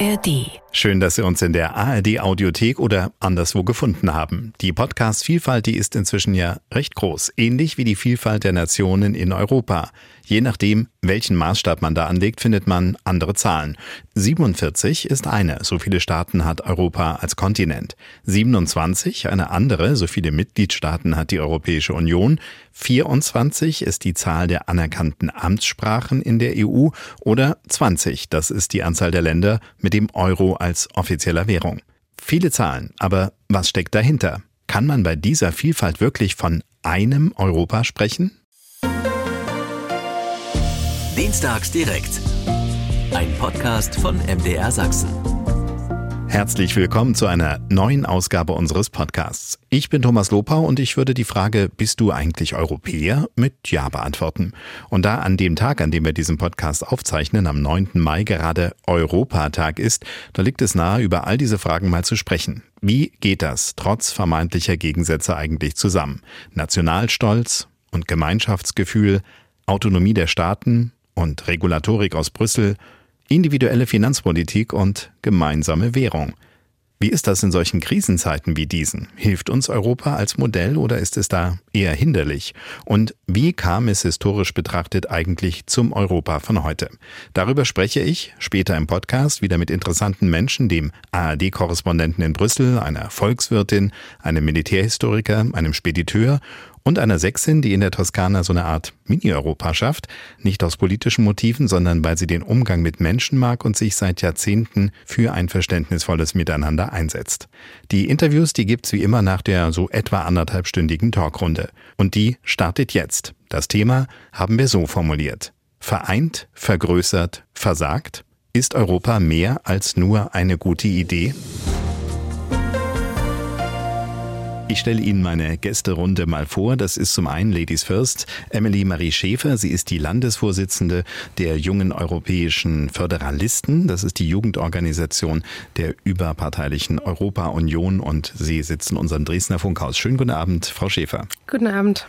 ARD. Schön, dass Sie uns in der ARD Audiothek oder anderswo gefunden haben. Die Podcast-Vielfalt, die ist inzwischen ja recht groß, ähnlich wie die Vielfalt der Nationen in Europa. Je nachdem, welchen Maßstab man da anlegt, findet man andere Zahlen. 47 ist eine, so viele Staaten hat Europa als Kontinent. 27 eine andere, so viele Mitgliedstaaten hat die Europäische Union. 24 ist die Zahl der anerkannten Amtssprachen in der EU oder 20, das ist die Anzahl der Länder mit dem Euro als offizieller Währung. Viele Zahlen, aber was steckt dahinter? Kann man bei dieser Vielfalt wirklich von einem Europa sprechen? Dienstags direkt. Ein Podcast von MDR Sachsen. Herzlich willkommen zu einer neuen Ausgabe unseres Podcasts. Ich bin Thomas Lopau und ich würde die Frage, bist du eigentlich Europäer, mit Ja beantworten. Und da an dem Tag, an dem wir diesen Podcast aufzeichnen, am 9. Mai gerade Europatag ist, da liegt es nahe, über all diese Fragen mal zu sprechen. Wie geht das trotz vermeintlicher Gegensätze eigentlich zusammen? Nationalstolz und Gemeinschaftsgefühl, Autonomie der Staaten und Regulatorik aus Brüssel, individuelle Finanzpolitik und gemeinsame Währung. Wie ist das in solchen Krisenzeiten wie diesen? Hilft uns Europa als Modell oder ist es da eher hinderlich? Und wie kam es historisch betrachtet eigentlich zum Europa von heute? Darüber spreche ich später im Podcast wieder mit interessanten Menschen, dem ARD-Korrespondenten in Brüssel, einer Volkswirtin, einem Militärhistoriker, einem Spediteur und einer Sächsin, die in der Toskana so eine Art Mini-Europa schafft, nicht aus politischen Motiven, sondern weil sie den Umgang mit Menschen mag und sich seit Jahrzehnten für ein verständnisvolles Miteinander einsetzt. Die Interviews, die gibt's wie immer nach der so etwa anderthalbstündigen Talkrunde. Und die startet jetzt. Das Thema haben wir so formuliert. Vereint, vergrößert, versagt? Ist Europa mehr als nur eine gute Idee? Ich stelle Ihnen meine Gästerunde mal vor. Das ist zum einen Ladies First Emily Marie Schäfer. Sie ist die Landesvorsitzende der jungen europäischen Föderalisten. Das ist die Jugendorganisation der überparteilichen Europa-Union und sie sitzt in unserem Dresdner Funkhaus. Schönen guten Abend, Frau Schäfer. Guten Abend.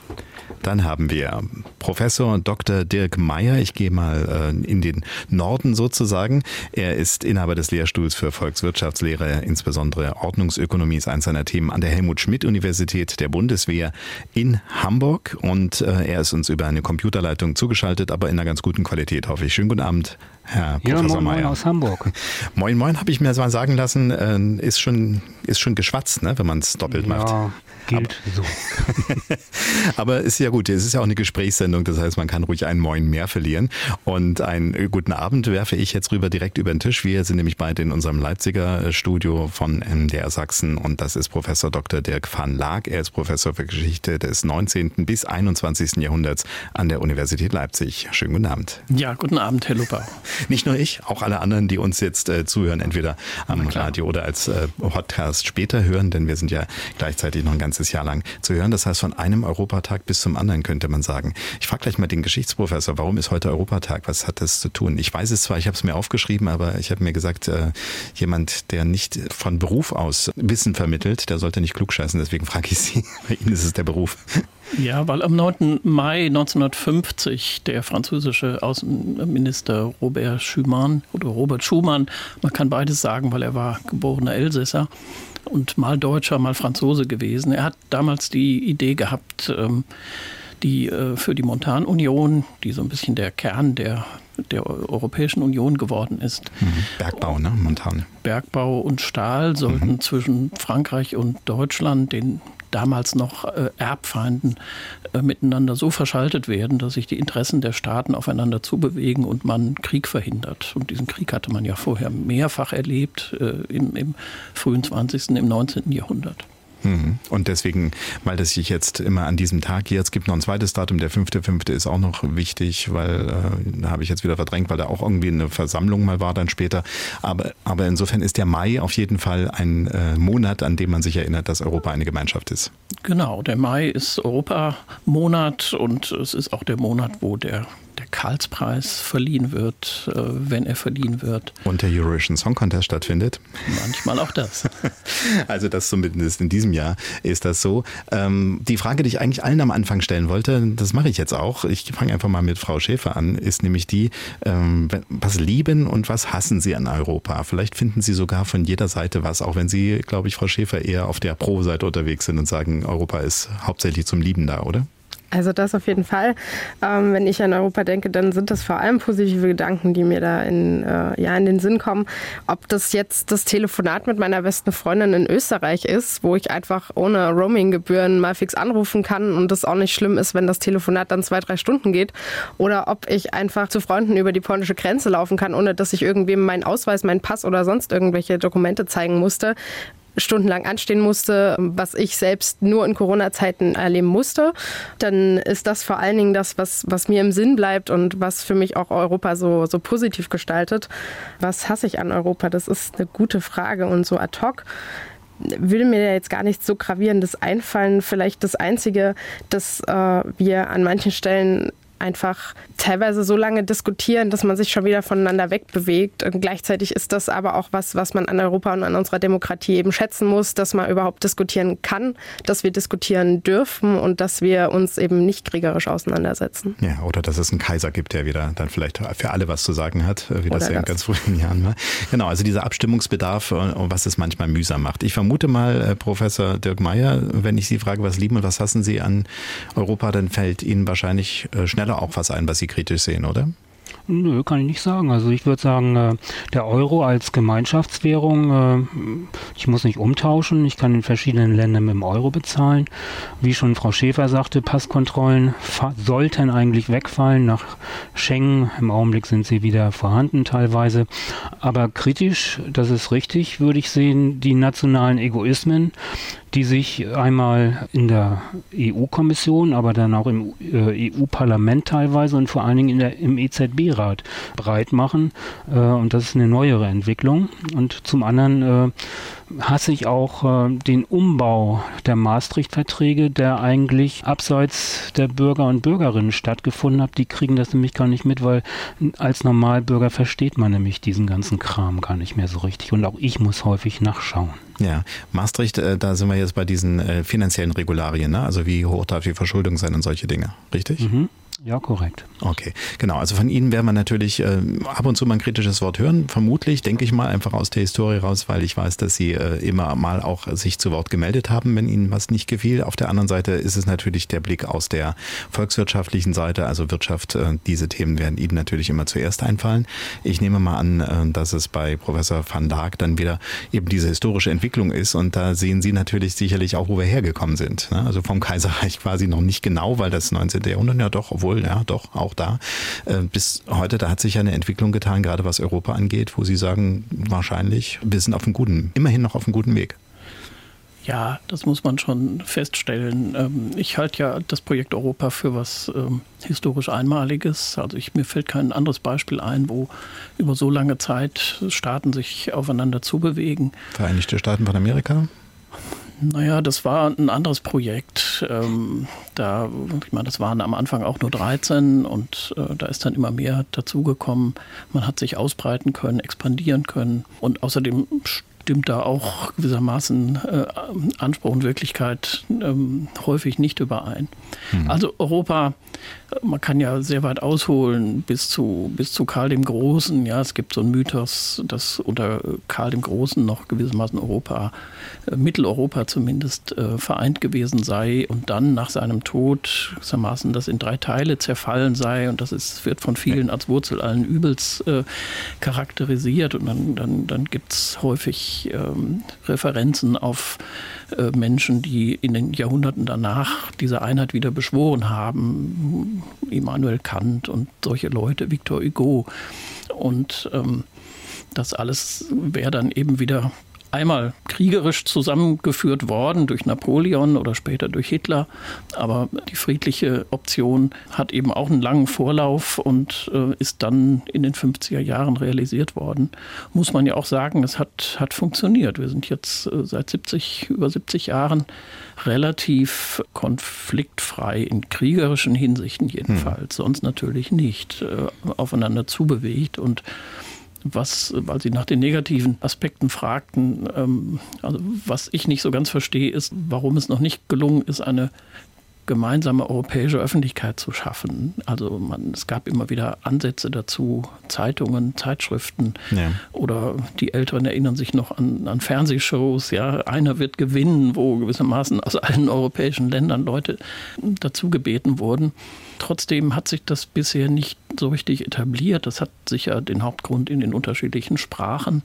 Dann haben wir Professor Dr. Dirk Meyer. Ich gehe mal äh, in den Norden sozusagen. Er ist Inhaber des Lehrstuhls für Volkswirtschaftslehre, insbesondere Ordnungsökonomie ist eins seiner Themen an der Helmut Schmidt Universität der Bundeswehr in Hamburg und äh, er ist uns über eine Computerleitung zugeschaltet, aber in einer ganz guten Qualität, hoffe ich. Schönen guten Abend, Herr ja, Professor moin, Mayer. moin aus Hamburg. Moin, moin, habe ich mir mal sagen lassen, äh, ist schon ist schon geschwatzt, ne, wenn man es doppelt macht. Ja, gilt so. Aber ist ja gut, es ist ja auch eine Gesprächssendung, das heißt, man kann ruhig einen Moin mehr verlieren. Und einen guten Abend werfe ich jetzt rüber direkt über den Tisch. Wir sind nämlich beide in unserem Leipziger Studio von MDR Sachsen und das ist Professor Dr. Dirk van Laak. Er ist Professor für Geschichte des 19. bis 21. Jahrhunderts an der Universität Leipzig. Schönen guten Abend. Ja, guten Abend, Herr Lupper. Nicht nur ich, auch alle anderen, die uns jetzt äh, zuhören, entweder am Radio oder als äh, Podcast später hören, denn wir sind ja gleichzeitig noch ein ganzes Jahr lang zu hören. Das heißt, von einem Europatag bis zum anderen könnte man sagen. Ich frage gleich mal den Geschichtsprofessor, warum ist heute Europatag? Was hat das zu tun? Ich weiß es zwar, ich habe es mir aufgeschrieben, aber ich habe mir gesagt, äh, jemand, der nicht von Beruf aus Wissen vermittelt, der sollte nicht klugscheißen. Deswegen frage ich Sie. Bei Ihnen ist es der Beruf. Ja, weil am 9. Mai 1950 der französische Außenminister Robert Schumann oder Robert Schumann, man kann beides sagen, weil er war geborener Elsässer und mal Deutscher, mal Franzose gewesen. Er hat damals die Idee gehabt, ähm, die äh, für die Montanunion, die so ein bisschen der Kern der, der Europäischen Union geworden ist. Mhm. Bergbau, ne? Montan. Bergbau und Stahl sollten mhm. zwischen Frankreich und Deutschland, den damals noch äh, Erbfeinden äh, miteinander so verschaltet werden, dass sich die Interessen der Staaten aufeinander zubewegen und man Krieg verhindert. Und diesen Krieg hatte man ja vorher mehrfach erlebt äh, im, im frühen 20., im 19. Jahrhundert. Mhm. Und deswegen, weil das sich jetzt immer an diesem Tag hier, es gibt noch ein zweites Datum, der fünfte, fünfte ist auch noch wichtig, weil äh, da habe ich jetzt wieder verdrängt, weil da auch irgendwie eine Versammlung mal war dann später. Aber, aber insofern ist der Mai auf jeden Fall ein äh, Monat, an dem man sich erinnert, dass Europa eine Gemeinschaft ist. Genau, der Mai ist Europamonat und es ist auch der Monat, wo der der Karlspreis verliehen wird, äh, wenn er verliehen wird. Und der Eurovision Song Contest stattfindet. Manchmal auch das. also das zumindest in diesem Jahr ist das so. Ähm, die Frage, die ich eigentlich allen am Anfang stellen wollte, das mache ich jetzt auch. Ich fange einfach mal mit Frau Schäfer an, ist nämlich die, ähm, was lieben und was hassen Sie an Europa? Vielleicht finden Sie sogar von jeder Seite was, auch wenn Sie, glaube ich, Frau Schäfer, eher auf der Pro-Seite unterwegs sind und sagen, Europa ist hauptsächlich zum Lieben da, oder? Also das auf jeden Fall. Ähm, wenn ich an Europa denke, dann sind das vor allem positive Gedanken, die mir da in, äh, ja, in den Sinn kommen. Ob das jetzt das Telefonat mit meiner besten Freundin in Österreich ist, wo ich einfach ohne Roaming-Gebühren mal fix anrufen kann und das auch nicht schlimm ist, wenn das Telefonat dann zwei, drei Stunden geht. Oder ob ich einfach zu Freunden über die polnische Grenze laufen kann, ohne dass ich irgendwem meinen Ausweis, meinen Pass oder sonst irgendwelche Dokumente zeigen musste stundenlang anstehen musste, was ich selbst nur in Corona-Zeiten erleben musste, dann ist das vor allen Dingen das, was, was mir im Sinn bleibt und was für mich auch Europa so, so positiv gestaltet. Was hasse ich an Europa? Das ist eine gute Frage und so ad hoc würde mir jetzt gar nichts so gravierendes einfallen. Vielleicht das Einzige, dass äh, wir an manchen Stellen einfach teilweise so lange diskutieren, dass man sich schon wieder voneinander wegbewegt. Und gleichzeitig ist das aber auch was, was man an Europa und an unserer Demokratie eben schätzen muss, dass man überhaupt diskutieren kann, dass wir diskutieren dürfen und dass wir uns eben nicht kriegerisch auseinandersetzen. Ja, oder dass es einen Kaiser gibt, der wieder dann vielleicht für alle was zu sagen hat, wie oder das ja in ganz frühen Jahren war. Genau, also dieser Abstimmungsbedarf, äh, was es manchmal mühsam macht. Ich vermute mal, äh, Professor Dirk Mayer, wenn ich Sie frage, was lieben und was hassen Sie an Europa, dann fällt Ihnen wahrscheinlich äh, schneller auch was ein, was Sie kritisch sehen, oder? Nö, kann ich nicht sagen. Also ich würde sagen, äh, der Euro als Gemeinschaftswährung, äh, ich muss nicht umtauschen, ich kann in verschiedenen Ländern mit dem Euro bezahlen. Wie schon Frau Schäfer sagte, Passkontrollen sollten eigentlich wegfallen nach Schengen. Im Augenblick sind sie wieder vorhanden teilweise. Aber kritisch, das ist richtig, würde ich sehen, die nationalen Egoismen, die sich einmal in der EU-Kommission, aber dann auch im äh, EU-Parlament teilweise und vor allen Dingen der, im EZB-Rat breit machen. Äh, und das ist eine neuere Entwicklung. Und zum anderen äh, hasse ich auch äh, den Umbau der Maastricht-Verträge, der eigentlich abseits der Bürger und Bürgerinnen stattgefunden hat. Die kriegen das nämlich gar nicht mit, weil als Normalbürger versteht man nämlich diesen ganzen Kram gar nicht mehr so richtig. Und auch ich muss häufig nachschauen. Ja, Maastricht, äh, da sind wir jetzt bei diesen äh, finanziellen Regularien, ne? also wie hoch darf die Verschuldung sein und solche Dinge, richtig? Mhm. Ja, korrekt. Okay, genau. Also von Ihnen werden wir natürlich äh, ab und zu mal ein kritisches Wort hören. Vermutlich, denke ich mal, einfach aus der Historie raus, weil ich weiß, dass Sie äh, immer mal auch sich zu Wort gemeldet haben, wenn Ihnen was nicht gefiel. Auf der anderen Seite ist es natürlich der Blick aus der volkswirtschaftlichen Seite, also Wirtschaft. Äh, diese Themen werden Ihnen natürlich immer zuerst einfallen. Ich nehme mal an, äh, dass es bei Professor van Daag dann wieder eben diese historische Entwicklung ist und da sehen Sie natürlich sicherlich auch, wo wir hergekommen sind. Ne? Also vom Kaiserreich quasi noch nicht genau, weil das 19. Jahrhundert ja doch, obwohl, ja, doch, auch da. Äh, bis heute, da hat sich ja eine Entwicklung getan, gerade was Europa angeht, wo Sie sagen, wahrscheinlich, wir sind auf einem guten, immerhin noch auf einem guten Weg. Ja, das muss man schon feststellen. Ähm, ich halte ja das Projekt Europa für was ähm, historisch Einmaliges. Also ich, mir fällt kein anderes Beispiel ein, wo über so lange Zeit Staaten sich aufeinander zubewegen. Vereinigte Staaten von Amerika? Naja, das war ein anderes Projekt. Ähm, da, ich meine, das waren am Anfang auch nur 13 und äh, da ist dann immer mehr dazugekommen. Man hat sich ausbreiten können, expandieren können und außerdem stimmt da auch gewissermaßen äh, Anspruch und Wirklichkeit ähm, häufig nicht überein. Mhm. Also Europa, man kann ja sehr weit ausholen bis zu, bis zu Karl dem Großen. Ja, es gibt so einen Mythos, dass unter Karl dem Großen noch gewissermaßen Europa, äh, Mitteleuropa zumindest, äh, vereint gewesen sei und dann nach seinem Tod gewissermaßen das in drei Teile zerfallen sei und das ist, wird von vielen als Wurzel allen Übels äh, charakterisiert und dann, dann, dann gibt es häufig ähm, Referenzen auf äh, Menschen, die in den Jahrhunderten danach diese Einheit wieder beschworen haben. Immanuel Kant und solche Leute, Victor Hugo. Und ähm, das alles wäre dann eben wieder einmal kriegerisch zusammengeführt worden durch Napoleon oder später durch Hitler. Aber die friedliche Option hat eben auch einen langen Vorlauf und äh, ist dann in den 50er Jahren realisiert worden. Muss man ja auch sagen, es hat, hat funktioniert. Wir sind jetzt äh, seit 70, über 70 Jahren relativ konfliktfrei in kriegerischen Hinsichten jedenfalls, hm. sonst natürlich nicht äh, aufeinander zubewegt und was, weil Sie nach den negativen Aspekten fragten, ähm, also was ich nicht so ganz verstehe, ist, warum es noch nicht gelungen ist, eine gemeinsame europäische Öffentlichkeit zu schaffen. Also man, es gab immer wieder Ansätze dazu, Zeitungen, Zeitschriften ja. oder die Älteren erinnern sich noch an, an Fernsehshows. Ja, einer wird gewinnen, wo gewissermaßen aus allen europäischen Ländern Leute dazu gebeten wurden. Trotzdem hat sich das bisher nicht so richtig etabliert. Das hat sicher den Hauptgrund in den unterschiedlichen Sprachen.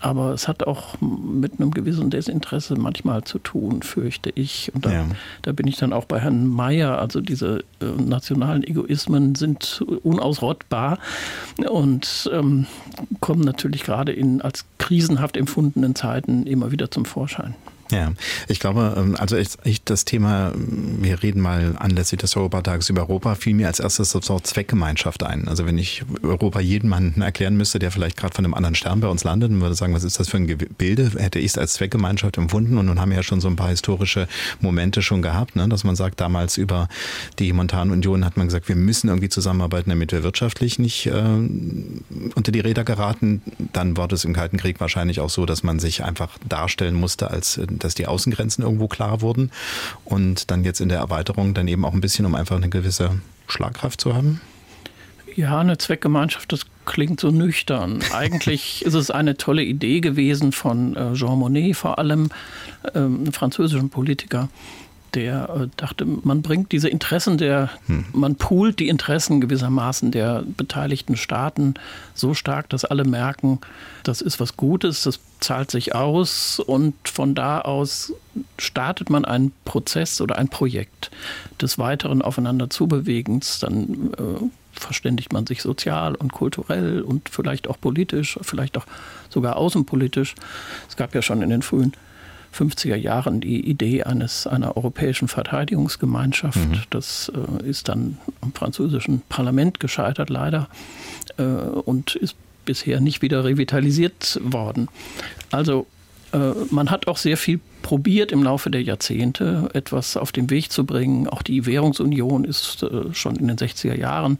Aber es hat auch mit einem gewissen Desinteresse manchmal zu tun, fürchte ich. Und da, ja. da bin ich dann auch bei Herrn Mayer. Also diese äh, nationalen Egoismen sind unausrottbar und ähm, kommen natürlich gerade in als krisenhaft empfundenen Zeiten immer wieder zum Vorschein. Ja, ich glaube, ähm, also ich, ich, das Thema, wir reden mal anlässlich des Europatags über Europa, fiel mir als erstes das Wort Zweckgemeinschaft ein. Also wenn ich Europa jedem erklären müsste, der vielleicht gerade von einem anderen Stern bei uns landet und würde sagen, was ist das für ein Gebilde, hätte ich es als Zweckgemeinschaft empfunden. Und nun haben wir ja schon so ein paar historische Momente schon gehabt, ne? dass man sagt, damals über die Montanunion hat man gesagt, wir müssen irgendwie zusammenarbeiten, damit wir wirtschaftlich nicht äh, unter die Räder geraten. Dann war das im Kalten Krieg wahrscheinlich auch so, dass man sich einfach darstellen musste als dass die Außengrenzen irgendwo klar wurden und dann jetzt in der Erweiterung dann eben auch ein bisschen, um einfach eine gewisse Schlagkraft zu haben? Ja, eine Zweckgemeinschaft, das klingt so nüchtern. Eigentlich ist es eine tolle Idee gewesen von äh, Jean Monnet, vor allem ähm, einem französischen Politiker, der äh, dachte, man bringt diese Interessen der, hm. man poolt die Interessen gewissermaßen der beteiligten Staaten so stark, dass alle merken, das ist was Gutes, das zahlt sich aus und von da aus startet man einen Prozess oder ein Projekt des weiteren Aufeinander Zubewegens, dann äh, verständigt man sich sozial und kulturell und vielleicht auch politisch, vielleicht auch sogar außenpolitisch. Es gab ja schon in den frühen 50er Jahren die Idee eines einer europäischen Verteidigungsgemeinschaft. Mhm. Das äh, ist dann am französischen Parlament gescheitert, leider, äh, und ist bisher nicht wieder revitalisiert worden. Also äh, man hat auch sehr viel probiert im Laufe der Jahrzehnte, etwas auf den Weg zu bringen. Auch die Währungsunion ist äh, schon in den 60er Jahren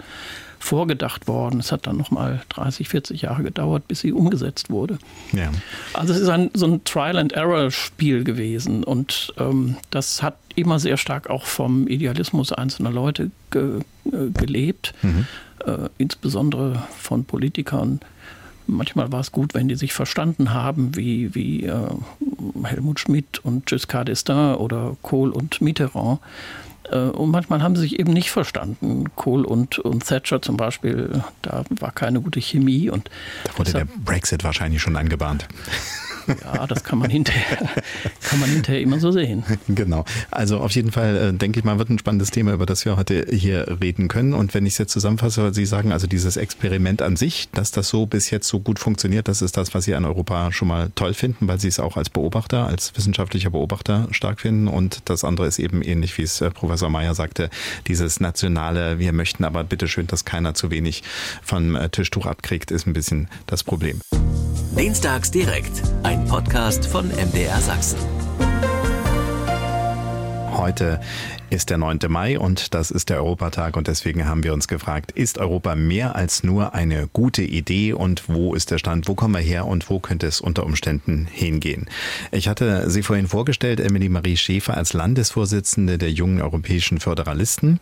vorgedacht worden. Es hat dann noch mal 30, 40 Jahre gedauert, bis sie umgesetzt wurde. Ja. Also es ist ein, so ein Trial-and-Error-Spiel gewesen und ähm, das hat immer sehr stark auch vom Idealismus einzelner Leute ge, äh, gelebt, mhm. äh, insbesondere von Politikern. Manchmal war es gut, wenn die sich verstanden haben, wie, wie äh, Helmut Schmidt und Giscard d'Estaing oder Kohl und Mitterrand. Äh, und manchmal haben sie sich eben nicht verstanden. Kohl und, und Thatcher zum Beispiel, da war keine gute Chemie. Und da wurde der Brexit wahrscheinlich schon angebahnt. Ja, das kann man hinterher, kann man hinterher immer so sehen. Genau. Also auf jeden Fall äh, denke ich mal, wird ein spannendes Thema, über das wir heute hier reden können. Und wenn ich es jetzt zusammenfasse, Sie sagen also dieses Experiment an sich, dass das so bis jetzt so gut funktioniert, das ist das, was Sie an Europa schon mal toll finden, weil Sie es auch als Beobachter, als wissenschaftlicher Beobachter stark finden. Und das andere ist eben ähnlich, wie es äh, Professor Mayer sagte, dieses nationale, wir möchten aber bitte schön, dass keiner zu wenig vom äh, Tischtuch abkriegt, ist ein bisschen das Problem. Dienstags direkt, ein Podcast von MDR Sachsen. Heute ist der 9. Mai und das ist der Europatag und deswegen haben wir uns gefragt, ist Europa mehr als nur eine gute Idee und wo ist der Stand, wo kommen wir her und wo könnte es unter Umständen hingehen? Ich hatte sie vorhin vorgestellt, Emily Marie Schäfer als Landesvorsitzende der jungen europäischen Föderalisten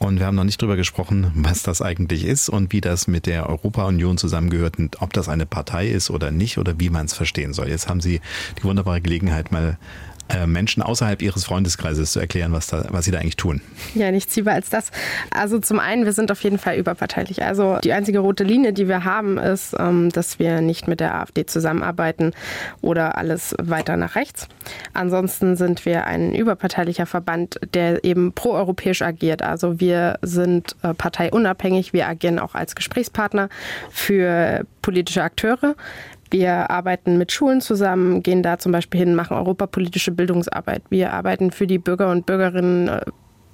und wir haben noch nicht darüber gesprochen, was das eigentlich ist und wie das mit der Europa-Union zusammengehört und ob das eine Partei ist oder nicht oder wie man es verstehen soll. Jetzt haben Sie die wunderbare Gelegenheit, mal Menschen außerhalb ihres Freundeskreises zu erklären, was, da, was sie da eigentlich tun. Ja, nichts lieber als das. Also zum einen, wir sind auf jeden Fall überparteilich. Also die einzige rote Linie, die wir haben, ist, ähm, dass wir nicht mit der AfD zusammenarbeiten oder alles weiter nach rechts. Ansonsten sind wir ein überparteilicher Verband, der eben proeuropäisch agiert. Also wir sind äh, parteiunabhängig, wir agieren auch als Gesprächspartner für politische Akteure Wir arbeiten mit Schulen zusammen, gehen da zum Beispiel hin, machen europapolitische Bildungsarbeit. Wir arbeiten für die Bürger und Bürgerinnen äh,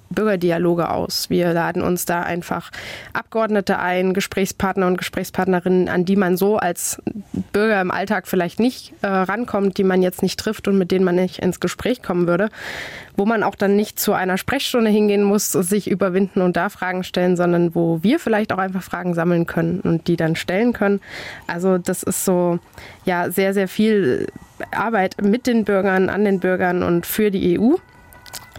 Bürgerdialoge aus. Wir laden uns da einfach Abgeordnete ein, Gesprächspartner und Gesprächspartnerinnen, an die man so als Bürger im Alltag vielleicht nicht äh, rankommt, die man jetzt nicht trifft und mit denen man nicht ins Gespräch kommen würde, wo man auch dann nicht zu einer Sprechstunde hingehen muss, sich überwinden und da Fragen stellen, sondern wo wir vielleicht auch einfach Fragen sammeln können und die dann stellen können. Also das ist so ja sehr sehr viel Arbeit mit den Bürgern, an den Bürgern und für die EU.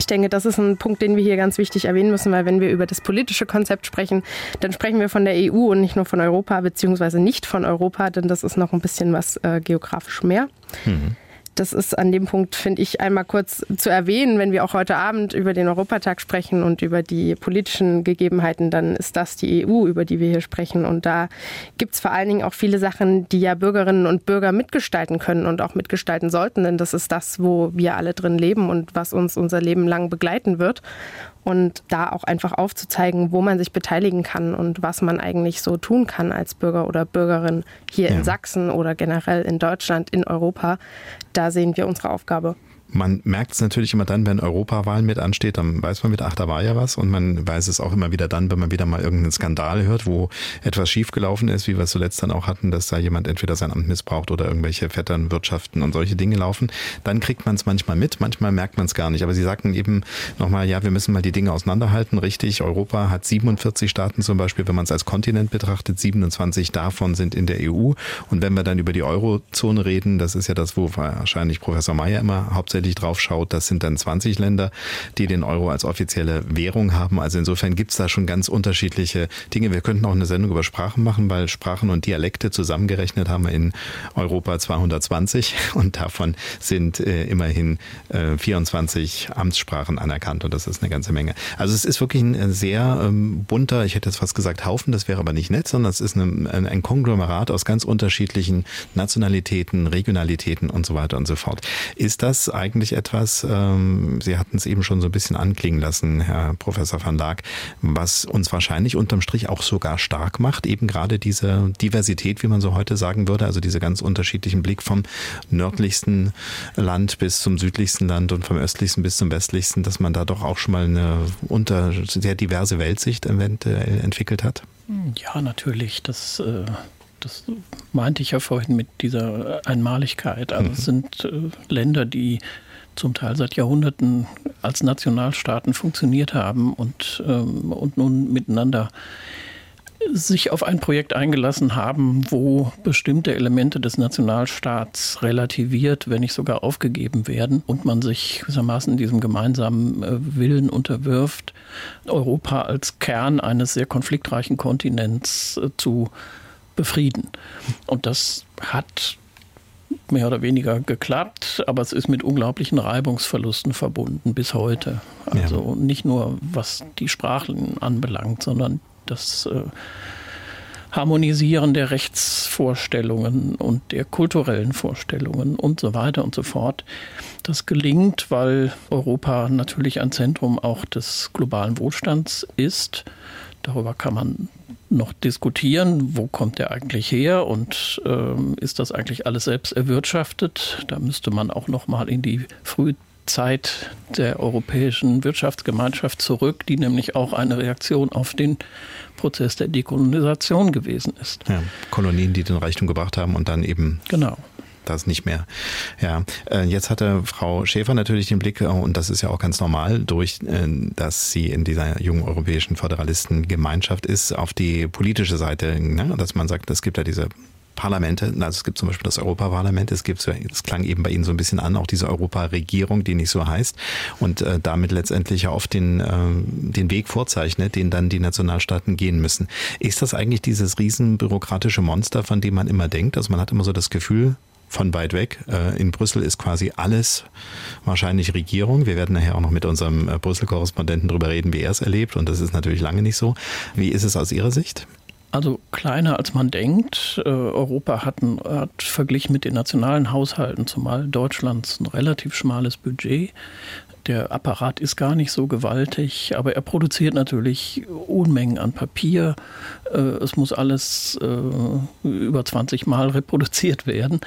Ich denke, das ist ein Punkt, den wir hier ganz wichtig erwähnen müssen, weil wenn wir über das politische Konzept sprechen, dann sprechen wir von der EU und nicht nur von Europa, beziehungsweise nicht von Europa, denn das ist noch ein bisschen was äh, geografisch mehr. Mhm das ist an dem Punkt, finde ich, einmal kurz zu erwähnen, wenn wir auch heute Abend über den Europatag sprechen und über die politischen Gegebenheiten, dann ist das die EU, über die wir hier sprechen. Und da gibt es vor allen Dingen auch viele Sachen, die ja Bürgerinnen und Bürger mitgestalten können und auch mitgestalten sollten, denn das ist das, wo wir alle drin leben und was uns unser Leben lang begleiten wird und da auch einfach aufzuzeigen, wo man sich beteiligen kann und was man eigentlich so tun kann als Bürger oder Bürgerin hier ja. in Sachsen oder generell in Deutschland, in Europa. Da sehen wir unsere Aufgabe. Man merkt es natürlich immer dann, wenn Europawahl mit ansteht, dann weiß man wieder, ach, da war ja was. Und man weiß es auch immer wieder dann, wenn man wieder mal irgendeinen Skandal hört, wo etwas schiefgelaufen ist, wie wir es zuletzt dann auch hatten, dass da jemand entweder sein Amt missbraucht oder irgendwelche Vetternwirtschaften und solche Dinge laufen. Dann kriegt man es manchmal mit, manchmal merkt man es gar nicht. Aber Sie sagten eben nochmal, ja, wir müssen mal die Dinge auseinanderhalten. Richtig, Europa hat 47 Staaten zum Beispiel, wenn man es als Kontinent betrachtet, 27 davon sind in der EU. Und wenn wir dann über die Eurozone reden, das ist ja das, wo wahrscheinlich Professor Mayer immer hauptsächlich tatsächlich drauf schaut, das sind dann 20 Länder, die den Euro als offizielle Währung haben. Also insofern gibt es da schon ganz unterschiedliche Dinge. Wir könnten auch eine Sendung über Sprachen machen, weil Sprachen und Dialekte zusammengerechnet haben wir in Europa 220 und davon sind äh, immerhin äh, 24 Amtssprachen anerkannt und das ist eine ganze Menge. Also es ist wirklich ein äh, sehr ähm, bunter, ich hätte jetzt fast gesagt Haufen, das wäre aber nicht nett, sondern es ist eine, ein, ein Konglomerat aus ganz unterschiedlichen Nationalitäten, Regionalitäten und so weiter und so fort. Ist das eigentlich eigentlich etwas, ähm, Sie hatten es eben schon so ein bisschen anklingen lassen, Herr Professor van Laak, was uns wahrscheinlich unterm Strich auch sogar stark macht, eben gerade diese Diversität, wie man so heute sagen würde, also diese ganz unterschiedlichen Blick vom nördlichsten Land bis zum südlichsten Land und vom östlichsten bis zum westlichsten, dass man da doch auch schon mal eine unter sehr diverse Weltsicht eventuell entwickelt hat? Ja, natürlich. Das äh das meinte ich ja vorhin mit dieser Einmaligkeit. Also es mhm. sind äh, Länder, die zum Teil seit Jahrhunderten als Nationalstaaten funktioniert haben und, ähm, und nun miteinander sich auf ein Projekt eingelassen haben, wo bestimmte Elemente des Nationalstaats relativiert, wenn nicht sogar aufgegeben werden und man sich gewissermaßen diesem gemeinsamen äh, Willen unterwirft, Europa als Kern eines sehr konfliktreichen Kontinents äh, zu befrieden. Und das hat mehr oder weniger geklappt, aber es ist mit unglaublichen Reibungsverlusten verbunden bis heute. Also ja. nicht nur was die Sprachen anbelangt, sondern das äh, Harmonisieren der Rechtsvorstellungen und der kulturellen Vorstellungen und so weiter und so fort. Das gelingt, weil Europa natürlich ein Zentrum auch des globalen Wohlstands ist. Darüber kann man noch diskutieren, wo kommt der eigentlich her und ähm, ist das eigentlich alles selbst erwirtschaftet. Da müsste man auch noch mal in die Frühzeit der europäischen Wirtschaftsgemeinschaft zurück, die nämlich auch eine Reaktion auf den Prozess der Dekolonisation gewesen ist. Ja, Kolonien, die den Reichtum gebracht haben und dann eben genau das nicht mehr. Ja, äh, jetzt hatte Frau Schäfer natürlich den Blick, äh, und das ist ja auch ganz normal, durch, äh, dass sie in dieser jungen europäischen Föderalistengemeinschaft ist, auf die politische Seite, ne? dass man sagt, es gibt ja diese Parlamente, also es gibt zum Beispiel das Europaparlament, es gibt, es klang eben bei Ihnen so ein bisschen an, auch diese Europaregierung, die nicht so heißt und äh, damit letztendlich ja oft den, äh, den Weg vorzeichnet, den dann die Nationalstaaten gehen müssen. Ist das eigentlich dieses riesen bürokratische Monster, von dem man immer denkt? Also man hat immer so das Gefühl, von weit weg. Äh, in Brüssel ist quasi alles wahrscheinlich Regierung. Wir werden nachher auch noch mit unserem äh, Brüssel-Korrespondenten darüber reden, wie er es erlebt. Und das ist natürlich lange nicht so. Wie ist es aus Ihrer Sicht? Also kleiner als man denkt. Äh, Europa hat, ein, hat verglichen mit den nationalen Haushalten, zumal Deutschlands, ein relativ schmales Budget. Der Apparat ist gar nicht so gewaltig, aber er produziert natürlich Unmengen an Papier. Äh, es muss alles äh, über 20 Mal reproduziert werden.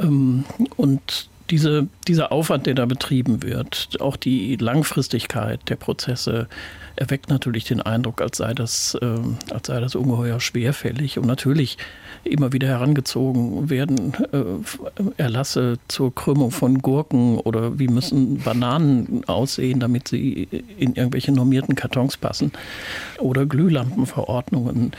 Ähm, und diese, dieser Aufwand, der da betrieben wird, auch die Langfristigkeit der Prozesse, erweckt natürlich den Eindruck, als sei das, äh, als sei das ungeheuer schwerfällig. Und natürlich immer wieder herangezogen werden äh, Erlasse zur Krümmung von Gurken oder wie müssen Bananen aussehen, damit sie in irgendwelche normierten Kartons passen oder Glühlampenverordnungen.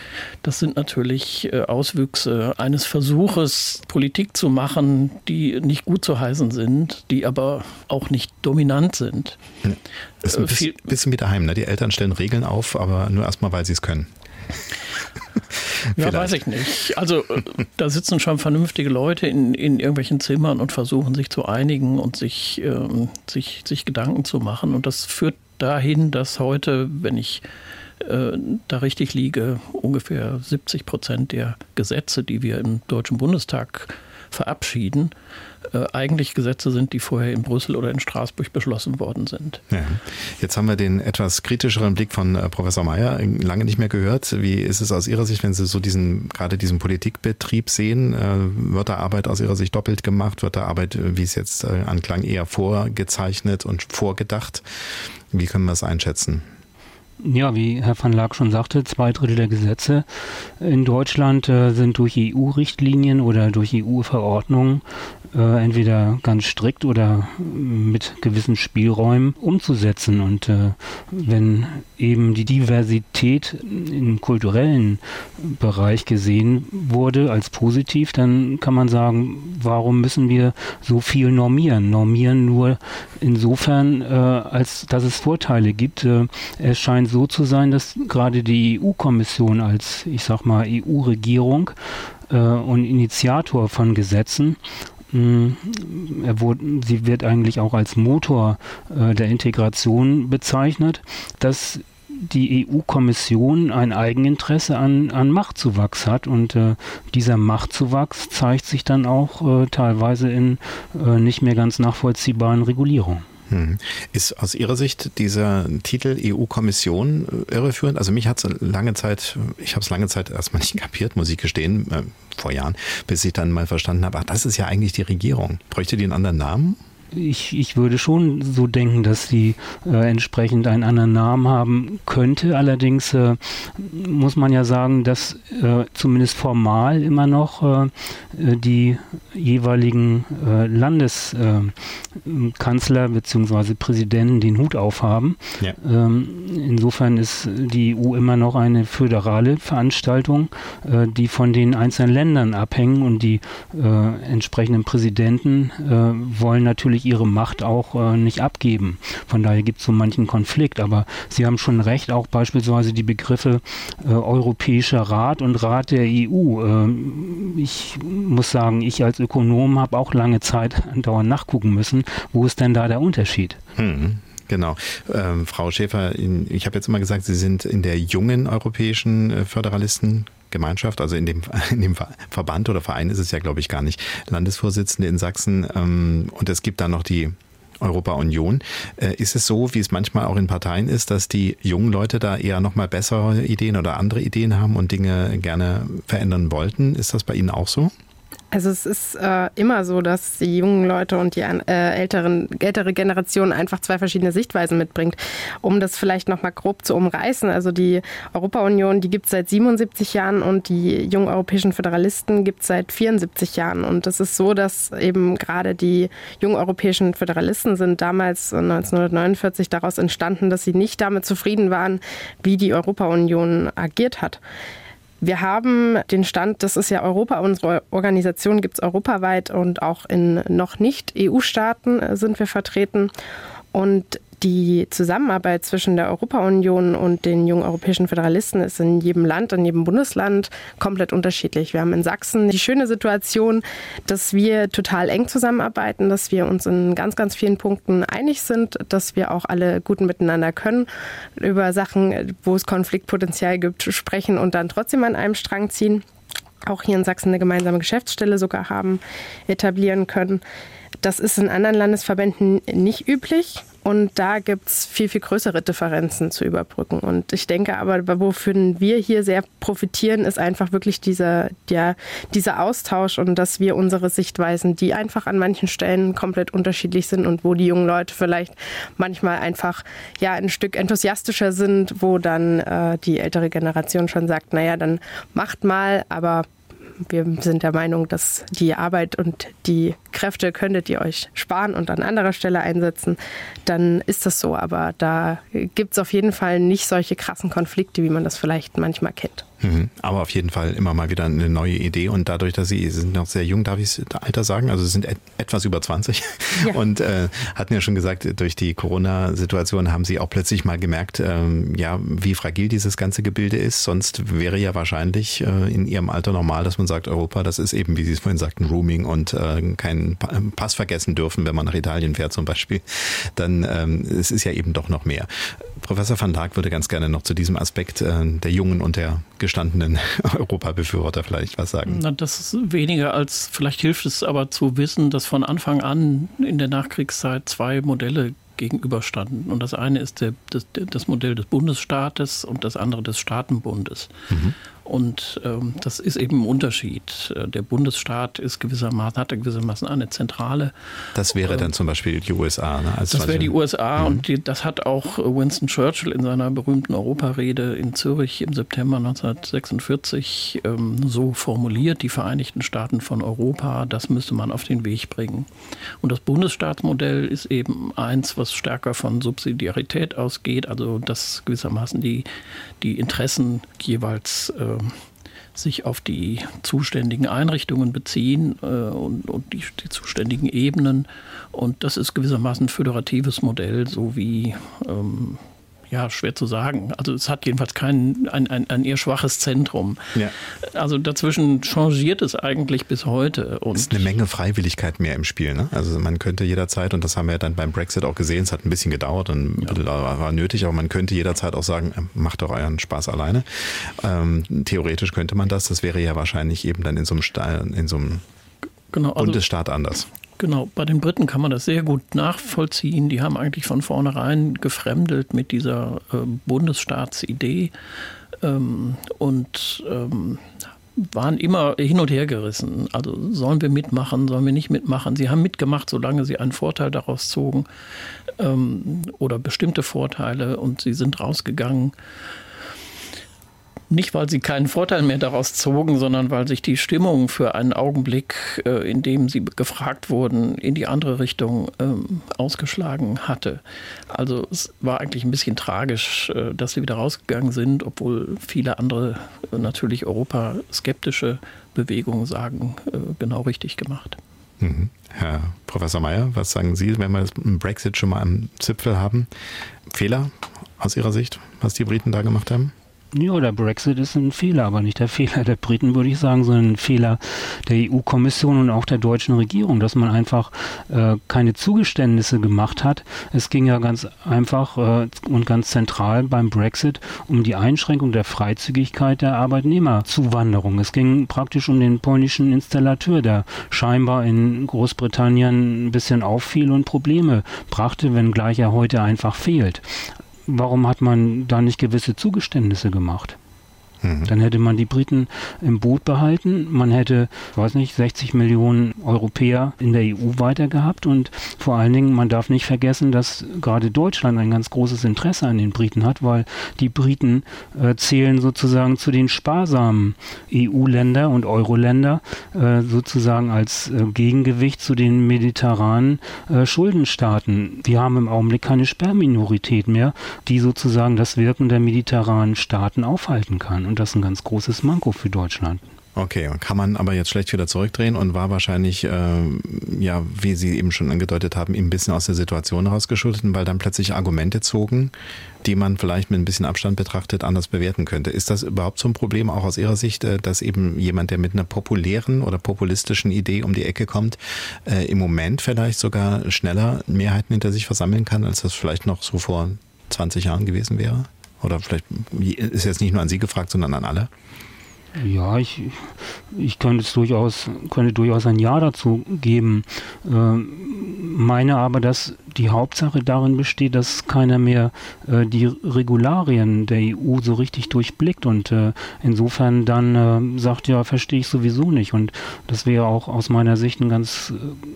Das sind natürlich äh, Auswüchse eines Versuches, Politik zu machen, die nicht gut zu heißen sind, die aber auch nicht dominant sind. Das ist ein bisschen, bisschen wie daheim. Ne? Die Eltern stellen Regeln auf, aber nur erstmal, weil sie es können. ja, weiß ich nicht. Also äh, da sitzen schon vernünftige Leute in, in irgendwelchen Zimmern und versuchen sich zu einigen und sich, ähm, sich, sich Gedanken zu machen. Und das führt dahin, dass heute, wenn ich äh, da richtig liege, ungefähr 70 Prozent der Gesetze, die wir im Deutschen Bundestag verabschieden, äh, eigentlich Gesetze sind, die vorher in Brüssel oder in Straßburg beschlossen worden sind. Ja. Jetzt haben wir den etwas kritischeren Blick von äh, Professor Mayer lange nicht mehr gehört. Wie ist es aus Ihrer Sicht, wenn Sie so diesen, gerade diesen Politikbetrieb sehen? Äh, wird da Arbeit aus Ihrer Sicht doppelt gemacht? Wird da Arbeit, wie es jetzt anklang, eher vorgezeichnet und vorgedacht? Wie können wir es einschätzen? Ja, wie Herr van Laak schon sagte, zwei Drittel der Gesetze in Deutschland äh, sind durch EU-Richtlinien oder durch EU-Verordnungen äh, entweder ganz strikt oder mit gewissen Spielräumen umzusetzen. Und äh, wenn eben die Diversität im kulturellen Bereich gesehen wurde als positiv, dann kann man sagen, warum müssen wir so viel normieren? Normieren nur insofern, äh, als dass es Vorteile gibt. Äh, es scheint so zu sein, dass gerade die EU-Kommission als, ich sag mal, EU-Regierung äh, und Initiator von Gesetzen er wurde, sie wird eigentlich auch als Motor äh, der Integration bezeichnet, dass die EU-Kommission ein Eigeninteresse an, an Machtzuwachs hat und äh, dieser Machtzuwachs zeigt sich dann auch äh, teilweise in äh, nicht mehr ganz nachvollziehbaren Regulierungen. Hm. Ist aus Ihrer Sicht dieser Titel EU-Kommission äh, irreführend? Also mich hat es lange Zeit, ich habe es lange Zeit erstmal nicht kapiert, muss ich gestehen, äh, vor Jahren, bis ich dann mal verstanden habe, ach, das ist ja eigentlich die Regierung. Bräuchte die einen anderen Namen? Ich, ich würde schon so denken, dass sie äh, entsprechend einen anderen Namen haben könnte. Allerdings äh, muss man ja sagen, dass äh, zumindest formal immer noch äh, die jeweiligen äh, Landeskanzler bzw. Präsidenten den Hut aufhaben. Ja. Ähm, insofern ist die EU immer noch eine föderale Veranstaltung, äh, die von den einzelnen Ländern abhängen und die entsprechenden Präsidenten wollen natürlich ihre Macht auch äh, nicht abgeben. Von daher gibt es so manchen Konflikt. Aber Sie haben schon recht, auch beispielsweise die Begriffe äh, Europäischer Rat und Rat der EU. Ähm, ich muss sagen, ich als Ökonom habe auch lange Zeit andauernd nachgucken müssen, wo ist denn da der Unterschied? Hm. Genau. Ähm, Frau Schäfer, ich habe jetzt immer gesagt, Sie sind in der jungen europäischen äh, Föderalisten Gemeinschaft, also in dem, in dem Verband oder Verein ist es ja, glaube ich, gar nicht, Landesvorsitzende in Sachsen. Ähm, und es gibt dann noch die Europa-Union. Äh, ist es so, wie es manchmal auch in Parteien ist, dass die jungen Leute da eher nochmal bessere Ideen oder andere Ideen haben und Dinge gerne verändern wollten? Ist das bei Ihnen auch so? Also es ist äh, immer so, dass die jungen Leute und die äh, älteren, ältere Generation einfach zwei verschiedene Sichtweisen mitbringt. Um das vielleicht nochmal grob zu umreißen, also die Europa-Union, die gibt es seit 77 Jahren und die jungen europäischen Föderalisten gibt es seit 74 Jahren. Und es ist so, dass eben gerade die jungen europäischen Föderalisten sind damals 1949 daraus entstanden, dass sie nicht damit zufrieden waren, wie die Europa-Union agiert hat. Wir haben den Stand, das ist ja Europa, unsere Organisation gibt es europaweit und auch in noch nicht EU-Staaten äh, sind wir vertreten. Und die Zusammenarbeit zwischen der Europa-Union und den jungen europäischen Föderalisten ist in jedem Land, in jedem Bundesland komplett unterschiedlich. Wir haben in Sachsen die schöne Situation, dass wir total eng zusammenarbeiten, dass wir uns in ganz, ganz vielen Punkten einig sind, dass wir auch alle gut miteinander können, über Sachen, wo es Konfliktpotenzial gibt, sprechen und dann trotzdem an einem Strang ziehen. Auch hier in Sachsen eine gemeinsame Geschäftsstelle sogar haben, etablieren können. Das ist in anderen Landesverbänden nicht üblich. Und da gibt es viel, viel größere Differenzen zu überbrücken. Und ich denke aber, wofür wir hier sehr profitieren, ist einfach wirklich dieser, der, dieser Austausch und dass wir unsere Sichtweisen, die einfach an manchen Stellen komplett unterschiedlich sind und wo die jungen Leute vielleicht manchmal einfach ja ein Stück enthusiastischer sind, wo dann äh, die ältere Generation schon sagt, naja, dann macht mal, aber wir sind der Meinung, dass die Arbeit und die Kräfte könntet ihr euch sparen und an anderer Stelle einsetzen, dann ist das so. Aber da gibt es auf jeden Fall nicht solche krassen Konflikte, wie man das vielleicht manchmal kennt. Mhm. Aber auf jeden Fall immer mal wieder eine neue Idee. Und dadurch, dass Sie, Sie sind noch sehr jung, darf ich das Alter sagen? Also Sie sind et etwas über 20 ja. und äh, hatten ja schon gesagt, durch die Corona-Situation haben Sie auch plötzlich mal gemerkt, ähm, ja, wie fragil dieses ganze Gebilde ist. Sonst wäre ja wahrscheinlich äh, in Ihrem Alter normal, dass man sagt, Europa, das ist eben, wie Sie es vorhin sagten, Rooming und äh, keinen Pass vergessen dürfen, wenn man nach Italien fährt zum Beispiel. Dann ähm, es ist ja eben doch noch mehr. Professor van Dijk würde ganz gerne noch zu diesem Aspekt äh, der Jungen und der gestandenen Europabefürworter vielleicht was sagen. Na, das ist weniger als, vielleicht hilft es aber zu wissen, dass von Anfang an in der Nachkriegszeit zwei Modelle gegenüberstanden. Und das eine ist der, das, das Modell des Bundesstaates und das andere des Staatenbundes. Mhm. Und ähm, das ist eben ein Unterschied. Äh, der Bundesstaat ist gewissermaßen, hat gewissermaßen eine zentrale. Das wäre ähm, dann zum Beispiel die USA. Ne, das wäre die USA mhm. und die, das hat auch Winston Churchill in seiner berühmten Europarede in Zürich im September 1946 ähm, so formuliert: Die Vereinigten Staaten von Europa, das müsste man auf den Weg bringen. Und das Bundesstaatsmodell ist eben eins, was stärker von Subsidiarität ausgeht, also dass gewissermaßen die, die Interessen jeweils äh, sich auf die zuständigen Einrichtungen beziehen äh, und, und die, die, zuständigen Ebenen. Und das ist gewissermaßen ein föderatives Modell, so wie ähm, ja, schwer zu sagen. Also es hat jedenfalls kein, ein, ein, ein eher schwaches Zentrum. Ja. Also dazwischen changiert es eigentlich bis heute. Und es ist eine Menge Freiwilligkeit mehr im Spiel. Ne? Also man könnte jederzeit, und das haben wir dann beim Brexit auch gesehen, es hat ein bisschen gedauert und ja. war nötig, aber man könnte jederzeit auch sagen, äh, macht doch euren Spaß alleine. Ähm, theoretisch könnte man das. Das wäre ja wahrscheinlich eben dann in so einem, in so einem genau, also Bundesstaat anders. Genau, bei den Briten kann man das sehr gut nachvollziehen. Die haben eigentlich von vornherein gefremdelt mit dieser äh, Bundesstaatsidee ähm, und ähm, waren immer hin und her gerissen. Also sollen wir mitmachen, sollen wir nicht mitmachen? Sie haben mitgemacht, solange sie einen Vorteil daraus zogen ähm, oder bestimmte Vorteile und sie sind rausgegangen nicht, weil sie keinen Vorteil mehr daraus zogen, sondern weil sich die Stimmung für einen Augenblick, äh, in dem sie gefragt wurden, in die andere Richtung ähm, ausgeschlagen hatte. Also es war eigentlich ein bisschen tragisch, äh, dass sie wieder rausgegangen sind, obwohl viele andere äh, natürlich europaskeptische Bewegungen sagen, genau richtig gemacht. Mhm. Herr Professor Mayer, was sagen Sie, wenn wir das Brexit schon mal am Zipfel haben? Fehler aus Ihrer Sicht, was die Briten da gemacht haben? Ja, der Brexit ist ein Fehler, aber nicht der Fehler der Briten, würde ich sagen, sondern ein Fehler der EU-Kommission und auch der deutschen Regierung, dass man einfach äh, keine Zugeständnisse gemacht hat. Es ging ja ganz einfach äh, und ganz zentral beim Brexit um die Einschränkung der Freizügigkeit der Arbeitnehmerzuwanderung. Es ging praktisch um den polnischen Installateur, der scheinbar in Großbritannien ein bisschen auffiel und Probleme brachte, wenngleich er heute einfach fehlt warum hat man da nicht gewisse Zugeständnisse gemacht? Mhm. Dann hätte man die Briten im Boot behalten. Man hätte, weiß nicht, 60 Millionen Europäer in der EU weiter gehabt. Und vor allen Dingen, man darf nicht vergessen, dass gerade Deutschland ein ganz großes Interesse an den Briten hat, weil die Briten äh, zählen sozusagen zu den sparsamen EU-Länder und Euro-Länder, äh, sozusagen als äh, Gegengewicht zu den mediterranen äh, Schuldenstaaten. Wir haben im Augenblick keine Sperrminorität mehr, die sozusagen das Wirken der mediterranen Staaten aufhalten kann. Und das ist ein ganz großes Manko für Deutschland. Okay, kann man aber jetzt schlecht wieder zurückdrehen und war wahrscheinlich, äh, ja, wie Sie eben schon angedeutet haben, ein bisschen aus der Situation herausgeschuldet, weil dann plötzlich Argumente zogen, die man vielleicht mit ein bisschen Abstand betrachtet anders bewerten könnte. Ist das überhaupt so ein Problem, auch aus Ihrer Sicht, äh, dass eben jemand, der mit einer populären oder populistischen Idee um die Ecke kommt, äh, im Moment vielleicht sogar schneller Mehrheiten hinter sich versammeln kann, als das vielleicht noch so vor 20 Jahren gewesen wäre? Oder vielleicht ist jetzt nicht nur an Sie gefragt, sondern an alle? Ja, ich, ich könnte es durchaus, könnte durchaus ein Ja dazu geben. Ähm, meine aber, dass die Hauptsache darin besteht, dass keiner mehr äh, die Regularien der EU so richtig durchblickt und äh, insofern dann äh, sagt, ja, verstehe ich sowieso nicht. Und das wäre auch aus meiner Sicht ein ganz äh,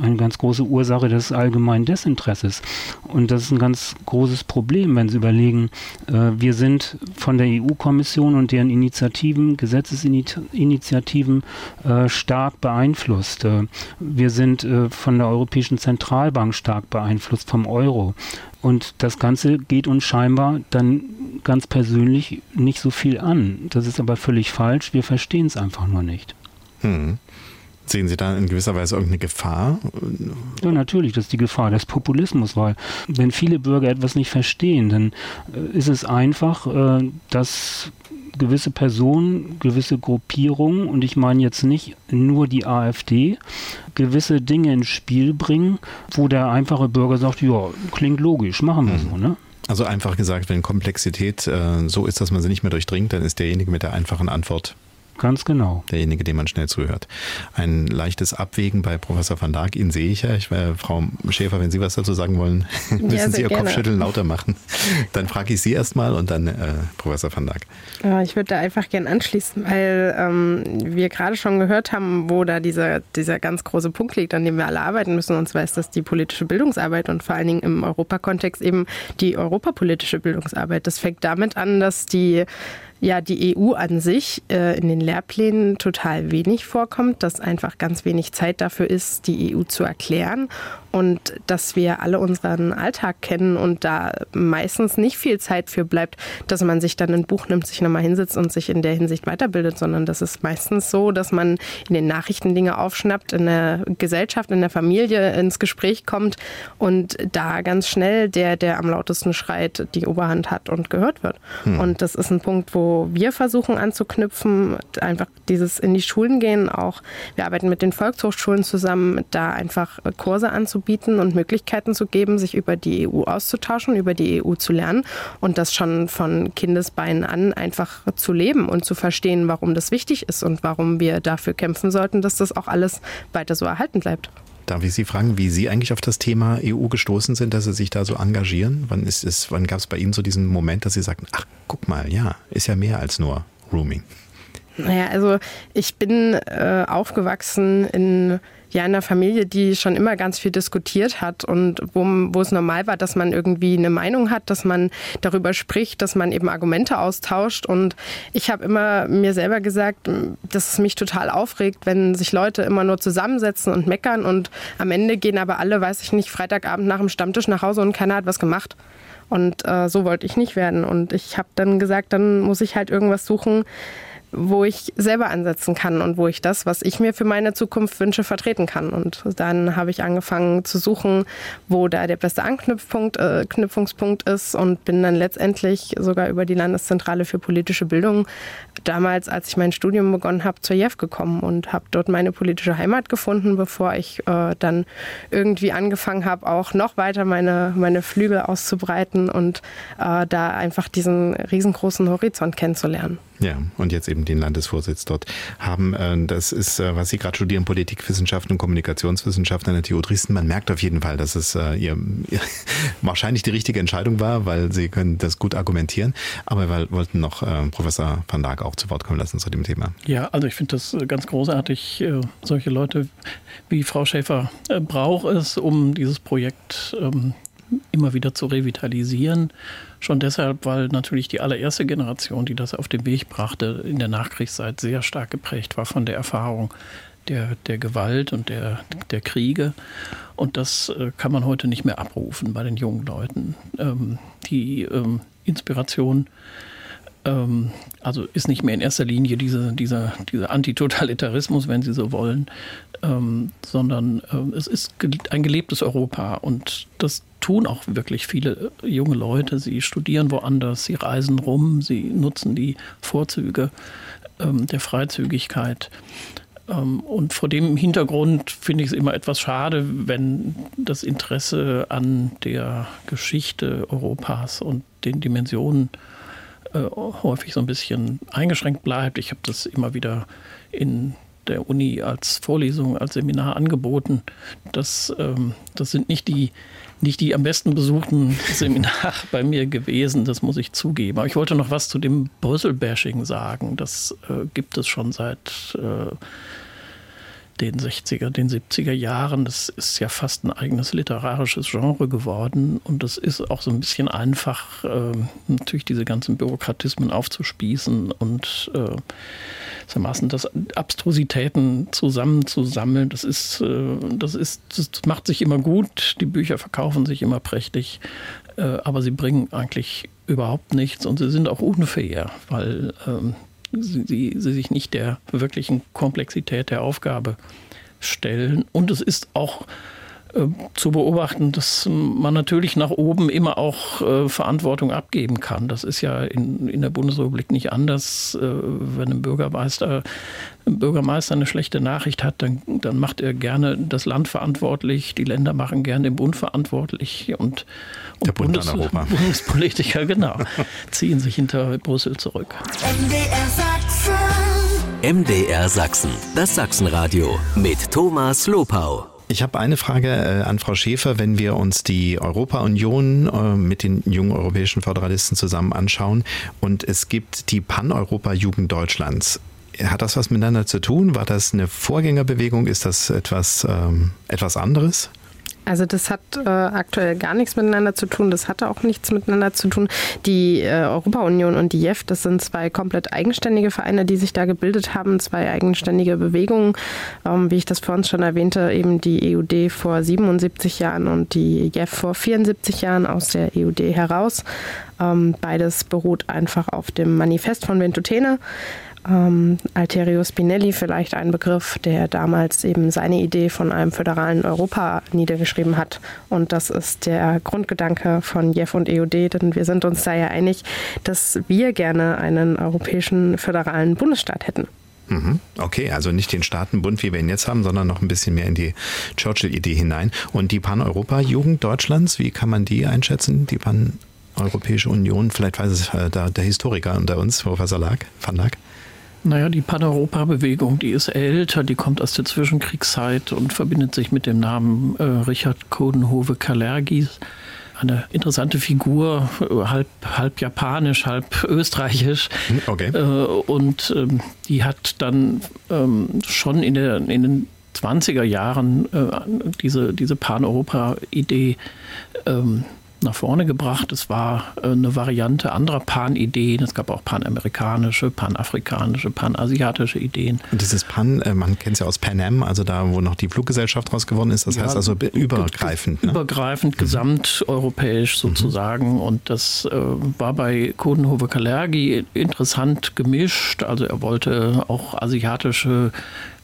eine ganz große Ursache des allgemeinen Desinteresses. Und das ist ein ganz großes Problem, wenn Sie überlegen, äh, wir sind von der EU-Kommission und deren Initiativen, Gesetzesinitiativen äh, stark beeinflusst. Äh, wir sind äh, von der Europäischen Zentralbank stark beeinflusst, vom Euro. Und das Ganze geht uns scheinbar dann ganz persönlich nicht so viel an. Das ist aber völlig falsch. Wir verstehen es einfach nur nicht. Hm. Sehen Sie da in gewisser Weise irgendeine Gefahr? Ja, natürlich, das ist die Gefahr des Populismus, weil wenn viele Bürger etwas nicht verstehen, dann äh, ist es einfach, äh, dass gewisse Personen, gewisse Gruppierungen, und ich meine jetzt nicht nur die AfD, gewisse Dinge ins Spiel bringen, wo der einfache Bürger sagt, ja, klingt logisch, machen wir so, ne? Also einfach gesagt, wenn Komplexität äh, so ist, dass man sie nicht mehr durchdringt, dann ist derjenige mit der einfachen Antwort Ganz genau. Derjenige, dem man schnell zuhört. Ein leichtes Abwägen bei Professor van Dark, ihn sehe ich ja. Ich wäre Frau Schäfer, wenn Sie was dazu sagen wollen, müssen ja, Sie Ihr gerne. Kopfschütteln lauter machen. Dann frage ich Sie erstmal und dann äh, Professor van Dark. Ja, ich würde da einfach gerne anschließen, weil ähm, wir gerade schon gehört haben, wo da dieser, dieser ganz große Punkt liegt, an dem wir alle arbeiten müssen. Und zwar ist das die politische Bildungsarbeit und vor allen Dingen im Europakontext eben die europapolitische Bildungsarbeit. Das fängt damit an, dass die ja die EU an sich äh, in den Lehrplänen total wenig vorkommt, dass einfach ganz wenig Zeit dafür ist, die EU zu erklären und dass wir alle unseren Alltag kennen und da meistens nicht viel Zeit für bleibt, dass man sich dann ein Buch nimmt, sich nochmal hinsetzt und sich in der Hinsicht weiterbildet, sondern das ist meistens so, dass man in den Nachrichten Dinge aufschnappt, in der Gesellschaft, in der Familie ins Gespräch kommt und da ganz schnell der, der am lautesten schreit, die Oberhand hat und gehört wird. Hm. Und das ist ein Punkt, wo wir versuchen anzuknüpfen, einfach dieses in die Schulen gehen auch. Wir arbeiten mit den Volkshochschulen zusammen, da einfach Kurse anzubieten bieten und Möglichkeiten zu geben, sich über die EU auszutauschen, über die EU zu lernen und das schon von Kindesbeinen an einfach zu leben und zu verstehen, warum das wichtig ist und warum wir dafür kämpfen sollten, dass das auch alles weiter so erhalten bleibt. Darf ich Sie fragen, wie Sie eigentlich auf das Thema EU gestoßen sind, dass Sie sich da so engagieren? Wann, wann gab es bei Ihnen so diesen Moment, dass Sie sagten, ach, guck mal, ja, ist ja mehr als nur Rooming? Naja, also ich bin äh, aufgewachsen in ja in einer Familie, die schon immer ganz viel diskutiert hat und wo, wo es normal war, dass man irgendwie eine Meinung hat, dass man darüber spricht, dass man eben Argumente austauscht. Und ich habe immer mir selber gesagt, dass es mich total aufregt, wenn sich Leute immer nur zusammensetzen und meckern und am Ende gehen aber alle, weiß ich nicht, Freitagabend nach dem Stammtisch nach Hause und keiner hat was gemacht. Und äh, so wollte ich nicht werden. Und ich habe dann gesagt, dann muss ich halt irgendwas suchen, wo ich selber ansetzen kann und wo ich das, was ich mir für meine Zukunft wünsche, vertreten kann. Und dann habe ich angefangen zu suchen, wo da der beste Anknüpfpunkt äh, Knüpfungspunkt ist und bin dann letztendlich sogar über die Landeszentrale für politische Bildung damals, als ich mein Studium begonnen habe, zur JEF gekommen und habe dort meine politische Heimat gefunden, bevor ich äh, dann irgendwie angefangen habe, auch noch weiter meine, meine Flügel auszubreiten und äh, da einfach diesen riesengroßen Horizont kennenzulernen. Ja, und jetzt eben den Landesvorsitz dort haben. Äh, das ist, äh, was Sie gerade studieren, Politikwissenschaften und Kommunikationswissenschaften an der TU Dresden. Man merkt auf jeden Fall, dass es äh, ihr, wahrscheinlich die richtige Entscheidung war, weil Sie können das gut argumentieren. Aber wir wollten noch Professor van Auch zu Wort kommen lassen zu dem Thema. Ja, also ich finde das ganz großartig. Solche Leute wie Frau Schäfer braucht es, um dieses Projekt ähm, immer wieder zu revitalisieren. Schon deshalb, weil natürlich die allererste Generation, die das auf den Weg brachte, in der Nachkriegszeit sehr stark geprägt war von der Erfahrung der, der Gewalt und der, der Kriege. Und das äh, kann man heute nicht mehr abrufen bei den jungen Leuten. Ähm, die ähm, Inspiration also ist nicht mehr in erster Linie diese, dieser, dieser Antitotalitarismus, wenn Sie so wollen, ähm, sondern äh, es ist ein gelebtes Europa und das tun auch wirklich viele junge Leute. Sie studieren woanders, sie reisen rum, sie nutzen die Vorzüge ähm, der Freizügigkeit. Ähm, und vor dem Hintergrund finde ich es immer etwas schade, wenn das Interesse an der Geschichte Europas und den Dimensionen äh, häufig so ein bisschen eingeschränkt bleibt. Ich habe das immer wieder in der Uni als Vorlesung, als Seminar angeboten. Das, ähm, das sind nicht die, nicht die am besten besuchten Seminare bei mir gewesen, das muss ich zugeben. Aber ich wollte noch was zu dem Brüssel-Bashing sagen. Das äh, gibt es schon seit äh, den 60er, den 70er Jahren. Das ist ja fast ein eigenes literarisches Genre geworden. Und das ist auch so ein bisschen einfach, äh, natürlich diese ganzen Bürokratismen aufzuspießen und äh, gewissermaßen das Abstrusitäten zusammenzusammeln. Das ist, äh, das ist, das macht sich immer gut. Die Bücher verkaufen sich immer prächtig. Äh, aber sie bringen eigentlich überhaupt nichts und sie sind auch unfair, weil ähm, sie, sie sich nicht der wirklichen Komplexität der Aufgabe stellen. Und es ist auch zu beobachten, dass man natürlich nach oben immer auch äh, Verantwortung abgeben kann. Das ist ja in, in der Bundesrepublik nicht anders. Äh, wenn ein Bürgermeister, ein Bürgermeister eine schlechte Nachricht hat, dann, dann macht er gerne das Land verantwortlich, die Länder machen gerne den Bund verantwortlich und, und der Bund Bundes, Bundespolitiker, genau, ziehen sich hinter Brüssel zurück. MDR Sachsen. MDR Sachsen, das Sachsenradio mit Thomas Lopau. Ich habe eine Frage äh, an Frau Schäfer. Wenn wir uns die Europa-Union äh, mit den jungen europäischen Föderalisten zusammen anschauen und es gibt die Pan-Europa-Jugend Deutschlands, hat das was miteinander zu tun? War das eine Vorgängerbewegung? Ist das etwas, ähm, etwas anderes? Also das hat äh, aktuell gar nichts miteinander zu tun. Das hatte auch nichts miteinander zu tun. Die äh, Europa-Union und die JEF, das sind zwei komplett eigenständige Vereine, die sich da gebildet haben, zwei eigenständige Bewegungen. Ähm, wie ich das vor uns schon erwähnte, eben die EUD vor 77 Jahren und die JEF vor 74 Jahren aus der EUD heraus. Ähm, beides beruht einfach auf dem Manifest von Ventotene. Ähm, Alterio Spinelli vielleicht ein Begriff, der damals eben seine Idee von einem föderalen Europa niedergeschrieben hat. Und das ist der Grundgedanke von Jeff und EOD, denn wir sind uns da ja einig, dass wir gerne einen europäischen föderalen Bundesstaat hätten. Mhm. Okay, also nicht den Staatenbund, wie wir ihn jetzt haben, sondern noch ein bisschen mehr in die Churchill-Idee hinein. Und die Pan-Europa-Jugend Deutschlands, wie kann man die einschätzen? Die Pan-Europäische Union, vielleicht weiß es äh, der, der Historiker unter uns, Professor Lag, Van Lag. Naja, die Pan-Europa-Bewegung, die ist älter, die kommt aus der Zwischenkriegszeit und verbindet sich mit dem Namen äh, Richard Codenhove-Kalergis. Eine interessante Figur, äh, halb, halb japanisch, halb österreichisch. Hm, okay. Äh, und ähm, die hat dann ähm, schon in, der, in den 20er Jahren äh, diese, diese Pan-Europa-Idee ähm, nach vorne gebracht. Es war äh, eine Variante anderer Pan-Ideen. Es gab auch panamerikanische, panafrikanische, panasiatische Ideen. Und dieses Pan, äh, man kennt es ja aus Pan Am, also da, wo noch die Fluggesellschaft raus geworden ist. Das ja, heißt also übergreifend. Ne? Übergreifend, mhm. gesamteuropäisch sozusagen. Mhm. Und das äh, war bei Kodenhove Kalergi interessant gemischt. Also er wollte auch asiatische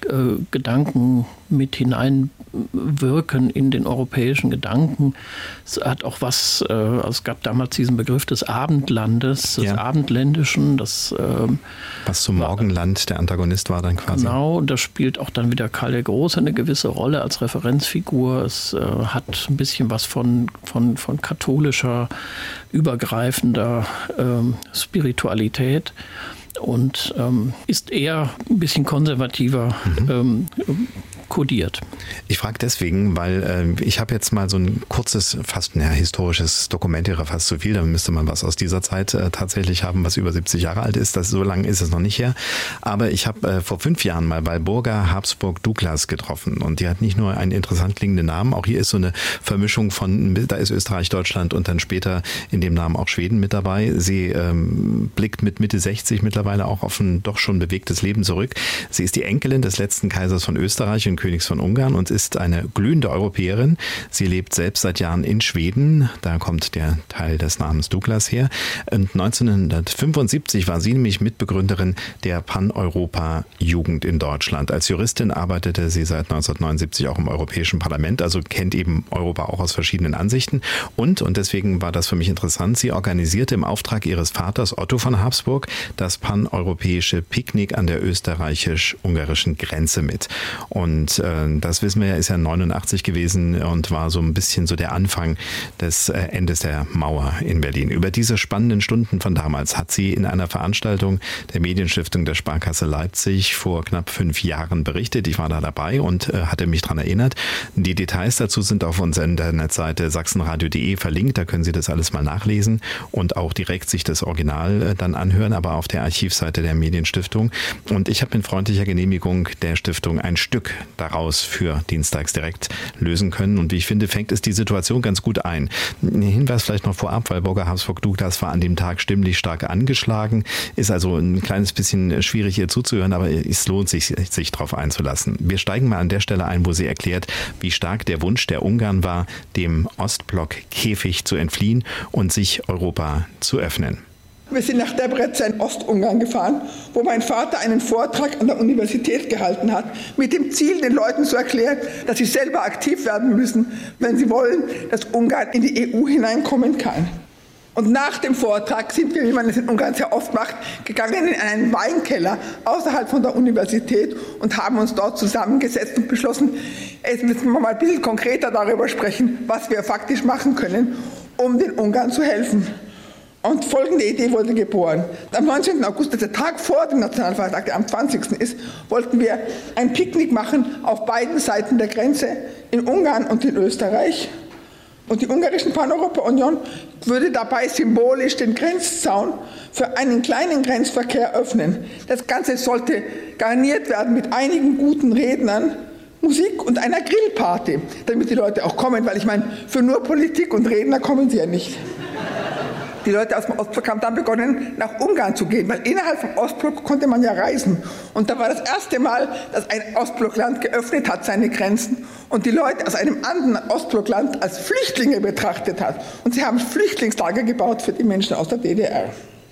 äh, Gedanken mit hineinwirken in den europäischen Gedanken. Es hat auch was, äh, also es gab damals diesen Begriff des Abendlandes, des ja. Abendländischen. Das, ähm, was zum Morgenland der Antagonist war dann quasi. Genau, und da spielt auch dann wieder Karl der Große eine gewisse Rolle als Referenzfigur. Es äh, hat ein bisschen was von, von, von katholischer, übergreifender ähm, Spiritualität und ähm, ist eher ein bisschen konservativer mhm. ähm, kodiert. Ich frage deswegen, weil äh, ich habe jetzt mal so ein kurzes, fast ja, historisches Dokument, wäre fast zu viel, da müsste man was aus dieser Zeit äh, tatsächlich haben, was über 70 Jahre alt ist. Das, so lange ist es noch nicht her. Aber ich habe äh, vor fünf Jahren mal Walburga Habsburg Douglas getroffen und die hat nicht nur einen interessant klingenden Namen, auch hier ist so eine Vermischung von, da ist Österreich, Deutschland und dann später in dem Namen auch Schweden mit dabei. Sie ähm, blickt mit Mitte 60 mittlerweile auch auf ein doch schon bewegtes Leben zurück. Sie ist die Enkelin des letzten Kaisers von Österreich und Königs von Ungarn und ist eine glühende Europäerin. Sie lebt selbst seit Jahren in Schweden. Da kommt der Teil des Namens Douglas her. Und 1975 war sie nämlich Mitbegründerin der Pan-Europa-Jugend in Deutschland. Als Juristin arbeitete sie seit 1979 auch im Europäischen Parlament, also kennt eben Europa auch aus verschiedenen Ansichten. Und, und deswegen war das für mich interessant, sie organisierte im Auftrag ihres Vaters Otto von Habsburg das pan-europäische Picknick an der österreichisch-ungarischen Grenze mit. Und Und äh, das wissen wir ja, ist ja 89 gewesen und war so ein bisschen so der Anfang des äh, Endes der Mauer in Berlin. Über diese spannenden Stunden von damals hat sie in einer Veranstaltung der Medienstiftung der Sparkasse Leipzig vor knapp fünf Jahren berichtet. Ich war da dabei und äh, hatte mich daran erinnert. Die Details dazu sind auf unserer Internetseite sachsenradio.de verlinkt. Da können Sie das alles mal nachlesen und auch direkt sich das Original äh, dann anhören, aber auf der Archivseite der Medienstiftung. Und ich habe mit freundlicher Genehmigung der Stiftung ein Stück daraus für Dienstags direkt lösen können. Und wie ich finde, fängt es die Situation ganz gut ein. Ein Hinweis vielleicht noch vorab, weil Burger Habsburg Douglas war an dem Tag stimmlich stark angeschlagen. Ist also ein kleines bisschen schwierig hier zuzuhören, aber es lohnt sich, sich darauf einzulassen. Wir steigen mal an der Stelle ein, wo sie erklärt, wie stark der Wunsch der Ungarn war, dem Ostblock Käfig zu entfliehen und sich Europa zu öffnen. Wir sind nach Debrecen in Ostungarn gefahren, wo mein Vater einen Vortrag an der Universität gehalten hat, mit dem Ziel, den Leuten zu erklären, dass sie selber aktiv werden müssen, wenn sie wollen, dass Ungarn in die EU hineinkommen kann. Und nach dem Vortrag sind wir, wie man es in Ungarn sehr oft macht, gegangen in einen Weinkeller außerhalb von der Universität und haben uns dort zusammengesetzt und beschlossen, jetzt müssen wir mal ein bisschen konkreter darüber sprechen, was wir faktisch machen können, um den Ungarn zu helfen. Und folgende Idee wurde geboren. Am 19. August, der Tag vor dem Nationalfeiertag, der am 20. ist, wollten wir ein Picknick machen auf beiden Seiten der Grenze, in Ungarn und in Österreich. Und die ungarischen Pan-Europa-Union würde dabei symbolisch den Grenzzaun für einen kleinen Grenzverkehr öffnen. Das Ganze sollte garniert werden mit einigen guten Rednern, Musik und einer Grillparty, damit die Leute auch kommen, weil ich meine, für nur Politik und Redner kommen sie ja nicht die Leute aus dem Ostblock haben dann begonnen, nach Ungarn zu gehen, weil innerhalb vom Ostblock konnte man ja reisen. Und da war das erste Mal, dass ein Ostblockland geöffnet hat seine Grenzen und die Leute aus einem anderen Ostblockland als Flüchtlinge betrachtet hat. Und sie haben Flüchtlingslager gebaut für die Menschen aus der DDR.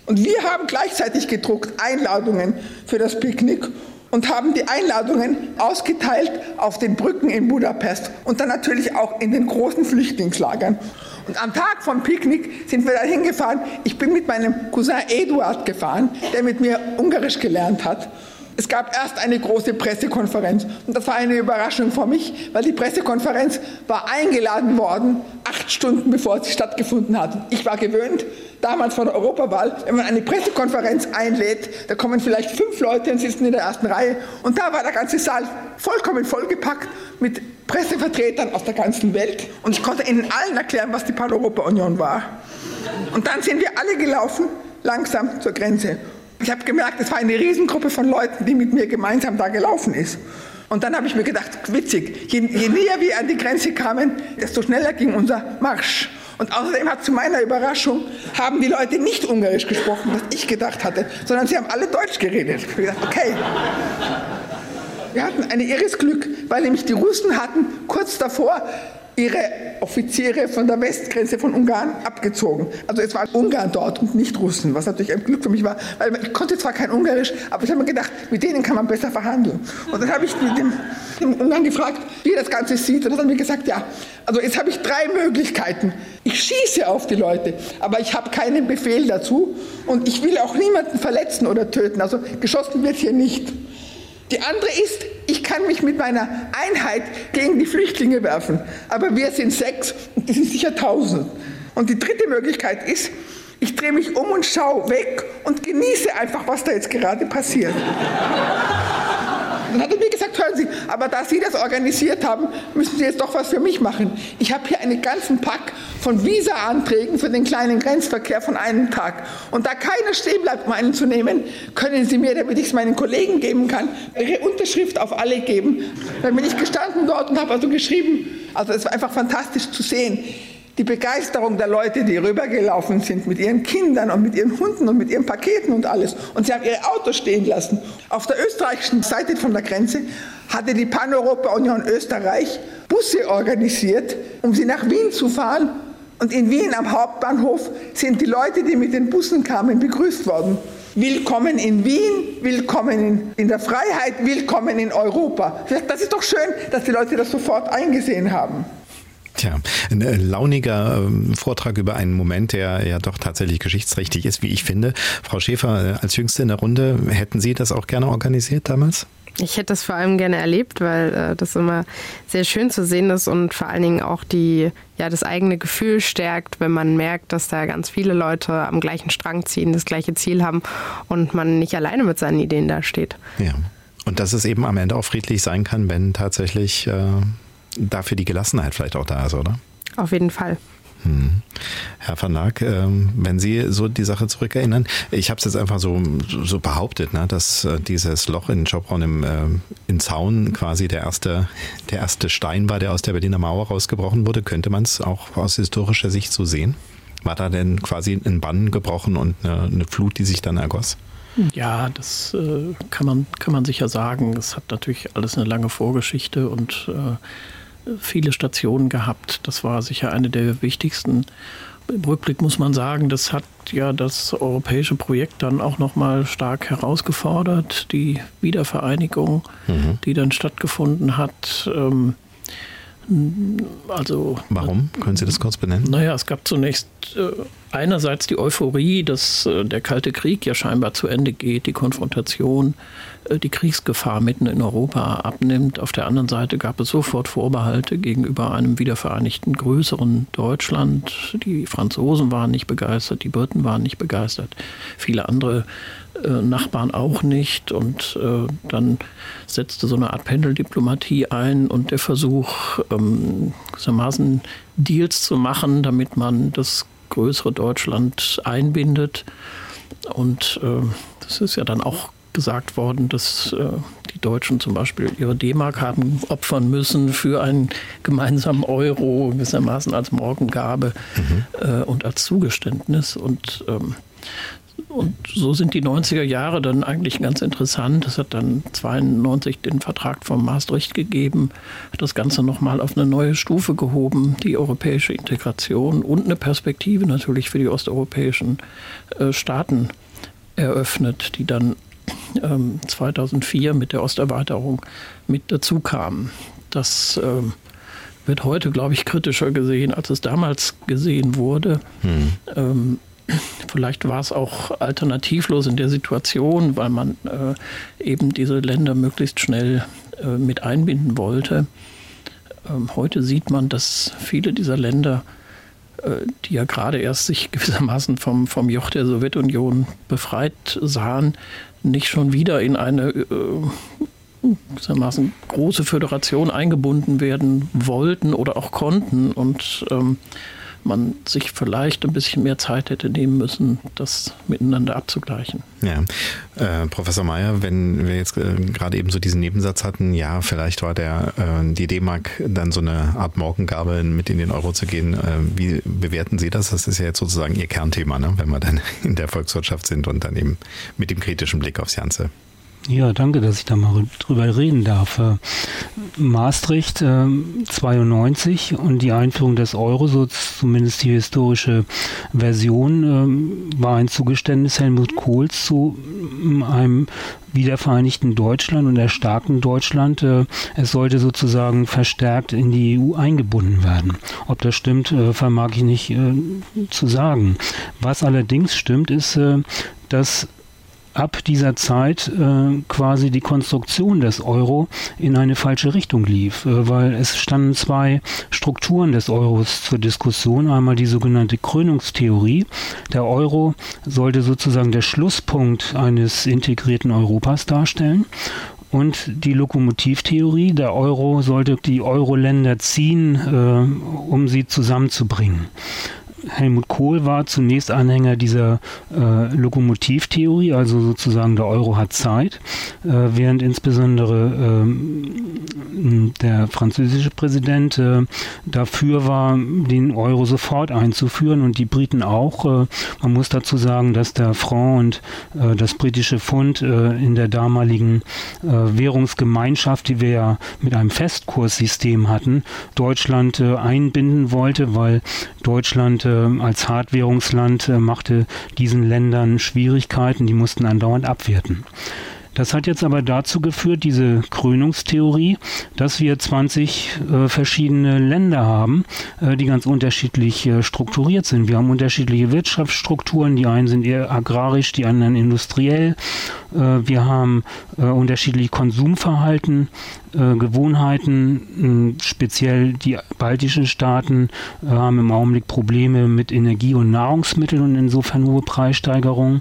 Und wir haben gleichzeitig gedruckt Einladungen für das Picknick und haben die Einladungen ausgeteilt auf den Brücken in Budapest und dann natürlich auch in den großen Flüchtlingslagern. Und am Tag vom Picknick sind wir da hingefahren. Ich bin mit meinem Cousin Eduard gefahren, der mit mir Ungarisch gelernt hat. Es gab erst eine große Pressekonferenz und das war eine Überraschung für mich, weil die Pressekonferenz war eingeladen worden, acht Stunden bevor sie stattgefunden hat. Ich war gewöhnt, damals vor der Europawahl, wenn man eine Pressekonferenz einlädt, da kommen vielleicht fünf Leute und sitzen in der ersten Reihe und da war der ganze Saal vollkommen vollgepackt mit Pressevertretern aus der ganzen Welt und ich konnte ihnen allen erklären, was die Pan-Europa-Union war. Und dann sind wir alle gelaufen, langsam zur Grenze. Ich habe gemerkt, es war eine Riesengruppe von Leuten, die mit mir gemeinsam da gelaufen ist. Und dann habe ich mir gedacht, witzig, je, je näher wir an die Grenze kamen, desto schneller ging unser Marsch. Und außerdem hat zu meiner Überraschung, haben die Leute nicht Ungarisch gesprochen, was ich gedacht hatte, sondern sie haben alle Deutsch geredet. Ich habe gedacht, okay. Wir hatten ein irres Glück, weil nämlich die Russen hatten kurz davor ihre Offiziere von der Westgrenze von Ungarn abgezogen. Also es war Ungarn dort und nicht Russen, was natürlich ein Glück für mich war, weil ich konnte zwar kein Ungarisch, aber ich habe mir gedacht, mit denen kann man besser verhandeln. Und dann habe ich dem, dem Ungarn gefragt, wie er das Ganze sieht. Und dann hat er mir gesagt, ja, also jetzt habe ich drei Möglichkeiten. Ich schieße auf die Leute, aber ich habe keinen Befehl dazu und ich will auch niemanden verletzen oder töten. Also geschossen wird hier nicht. Die andere ist, ich kann mich mit meiner Einheit gegen die Flüchtlinge werfen, aber wir sind sechs und das sind sicher tausend. Und die dritte Möglichkeit ist, ich drehe mich um und schaue weg und genieße einfach, was da jetzt gerade passiert. Dann hat er mir gesagt, hören Sie, aber da Sie das organisiert haben, müssen Sie jetzt doch was für mich machen. Ich habe hier einen ganzen Pack von Visa-Anträgen für den kleinen Grenzverkehr von einem Tag. Und da keiner stehen bleibt, um einen zu nehmen, können Sie mir, damit ich es meinen Kollegen geben kann, Ihre Unterschrift auf alle geben. Dann bin ich gestanden dort und habe also geschrieben. Also es war einfach fantastisch zu sehen die Begeisterung der Leute, die rübergelaufen sind mit ihren Kindern und mit ihren Hunden und mit ihren Paketen und alles. Und sie haben ihre Autos stehen lassen. Auf der österreichischen Seite von der Grenze hatte die Pan-Europa-Union Österreich Busse organisiert, um sie nach Wien zu fahren. Und in Wien am Hauptbahnhof sind die Leute, die mit den Bussen kamen, begrüßt worden. Willkommen in Wien, willkommen in, der Freiheit, willkommen in Europa. Das ist doch schön, dass die Leute das sofort eingesehen haben. Tja, ein äh, launiger ähm, Vortrag über einen Moment, der ja doch tatsächlich geschichtsträchtig ist, wie ich finde. Frau Schäfer, äh, als Jüngste in der Runde, hätten Sie das auch gerne organisiert damals? Ich hätte das vor allem gerne erlebt, weil äh, das immer sehr schön zu sehen ist und vor allen Dingen auch die, ja, das eigene Gefühl stärkt, wenn man merkt, dass da ganz viele Leute am gleichen Strang ziehen, das gleiche Ziel haben und man nicht alleine mit seinen Ideen da steht. Ja. Und dass es eben am Ende auch friedlich sein kann, wenn tatsächlich äh, dafür die Gelassenheit vielleicht auch da ist, oder? Auf jeden Fall. Hm. Herr van Laak, ähm, wenn Sie so die Sache zurückerinnern, ich habe es jetzt einfach so, so behauptet, ne, dass äh, dieses Loch in Schopron im, äh, im Zaun quasi der erste, der erste Stein war, der aus der Berliner Mauer rausgebrochen wurde. Könnte man es auch aus historischer Sicht so sehen? War da denn quasi ein Bann gebrochen und eine, eine Flut, die sich dann ergoss? Ja, das äh, kann, man, kann man sicher sagen. Es hat natürlich alles eine lange Vorgeschichte und äh, viele Stationen gehabt. Das war sicher eine der wichtigsten. Im Rückblick muss man sagen, das hat ja das europäische Projekt dann auch nochmal stark herausgefordert. Die Wiedervereinigung, mhm. die dann stattgefunden hat. Ähm, also, Warum? Können Sie das kurz benennen? Naja, es gab zunächst äh, einerseits die Euphorie, dass äh, der Kalte Krieg ja scheinbar zu Ende geht, die Konfrontation die Kriegsgefahr mitten in Europa abnimmt. Auf der anderen Seite gab es sofort Vorbehalte gegenüber einem wiedervereinigten größeren Deutschland. Die Franzosen waren nicht begeistert, die Briten waren nicht begeistert, viele andere äh, Nachbarn auch nicht. Und äh, dann setzte so eine Art Pendeldiplomatie ein und der Versuch, ähm, gewissermaßen Deals zu machen, damit man das größere Deutschland einbindet. Und äh, das ist ja dann auch gesagt worden, dass äh, die Deutschen zum Beispiel ihre D-Mark haben opfern müssen für einen gemeinsamen Euro, gewissermaßen als Morgengabe mhm. äh, und als Zugeständnis. Und ähm, und so sind die 90er Jahre dann eigentlich ganz interessant. Es hat dann 92 den Vertrag von Maastricht gegeben, hat das Ganze nochmal auf eine neue Stufe gehoben, die europäische Integration und eine Perspektive natürlich für die osteuropäischen äh, Staaten eröffnet, die dann 2004 ähm, mit der Osterweiterung mit dazu kamen. Das ähm, wird heute, glaube ich, kritischer gesehen, als es damals gesehen wurde. Hm. Ähm, vielleicht war es auch alternativlos in der Situation, weil man äh, eben diese Länder möglichst schnell äh, mit einbinden wollte. Ähm, heute sieht man, dass viele dieser Länder äh, die ja gerade erst sich gewissermaßen vom, vom Joch der Sowjetunion befreit sahen, nicht schon wieder in eine äh, große Föderation eingebunden werden wollten oder auch konnten. Und ähm, man sich vielleicht ein bisschen mehr Zeit hätte nehmen müssen, das miteinander abzugleichen. Ja, äh, Professor Mayer, wenn wir jetzt äh, gerade eben so diesen Nebensatz hatten, ja, vielleicht war der äh, die D-Mark dann so eine Art Morgengabe, mit in den Euro zu gehen. Äh, wie bewerten Sie das? Das ist ja jetzt sozusagen Ihr Kernthema, ne? wenn wir dann in der Volkswirtschaft sind und dann eben mit dem kritischen Blick aufs Ganze. Ja, danke, dass ich da mal drüber reden darf. Äh, Maastricht äh, 92 und die Einführung des Euro, so zumindest die historische Version, äh, war ein Zugeständnis Helmut Kohls zu äh, einem wiedervereinigten Deutschland und erstarkten Deutschland. Äh, es sollte sozusagen verstärkt in die EU eingebunden werden. Ob das stimmt, äh, vermag ich nicht zu sagen. Was allerdings stimmt, ist, dass ab dieser Zeit äh, quasi die Konstruktion des Euro in eine falsche Richtung lief, äh, weil es standen zwei Strukturen des Euros zur Diskussion. Einmal die sogenannte Krönungstheorie. Der Euro sollte sozusagen der Schlusspunkt eines integrierten Europas darstellen und die Lokomotivtheorie. Der Euro sollte die Euro-Länder ziehen, äh, um sie zusammenzubringen. Helmut Kohl war zunächst Anhänger dieser äh, Lokomotivtheorie, also sozusagen der Euro hat Zeit, äh, während insbesondere ähm, der französische Präsident äh, dafür war, den Euro sofort einzuführen und die Briten auch. Äh, man muss dazu sagen, dass der Franc und äh, das britische Pfund äh, in der damaligen Währungsgemeinschaft, die wir ja mit einem Festkurssystem hatten, Deutschland einbinden wollte, weil Deutschland als Hartwährungsland äh, machte diesen Ländern Schwierigkeiten, die mussten andauernd abwerten. Das hat jetzt aber dazu geführt, diese Krönungstheorie, dass wir 20 äh, verschiedene Länder haben, äh, die ganz unterschiedlich äh, strukturiert sind. Wir haben unterschiedliche Wirtschaftsstrukturen, die einen sind eher agrarisch, die anderen industriell. Äh, wir haben äh, unterschiedliche Konsumverhalten, äh, Gewohnheiten. Speziell die baltischen Staaten haben im Augenblick Probleme mit Energie und Nahrungsmitteln und insofern hohe Preissteigerungen.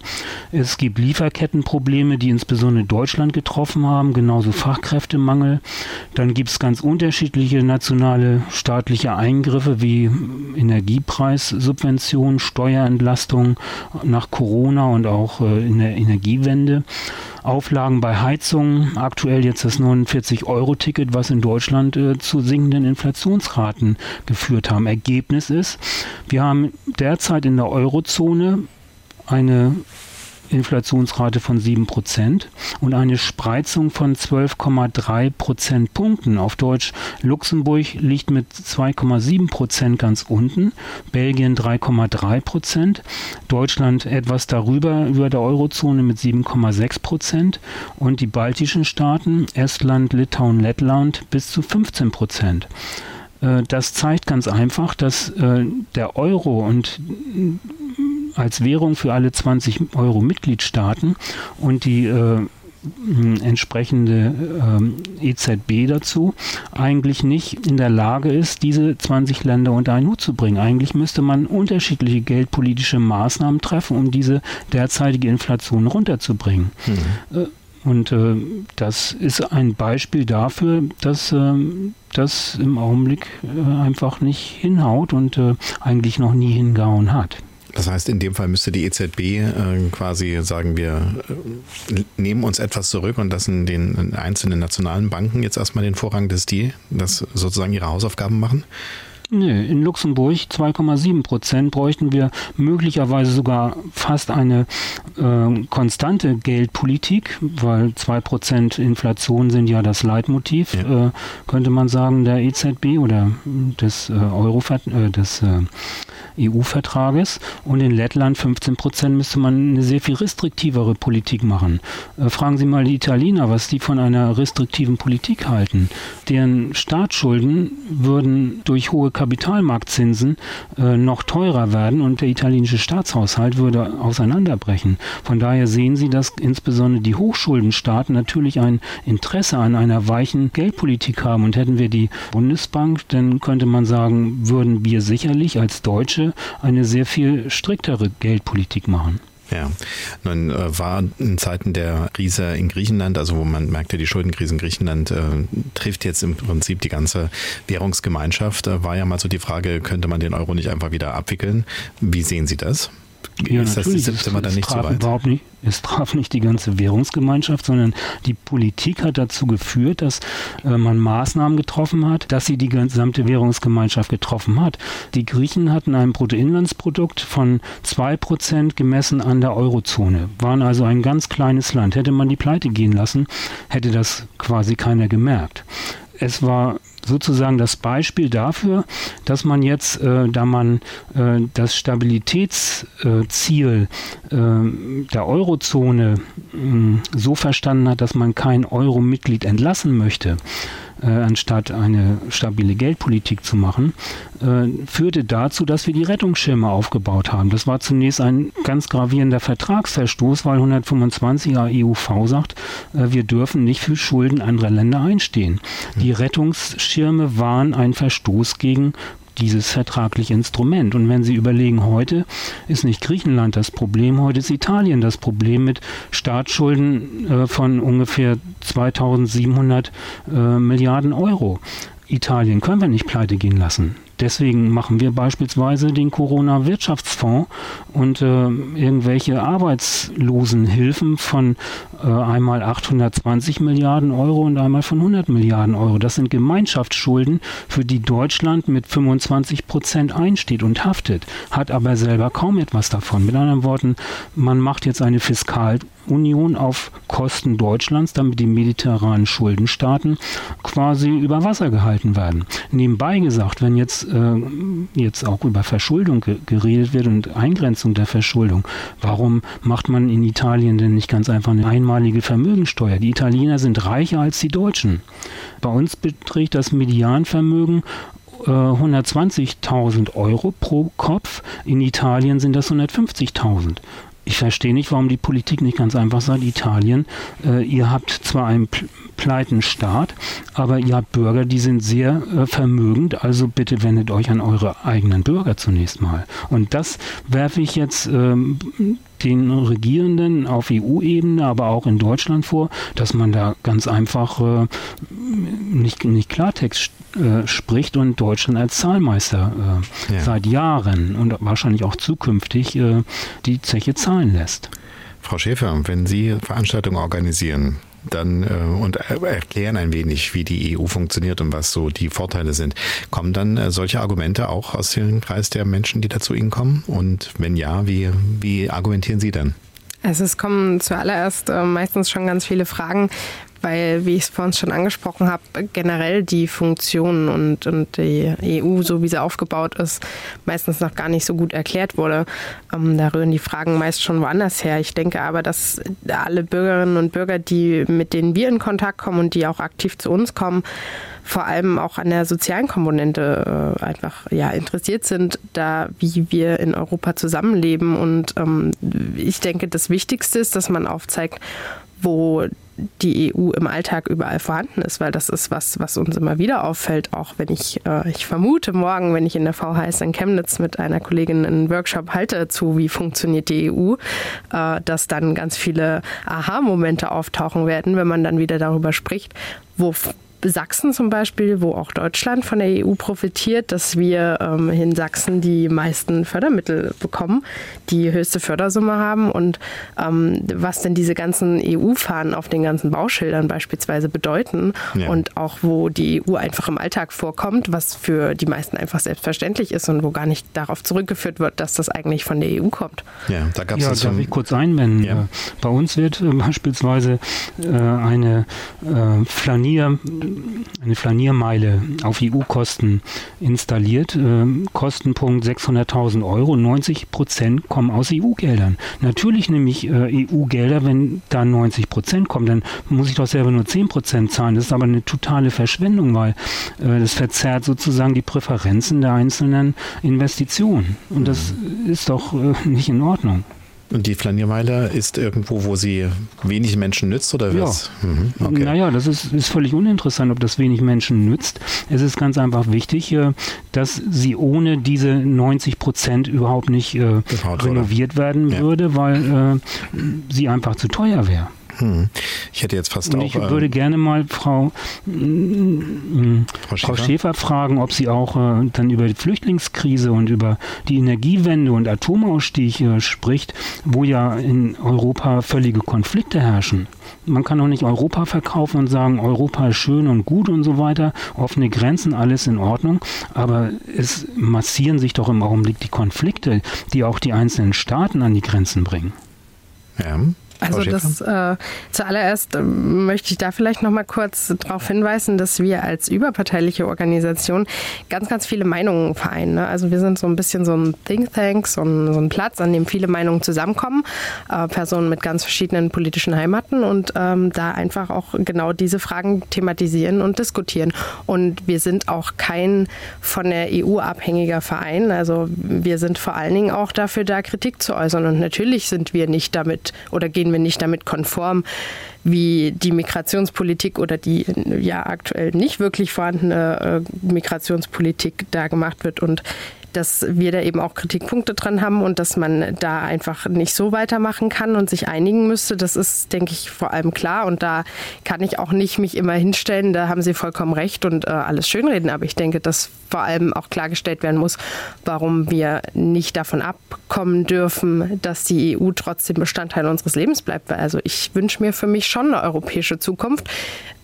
Es gibt Lieferkettenprobleme, die insbesondere Deutschland getroffen haben, genauso Fachkräftemangel. Dann gibt es ganz unterschiedliche nationale staatliche Eingriffe wie Energiepreissubventionen, Steuerentlastung nach Corona und auch äh, in der Energiewende. Auflagen bei Heizungen, aktuell jetzt das 49-Euro-Ticket, was in Deutschland äh, zu sinkenden Inflationsraten geführt haben. Ergebnis ist, wir haben derzeit in der Eurozone eine Inflationsrate von 7% und eine Spreizung von 12,3 Prozentpunkten. Auf Deutsch, Luxemburg liegt mit 2,7% ganz unten, Belgien 3,3% Deutschland etwas darüber, über der Eurozone mit 7,6% und die baltischen Staaten, Estland, Litauen, Lettland bis zu 15% äh, Das zeigt ganz einfach, dass äh, der Euro und als Währung für alle 20 Euro Mitgliedstaaten und die äh, entsprechende äh, EZB dazu eigentlich nicht in der Lage ist, diese 20 Länder unter einen Hut zu bringen. Eigentlich müsste man unterschiedliche geldpolitische Maßnahmen treffen, um diese derzeitige Inflation runterzubringen. Mhm. Äh, und äh, das ist ein Beispiel dafür, dass äh, das im Augenblick äh, einfach nicht hinhaut und äh, eigentlich noch nie hingehauen hat. Das heißt, in dem Fall müsste die EZB äh, quasi sagen, wir äh, nehmen uns etwas zurück und lassen den einzelnen nationalen Banken jetzt erstmal den Vorrang, dass die das sozusagen ihre Hausaufgaben machen? Nee, in Luxemburg 2,7 Prozent bräuchten wir möglicherweise sogar fast eine äh, konstante Geldpolitik, weil 2 Prozent Inflation sind ja das Leitmotiv, ja. Äh, könnte man sagen, der EZB oder des äh, Euro äh, des äh, EU-Vertrages. Und in Lettland 15 Prozent müsste man eine sehr viel restriktivere Politik machen. Äh, fragen Sie mal die Italiener, was die von einer restriktiven Politik halten. Deren Staatsschulden würden durch hohe Kapitalmarktzinsen äh, noch teurer werden und der italienische Staatshaushalt würde auseinanderbrechen. Von daher sehen Sie, dass insbesondere die Hochschuldenstaaten natürlich ein Interesse an einer weichen Geldpolitik haben. Und hätten wir die Bundesbank, dann könnte man sagen, würden wir sicherlich als Deutsche eine sehr viel striktere Geldpolitik machen. Ja, nun äh, war in Zeiten der Krise in Griechenland, also wo man merkte, die Schuldenkrise in Griechenland äh, trifft jetzt im Prinzip die ganze Währungsgemeinschaft, äh, war ja mal so die Frage, könnte man den Euro nicht einfach wieder abwickeln? Wie sehen Sie das? Ja, ist natürlich. Das, sind wir dann nicht so weit? Überhaupt nicht, es traf nicht die ganze Währungsgemeinschaft, sondern die Politik hat dazu geführt, dass äh, man Maßnahmen getroffen hat, dass sie die gesamte Währungsgemeinschaft getroffen hat. Die Griechen hatten ein Bruttoinlandsprodukt von 2% gemessen an der Eurozone, waren also ein ganz kleines Land. Hätte man die Pleite gehen lassen, hätte das quasi keiner gemerkt. Es war sozusagen das Beispiel dafür, dass man jetzt, äh, da man äh, das Stabilitätsziel äh, der Eurozone mm, so verstanden hat, dass man kein Euro-Mitglied entlassen möchte, äh, anstatt eine stabile Geldpolitik zu machen, äh, führte dazu, dass wir die Rettungsschirme aufgebaut haben. Das war zunächst ein ganz gravierender Vertragsverstoß, weil 125er EUV sagt, äh, wir dürfen nicht für Schulden anderer Länder einstehen. Die Rettungsschirme waren ein Verstoß gegen dieses vertragliche Instrument. Und wenn Sie überlegen, heute ist nicht Griechenland das Problem, heute ist Italien das Problem mit Staatsschulden äh, von ungefähr 2700 äh, Milliarden Euro. Italien können wir nicht pleite gehen lassen. Deswegen machen wir beispielsweise den Corona-Wirtschaftsfonds und äh, irgendwelche Arbeitslosenhilfen von äh, einmal 820 Milliarden Euro und einmal von 100 Milliarden Euro. Das sind Gemeinschaftsschulden, für die Deutschland mit 25 Prozent einsteht und haftet, hat aber selber kaum etwas davon. Mit anderen Worten, man macht jetzt eine Fiskal Union auf Kosten Deutschlands, damit die mediterranen Schuldenstaaten quasi über Wasser gehalten werden. Nebenbei gesagt, wenn jetzt, äh, jetzt auch über Verschuldung ge geredet wird und Eingrenzung der Verschuldung, warum macht man in Italien denn nicht ganz einfach eine einmalige Vermögensteuer? Die Italiener sind reicher als die Deutschen. Bei uns beträgt das Medianvermögen 120.000 äh, Euro pro Kopf. In Italien sind das 150.000. Ich verstehe nicht, warum die Politik nicht ganz einfach sagt, Italien, äh, ihr habt zwar einen pleiten Staat, aber ihr habt Bürger, die sind sehr äh, vermögend, also bitte wendet euch an eure eigenen Bürger zunächst mal. Und das werfe ich jetzt ähm, den Regierenden auf EU-Ebene, aber auch in Deutschland vor, dass man da ganz einfach äh, nicht, nicht Klartext äh, spricht und Deutschland als Zahlmeister äh, ja. seit Jahren und wahrscheinlich auch zukünftig äh, die Zeche zahlen lässt. Frau Schäfer, wenn Sie Veranstaltungen organisieren, dann äh, und erklären ein wenig, wie die EU funktioniert und was so die Vorteile sind. Kommen dann äh, solche Argumente auch aus dem Kreis der Menschen, die da zu Ihnen kommen? Und wenn ja, wie, wie argumentieren Sie dann? Also es kommen zuallererst äh, meistens schon ganz viele Fragen, weil, wie ich es vor uns schon angesprochen habe, generell die Funktionen und, und die EU, so wie sie aufgebaut ist, meistens noch gar nicht so gut erklärt wurde. Ähm, da rühren die Fragen meist schon woanders her. Ich denke aber, dass alle Bürgerinnen und Bürger, die mit denen wir in Kontakt kommen und die auch aktiv zu uns kommen, vor allem auch an der sozialen Komponente äh, einfach ja, interessiert sind, da wie wir in Europa zusammenleben. Und ähm, ich denke, das Wichtigste ist, dass man aufzeigt, wo die EU im Alltag überall vorhanden ist, weil das ist was, was uns immer wieder auffällt, auch wenn ich, äh, ich vermute morgen, wenn ich in der VHS in Chemnitz mit einer Kollegin einen Workshop halte zu, wie funktioniert die EU, äh, dass dann ganz viele Aha-Momente auftauchen werden, wenn man dann wieder darüber spricht, wo Sachsen zum Beispiel, wo auch Deutschland von der EU profitiert, dass wir ähm, in Sachsen die meisten Fördermittel bekommen, die höchste Fördersumme haben und ähm, was denn diese ganzen EU-Fahnen auf den ganzen Bauschildern beispielsweise bedeuten ja. und auch wo die EU einfach im Alltag vorkommt, was für die meisten einfach selbstverständlich ist und wo gar nicht darauf zurückgeführt wird, dass das eigentlich von der EU kommt. Ja, da gab es ja, darf ich kurz einwenden. Ja. Bei uns wird äh, beispielsweise äh, eine äh, Flanier eine Flaniermeile auf EU-Kosten installiert. Ähm, Kostenpunkt 600.000 Euro. 90 Prozent kommen aus EU-Geldern. Natürlich nehme ich äh, EU-Gelder, wenn da 90 Prozent kommen, dann muss ich doch selber nur 10 Prozent zahlen. Das ist aber eine totale Verschwendung, weil äh, das verzerrt sozusagen die Präferenzen der einzelnen Investitionen. Und das mhm. ist doch äh, nicht in Ordnung. Und die Flaniermeile ist irgendwo, wo sie wenig Menschen nützt oder was? Ja. Mhm, okay. Naja, das ist, ist völlig uninteressant, ob das wenig Menschen nützt. Es ist ganz einfach wichtig, äh, dass sie ohne diese 90 Prozent überhaupt nicht äh, renoviert werden ja. würde, weil äh, sie einfach zu teuer wäre. Hm. Ich hätte jetzt fast Und auch. Ich würde ähm, gerne mal Frau, äh, Frau, Schäfer? Frau, Schäfer? fragen, ob sie auch äh, dann über die Flüchtlingskrise und über die Energiewende und Atomausstieg äh, spricht, wo ja in Europa völlige Konflikte herrschen. Man kann doch nicht Europa verkaufen und sagen, Europa ist schön und gut und so weiter, offene Grenzen, alles in Ordnung, aber es massieren sich doch im Augenblick die Konflikte, die auch die einzelnen Staaten an die Grenzen bringen. Ja. Also das äh, zuallererst äh, möchte ich da vielleicht noch mal kurz darauf hinweisen, dass wir als überparteiliche Organisation ganz, ganz viele Meinungen vereinen. Ne? Also wir sind so ein bisschen so ein Think Tank, so ein, so ein Platz, an dem viele Meinungen zusammenkommen, äh, Personen mit ganz verschiedenen politischen Heimaten und ähm, da einfach auch genau diese Fragen thematisieren und diskutieren. Und wir sind auch kein von der EU abhängiger Verein. Also wir sind vor allen Dingen auch dafür da, Kritik zu äußern. Und natürlich sind wir nicht damit oder gehen wir wir nicht damit konform, wie die Migrationspolitik oder die ja aktuell nicht wirklich vorhandene äh, Migrationspolitik da gemacht wird. Und dass wir da eben auch Kritikpunkte dran haben und dass man da einfach nicht so weitermachen kann und sich einigen müsste. Das ist, denke ich, vor allem klar. Und da kann ich auch nicht mich immer hinstellen, da haben Sie vollkommen recht und äh, alles schönreden. Aber ich denke, dass vor allem auch klargestellt werden muss, warum wir nicht davon abkommen dürfen, dass die EU trotzdem Bestandteil unseres Lebens bleibt. Also ich wünsche mir für mich schon eine europäische Zukunft.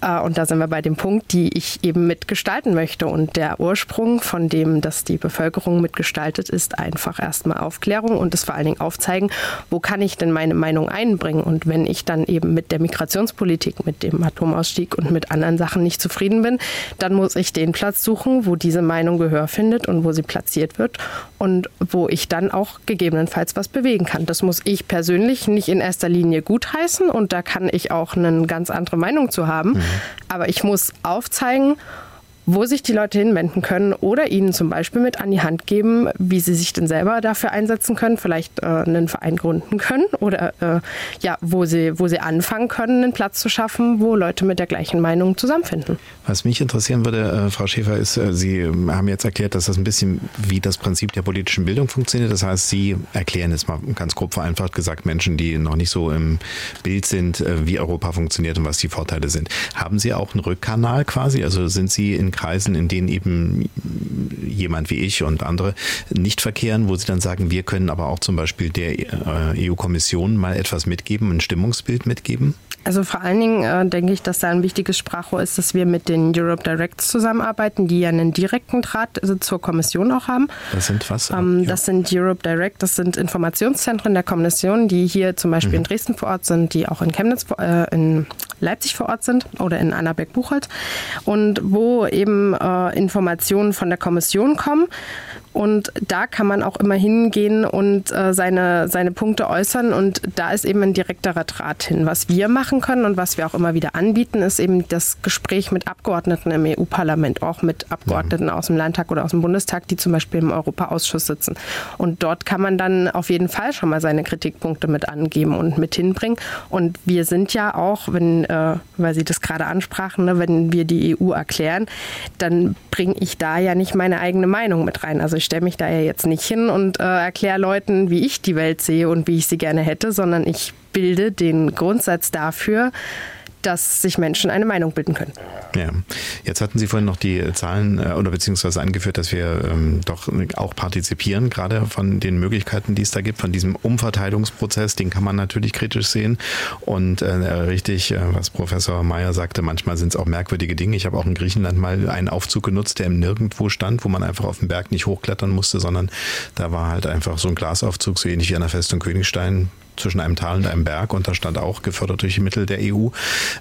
Äh, und da sind wir bei dem Punkt, die ich eben mitgestalten möchte. Und der Ursprung von dem, dass die Bevölkerung mitgestaltet, ist einfach erstmal Aufklärung und das vor allen Dingen aufzeigen, wo kann ich denn meine Meinung einbringen. Und wenn ich dann eben mit der Migrationspolitik, mit dem Atomausstieg und mit anderen Sachen nicht zufrieden bin, dann muss ich den Platz suchen, wo diese Meinung Gehör findet und wo sie platziert wird und wo ich dann auch gegebenenfalls was bewegen kann. Das muss ich persönlich nicht in erster Linie gutheißen und da kann ich auch eine ganz andere Meinung zu haben. Mhm. Aber ich muss aufzeigen, wo sich die Leute hinwenden können oder ihnen zum Beispiel mit an die Hand geben, wie sie sich denn selber dafür einsetzen können, vielleicht äh, einen Verein gründen können oder äh, ja, wo sie, wo sie anfangen können, einen Platz zu schaffen, wo Leute mit der gleichen Meinung zusammenfinden. Was mich interessieren würde, äh, Frau Schäfer, ist, äh, Sie haben jetzt erklärt, dass das ein bisschen wie das Prinzip der politischen Bildung funktioniert. Das heißt, Sie erklären es mal ganz grob vereinfacht gesagt Menschen, die noch nicht so im Bild sind, äh, wie Europa funktioniert und was die Vorteile sind. Haben Sie auch einen Rückkanal quasi? Also sind Sie in Kreisen, in denen eben jemand wie ich und andere nicht verkehren, wo sie dann sagen, wir können aber auch zum Beispiel der äh, EU-Kommission mal etwas mitgeben, ein Stimmungsbild mitgeben? Also vor allen Dingen äh, denke ich, dass da ein wichtiges Sprachrohr ist, dass wir mit den Europe Directs zusammenarbeiten, die ja einen direkten Draht also zur Kommission auch haben. Das sind was? Ähm, ja. Das sind Europe Direct, das sind Informationszentren der Kommission, die hier zum Beispiel mhm. in Dresden vor Ort sind, die auch in Chemnitz, äh, in Leipzig vor Ort sind oder in Annaberg-Buchholz und wo eben äh, Informationen von der Kommission kommen. Und da kann man auch immer hingehen und äh, seine, seine Punkte äußern. Und da ist eben ein direkterer Draht hin. Was wir machen können und was wir auch immer wieder anbieten, ist eben das Gespräch mit Abgeordneten im EU-Parlament, auch mit Abgeordneten ja. aus dem Landtag oder aus dem Bundestag, die zum Beispiel im Europaausschuss sitzen. Und dort kann man dann auf jeden Fall schon mal seine Kritikpunkte mit angeben und mit hinbringen. Und wir sind ja auch, wenn äh, weil Sie das gerade ansprachen, ne, wenn wir die EU erklären, dann bringe ich da ja nicht meine eigene Meinung mit rein. Also ich stelle mich da ja jetzt nicht hin und äh, erkläre Leuten, wie ich die Welt sehe und wie ich sie gerne hätte, sondern ich bilde den Grundsatz dafür, dass sich Menschen eine Meinung bilden können. Ja, jetzt hatten Sie vorhin noch die Zahlen äh, oder beziehungsweise angeführt, dass wir ähm, doch auch partizipieren, gerade von den Möglichkeiten, die es da gibt, von diesem Umverteilungsprozess, den kann man natürlich kritisch sehen. Und äh, richtig, äh, was Professor Mayer sagte, manchmal sind es auch merkwürdige Dinge. Ich habe auch in Griechenland mal einen Aufzug genutzt, der im Nirgendwo stand, wo man einfach auf den Berg nicht hochklettern musste, sondern da war halt einfach so ein Glasaufzug, so ähnlich wie an der Festung Königstein, zwischen einem Tal und einem Berg und da stand auch gefördert durch die Mittel der EU.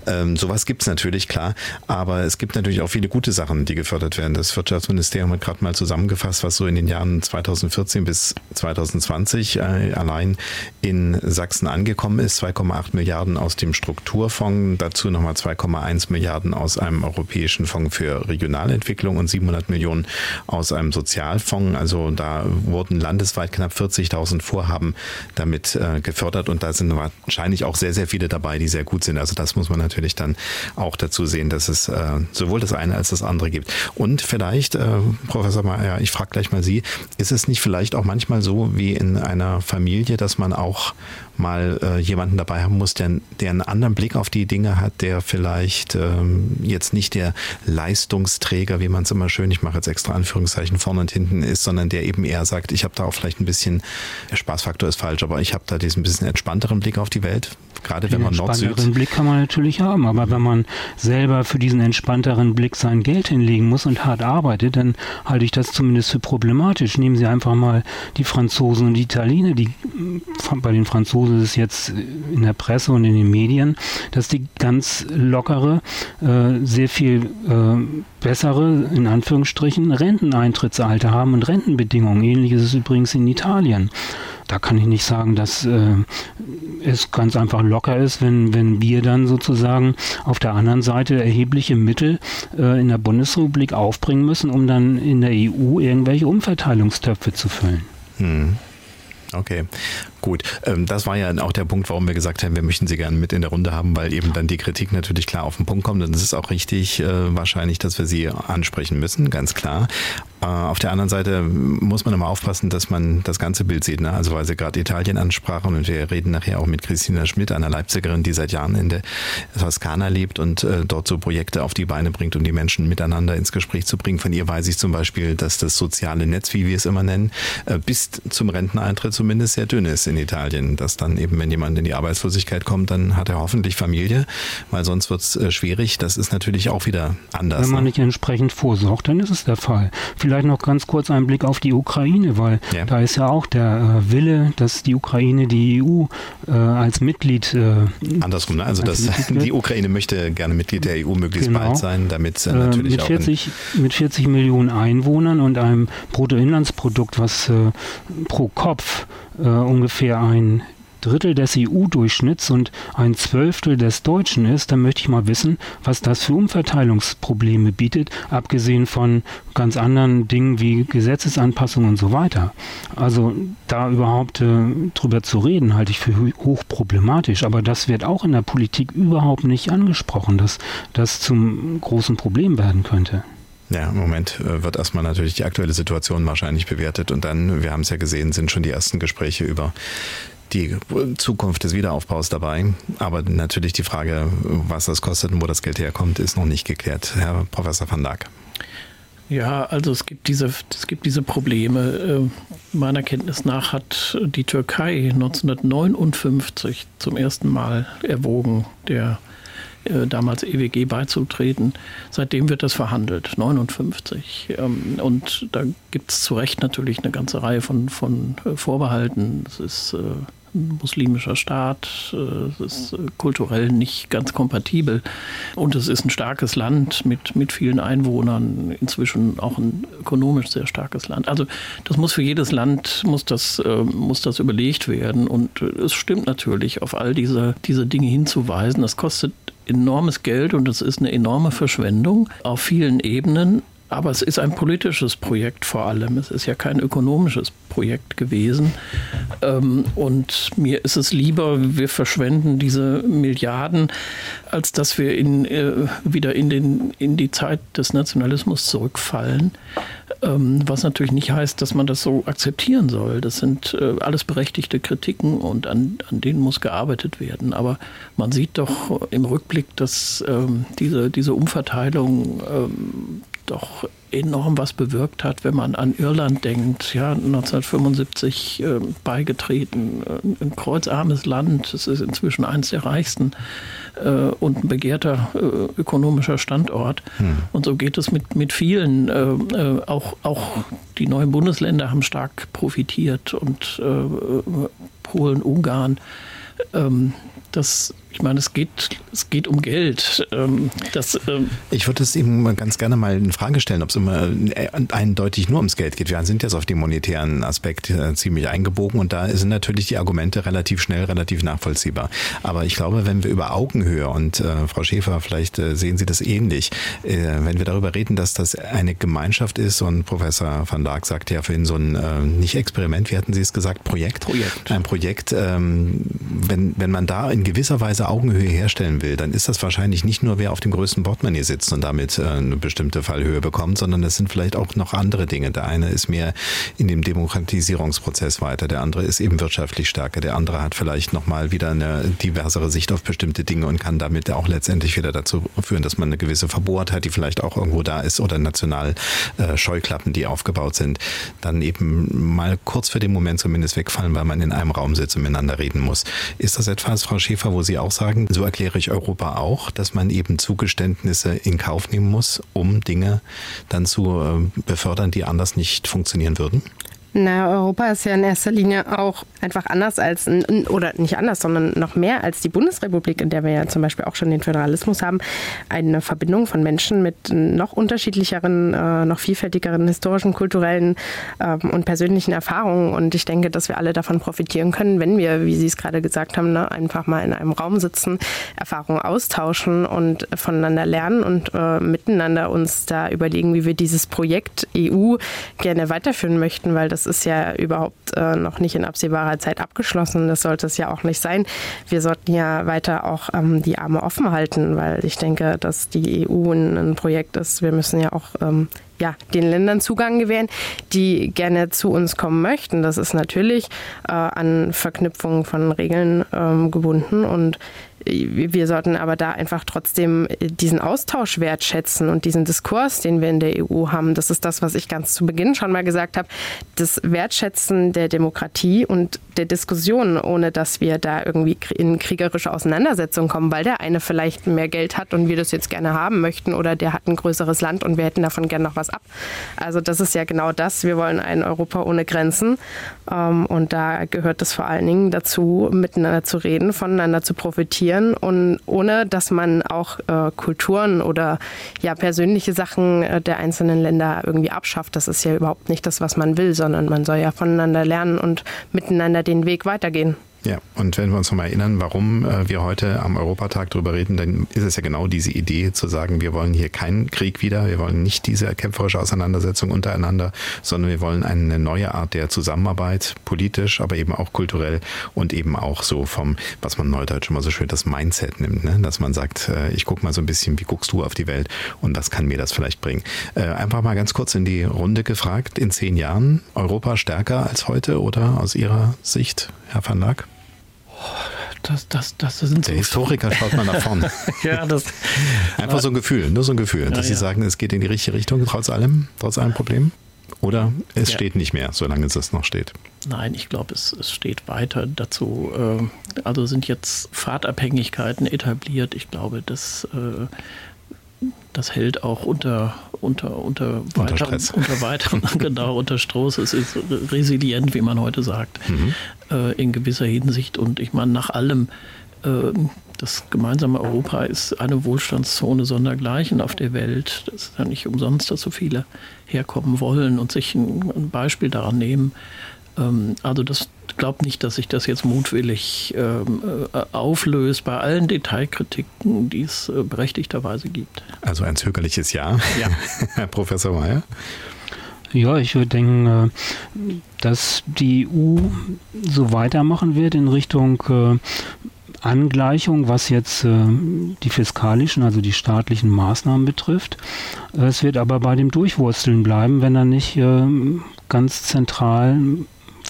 Ähm, sowas gibt es natürlich, klar, aber es gibt natürlich auch viele gute Sachen, die gefördert werden. Das Wirtschaftsministerium hat gerade mal zusammengefasst, was so in den Jahren 2014 bis 2020 äh, allein in Sachsen angekommen ist. 2,8 Milliarden aus dem Strukturfonds, dazu nochmal 2,1 Milliarden aus einem europäischen Fonds für Regionalentwicklung und 700 Millionen aus einem Sozialfonds. Also da wurden landesweit knapp 40.000 Vorhaben damit äh, gefördert gefördert und da sind wahrscheinlich auch sehr, sehr viele dabei, die sehr gut sind. Also das muss man natürlich dann auch dazu sehen, dass es äh, sowohl das eine als das andere gibt. Und vielleicht, äh, Professor Mayer, ich frage gleich mal Sie, ist es nicht vielleicht auch manchmal so wie in einer Familie, dass man auch mal äh, jemanden dabei haben muss, der, der einen anderen Blick auf die Dinge hat, der vielleicht ähm, jetzt nicht der Leistungsträger, wie man es immer schön, ich mache jetzt extra Anführungszeichen vorne und hinten ist, sondern der eben eher sagt, ich habe da auch vielleicht ein bisschen, Spaßfaktor ist falsch, aber ich habe da diesen bisschen entspannteren Blick auf die Welt, gerade wenn man Nord-Süd... Entspannteren Blick kann man natürlich haben, aber mhm. wenn man selber für diesen entspannteren Blick sein Geld hinlegen muss und hart arbeitet, dann halte ich das zumindest für problematisch. Nehmen Sie einfach mal die Franzosen und die Italiener, die bei den Franzosen ist es jetzt in der Presse und in den Medien, dass die ganz lockere, äh, sehr viel äh, bessere, in Anführungsstrichen, Renteneintrittsalter haben und Rentenbedingungen. Ähnlich ist es übrigens in Italien da kann ich nicht sagen, dass äh, es ganz einfach locker ist, wenn, wenn wir dann sozusagen auf der anderen Seite erhebliche Mittel äh, in der Bundesrepublik aufbringen müssen, um dann in der EU irgendwelche Umverteilungstöpfe zu füllen. Hm. Okay, gut. Ähm, das war ja auch der Punkt, warum wir gesagt haben, wir möchten Sie gerne mit in der Runde haben, weil eben dann die Kritik natürlich klar auf den Punkt kommt. Und es ist auch richtig äh, wahrscheinlich, dass wir sie ansprechen müssen, ganz klar. Äh, auf der anderen Seite muss man immer aufpassen, dass man das ganze Bild sieht. Ne? Also weil Sie gerade Italien ansprachen und wir reden nachher auch mit Christina Schmidt, einer Leipzigerin, die seit Jahren in der Toskana lebt und äh, dort so Projekte auf die Beine bringt, um die Menschen miteinander ins Gespräch zu bringen. Von ihr weiß ich zum Beispiel, dass das soziale Netz, wie wir es immer nennen, bis zum Renteneintritt zumindest sehr dünn ist in Italien, dass dann eben, wenn jemand in die Arbeitslosigkeit kommt, dann hat er hoffentlich Familie, weil sonst wird es äh, schwierig. Das ist natürlich auch wieder anders. Wenn man ne? nicht entsprechend vorsorgt, dann ist es der Fall. Vielleicht noch ganz kurz ein Blick auf die Ukraine, weil ja. da ist ja auch der äh, Wille, dass die Ukraine die EU äh, als Mitglied. Äh, Andersrum, ne? also dass die Ukraine möchte gerne Mitglied der EU möglichst genau. bald sein, damit äh, natürlich mit 40, auch. Mit 40 Millionen Einwohnern und einem Bruttoinlandsprodukt, was pro Kopf äh, ungefähr ein Drittel des EU-Durchschnitts und ein Zwölftel des Deutschen ist, dann möchte ich mal wissen, was das für Umverteilungsprobleme bietet, abgesehen von ganz anderen Dingen wie Gesetzesanpassungen und so weiter. Also da überhaupt äh, drüber zu reden, halte ich für hochproblematisch. Aber das wird auch in der Politik überhaupt nicht angesprochen, dass das zum großen Problem werden könnte. Ja, im Moment äh, wird erstmal natürlich die aktuelle Situation wahrscheinlich bewertet und dann, wir haben es ja gesehen, sind schon die ersten Gespräche über die Zukunft des Wiederaufbaus dabei. Aber natürlich die Frage, was das kostet und wo das Geld herkommt, ist noch nicht geklärt. Herr Professor van Dijk. Ja, also es gibt diese, es gibt diese Probleme. Äh, meiner Kenntnis nach hat die Türkei 1959 zum ersten Mal erwogen, der damals EWG beizutreten. Seitdem wird das verhandelt, 59. Ähm, und da gibt es zu Recht natürlich eine ganze Reihe von, von äh, Vorbehalten. Es ist muslimischer Staat, äh, es ist äh, kulturell nicht ganz kompatibel und es ist ein starkes Land mit, mit vielen Einwohnern, inzwischen auch ein ökonomisch sehr starkes Land. Also das muss für jedes Land, muss das, äh, muss das überlegt werden und es stimmt natürlich, auf all diese, diese Dinge hinzuweisen. Das kostet enormes Geld und es ist eine enorme Verschwendung auf vielen Ebenen. Aber es ist ein politisches Projekt vor allem. Es ist ja kein ökonomisches Projekt gewesen. Ähm, und mir ist es lieber, wir verschwenden diese Milliarden, als dass wir in, äh, wieder in, den, in die Zeit des Nationalismus zurückfallen. Ähm, was natürlich nicht heißt, dass man das so akzeptieren soll. Das sind äh, alles berechtigte Kritiken und an, an denen muss gearbeitet werden. Aber man sieht doch im Rückblick, dass ähm, diese, diese Umverteilung doch enorm was bewirkt hat, wenn man an Irland denkt. Ja, 1975 äh, beigetreten, äh, ein kreuzarmes Land. Es ist inzwischen eines der reichsten äh, und ein begehrter äh, ökonomischer Standort. Hm. Und so geht es mit, mit vielen. Äh, äh, auch, auch die neuen Bundesländer haben stark profitiert und Polen, Ungarn. Ähm, das ich meine, es geht, es geht um Geld. Ähm, das, ähm ich würde es eben ganz gerne mal in Frage stellen, ob es immer äh, eindeutig nur ums Geld geht. Wir sind jetzt auf den monetären Aspekt äh, ziemlich eingebogen und da sind natürlich die Argumente relativ schnell, relativ nachvollziehbar. Aber ich glaube, wenn wir über Augenhöhe und äh, Frau Schäfer, vielleicht äh, sehen Sie das ähnlich, äh, wenn wir darüber reden, dass das eine Gemeinschaft ist und Professor van Dijk sagt ja vorhin so ein, äh, nicht Experiment, wie hatten Sie es gesagt, Projekt? Projekt. Ein Projekt, ähm, wenn, wenn man da in gewisser Weise diese Augenhöhe herstellen will, dann ist das wahrscheinlich nicht nur, wer auf dem größten Portemonnaie sitzt und damit äh, eine bestimmte Fallhöhe bekommt, sondern es sind vielleicht auch noch andere Dinge. Der eine ist mehr in dem Demokratisierungsprozess weiter, der andere ist eben wirtschaftlich stärker, der andere hat vielleicht nochmal wieder eine diversere Sicht auf bestimmte Dinge und kann damit auch letztendlich wieder dazu führen, dass man eine gewisse Verbohrtheit, die vielleicht auch irgendwo da ist, oder national äh, Scheuklappen, die aufgebaut sind, dann eben mal kurz für den Moment zumindest wegfallen, weil man in einem Raum sitzt und miteinander reden muss. Ist das etwas, Frau Schäfer, wo Sie auch auch sagen, so erkläre ich Europa auch, dass man eben Zugeständnisse in Kauf nehmen muss, um Dinge dann zu äh, befördern, die anders nicht funktionieren würden? Na, Europa ist ja in erster Linie auch einfach anders als, oder nicht anders, sondern noch mehr als die Bundesrepublik, in der wir ja zum Beispiel auch schon den Föderalismus haben. Eine Verbindung von Menschen mit noch unterschiedlicheren, äh, noch vielfältigeren historischen, kulturellen ähm, und persönlichen Erfahrungen. Und ich denke, dass wir alle davon profitieren können, wenn wir, wie Sie es gerade gesagt haben, ne, einfach mal in einem Raum sitzen, Erfahrungen austauschen und voneinander lernen und äh, miteinander uns da überlegen, wie wir dieses Projekt EU gerne weiterführen möchten, weil das das ist ja überhaupt äh, noch nicht in absehbarer Zeit abgeschlossen. Das sollte es ja auch nicht sein. Wir sollten ja weiter auch ähm, die Arme offen halten, weil ich denke, dass die EU ein, ein Projekt ist. Wir müssen ja auch ähm, ja, den Ländern Zugang gewähren, die gerne zu uns kommen möchten. Das ist natürlich äh, an Verknüpfungen von Regeln ähm, gebunden und wir sollten aber da einfach trotzdem diesen Austausch wertschätzen und diesen Diskurs, den wir in der EU haben. Das ist das, was ich ganz zu Beginn schon mal gesagt habe. Das Wertschätzen der Demokratie und der Diskussion, ohne dass wir da irgendwie in kriegerische Auseinandersetzungen kommen, weil der eine vielleicht mehr Geld hat und wir das jetzt gerne haben möchten oder der hat ein größeres Land und wir hätten davon gerne noch was ab. Also das ist ja genau das. Wir wollen ein Europa ohne Grenzen ähm, und da gehört es vor allen Dingen dazu, miteinander zu reden, voneinander zu profitieren und ohne, dass man auch äh, Kulturen oder ja persönliche Sachen äh, der einzelnen Länder irgendwie abschafft. Das ist ja überhaupt nicht das, was man will, sondern man soll ja voneinander lernen und miteinander den Weg weitergehen. Ja, und wenn wir uns nochmal erinnern, warum äh, wir heute am Europatag darüber reden, dann ist es ja genau diese Idee zu sagen, wir wollen hier keinen Krieg wieder, wir wollen nicht diese kämpferische Auseinandersetzung untereinander, sondern wir wollen eine neue Art der Zusammenarbeit, politisch, aber eben auch kulturell und eben auch so vom, was man neudeutsch immer so schön das Mindset nimmt, ne? dass man sagt, äh, ich gucke mal so ein bisschen, wie guckst du auf die Welt und was kann mir das vielleicht bringen. Äh, einfach mal ganz kurz in die Runde gefragt, in zehn Jahren Europa stärker als heute oder aus Ihrer Sicht, Herr van Lack? Das, das, das sind Der Historiker schaut mal nach vorne. ja, das, Einfach so ein Gefühl, nur so ein Gefühl, dass ja, Sie sagen, es geht in die richtige Richtung, trotz allem, trotz allem Problem? Oder es ja. steht nicht mehr, solange es noch steht? Nein, ich glaube, es, es steht weiter dazu. Äh, also sind jetzt Fahrtabhängigkeiten etabliert. Ich glaube, das, äh, das hält auch unter, unter, unter, unter weiter, Stress. unter weiteren, genau, unter Stroß. Es ist resilient, wie man heute sagt, mhm. äh, in gewisser Hinsicht. Und ich meine, nach allem, äh, das gemeinsame Europa ist eine Wohlstandszone sondergleichen auf der Welt. Das ist ja nicht umsonst, dass so viele herkommen wollen und sich ein, ein Beispiel daran nehmen. Ähm, also das glaube nicht, dass sich das jetzt mutwillig ähm, äh, auflöst bei allen Detailkritiken, die es äh, berechtigterweise gibt. Also ein zögerliches Ja, ja. Herr Professor Mayer. Ja, ich würde denken, äh, dass die EU so weitermachen wird in Richtung Angleichung, was jetzt äh, die fiskalischen, also die staatlichen Maßnahmen betrifft. Es wird aber bei dem Durchwursteln bleiben, wenn er nicht äh, ganz zentral,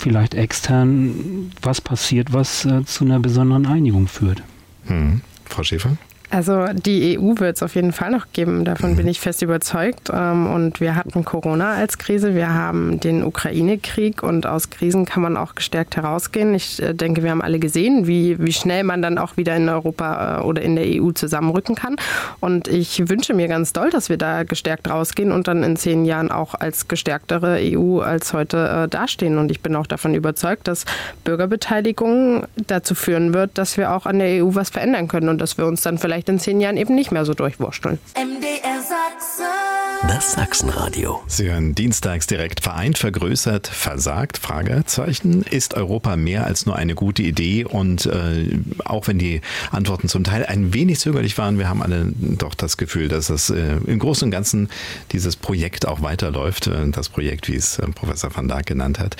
vielleicht extern, was passiert, was äh, zu einer besonderen Einigung führt. Hm. Frau Schäfer? Also die EU wird es auf jeden Fall noch geben, davon bin ich fest überzeugt. Ähm, und wir hatten Corona als Krise, wir haben den Ukraine-Krieg und aus Krisen kann man auch gestärkt herausgehen. Ich äh, denke, wir haben alle gesehen, wie, wie schnell man dann auch wieder in Europa äh, oder in der EU zusammenrücken kann. Und ich wünsche mir ganz doll, dass wir da gestärkt rausgehen und dann in zehn Jahren auch als gestärktere EU als heute äh, dastehen. Und ich bin auch davon überzeugt, dass Bürgerbeteiligung dazu führen wird, dass wir auch an der EU was verändern können und dass wir uns dann vielleicht vielleicht in zehn Jahren eben nicht mehr so durchwursteln. MDR Sachsen. Das Sachsenradio. Sie hören dienstags direkt vereint, vergrößert, versagt? Fragezeichen. Ist Europa mehr als nur eine gute Idee? Und äh, auch wenn die Antworten zum Teil ein wenig zögerlich waren, wir haben alle doch das Gefühl, dass es äh, im Großen und Ganzen dieses Projekt auch weiterläuft. Äh, das Projekt, wie es äh, Professor van Dijk genannt hat.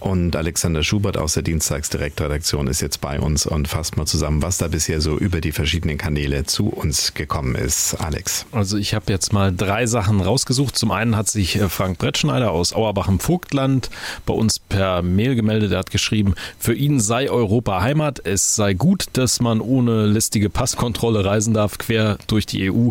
Und Alexander Schubert aus der Dienstagsdirektredaktion ist jetzt bei uns und fasst mal zusammen, was da bisher so über die verschiedenen Kanäle Kanäle zu uns gekommen ist. Alex. Also ich habe jetzt mal drei Sachen rausgesucht. Zum einen hat sich äh, Frank Brettschneider aus Auerbach im Vogtland bei uns per Mail gemeldet. Er hat geschrieben, für ihn sei Europa Heimat. Es sei gut, dass man ohne lästige Passkontrolle reisen darf, quer durch die EU.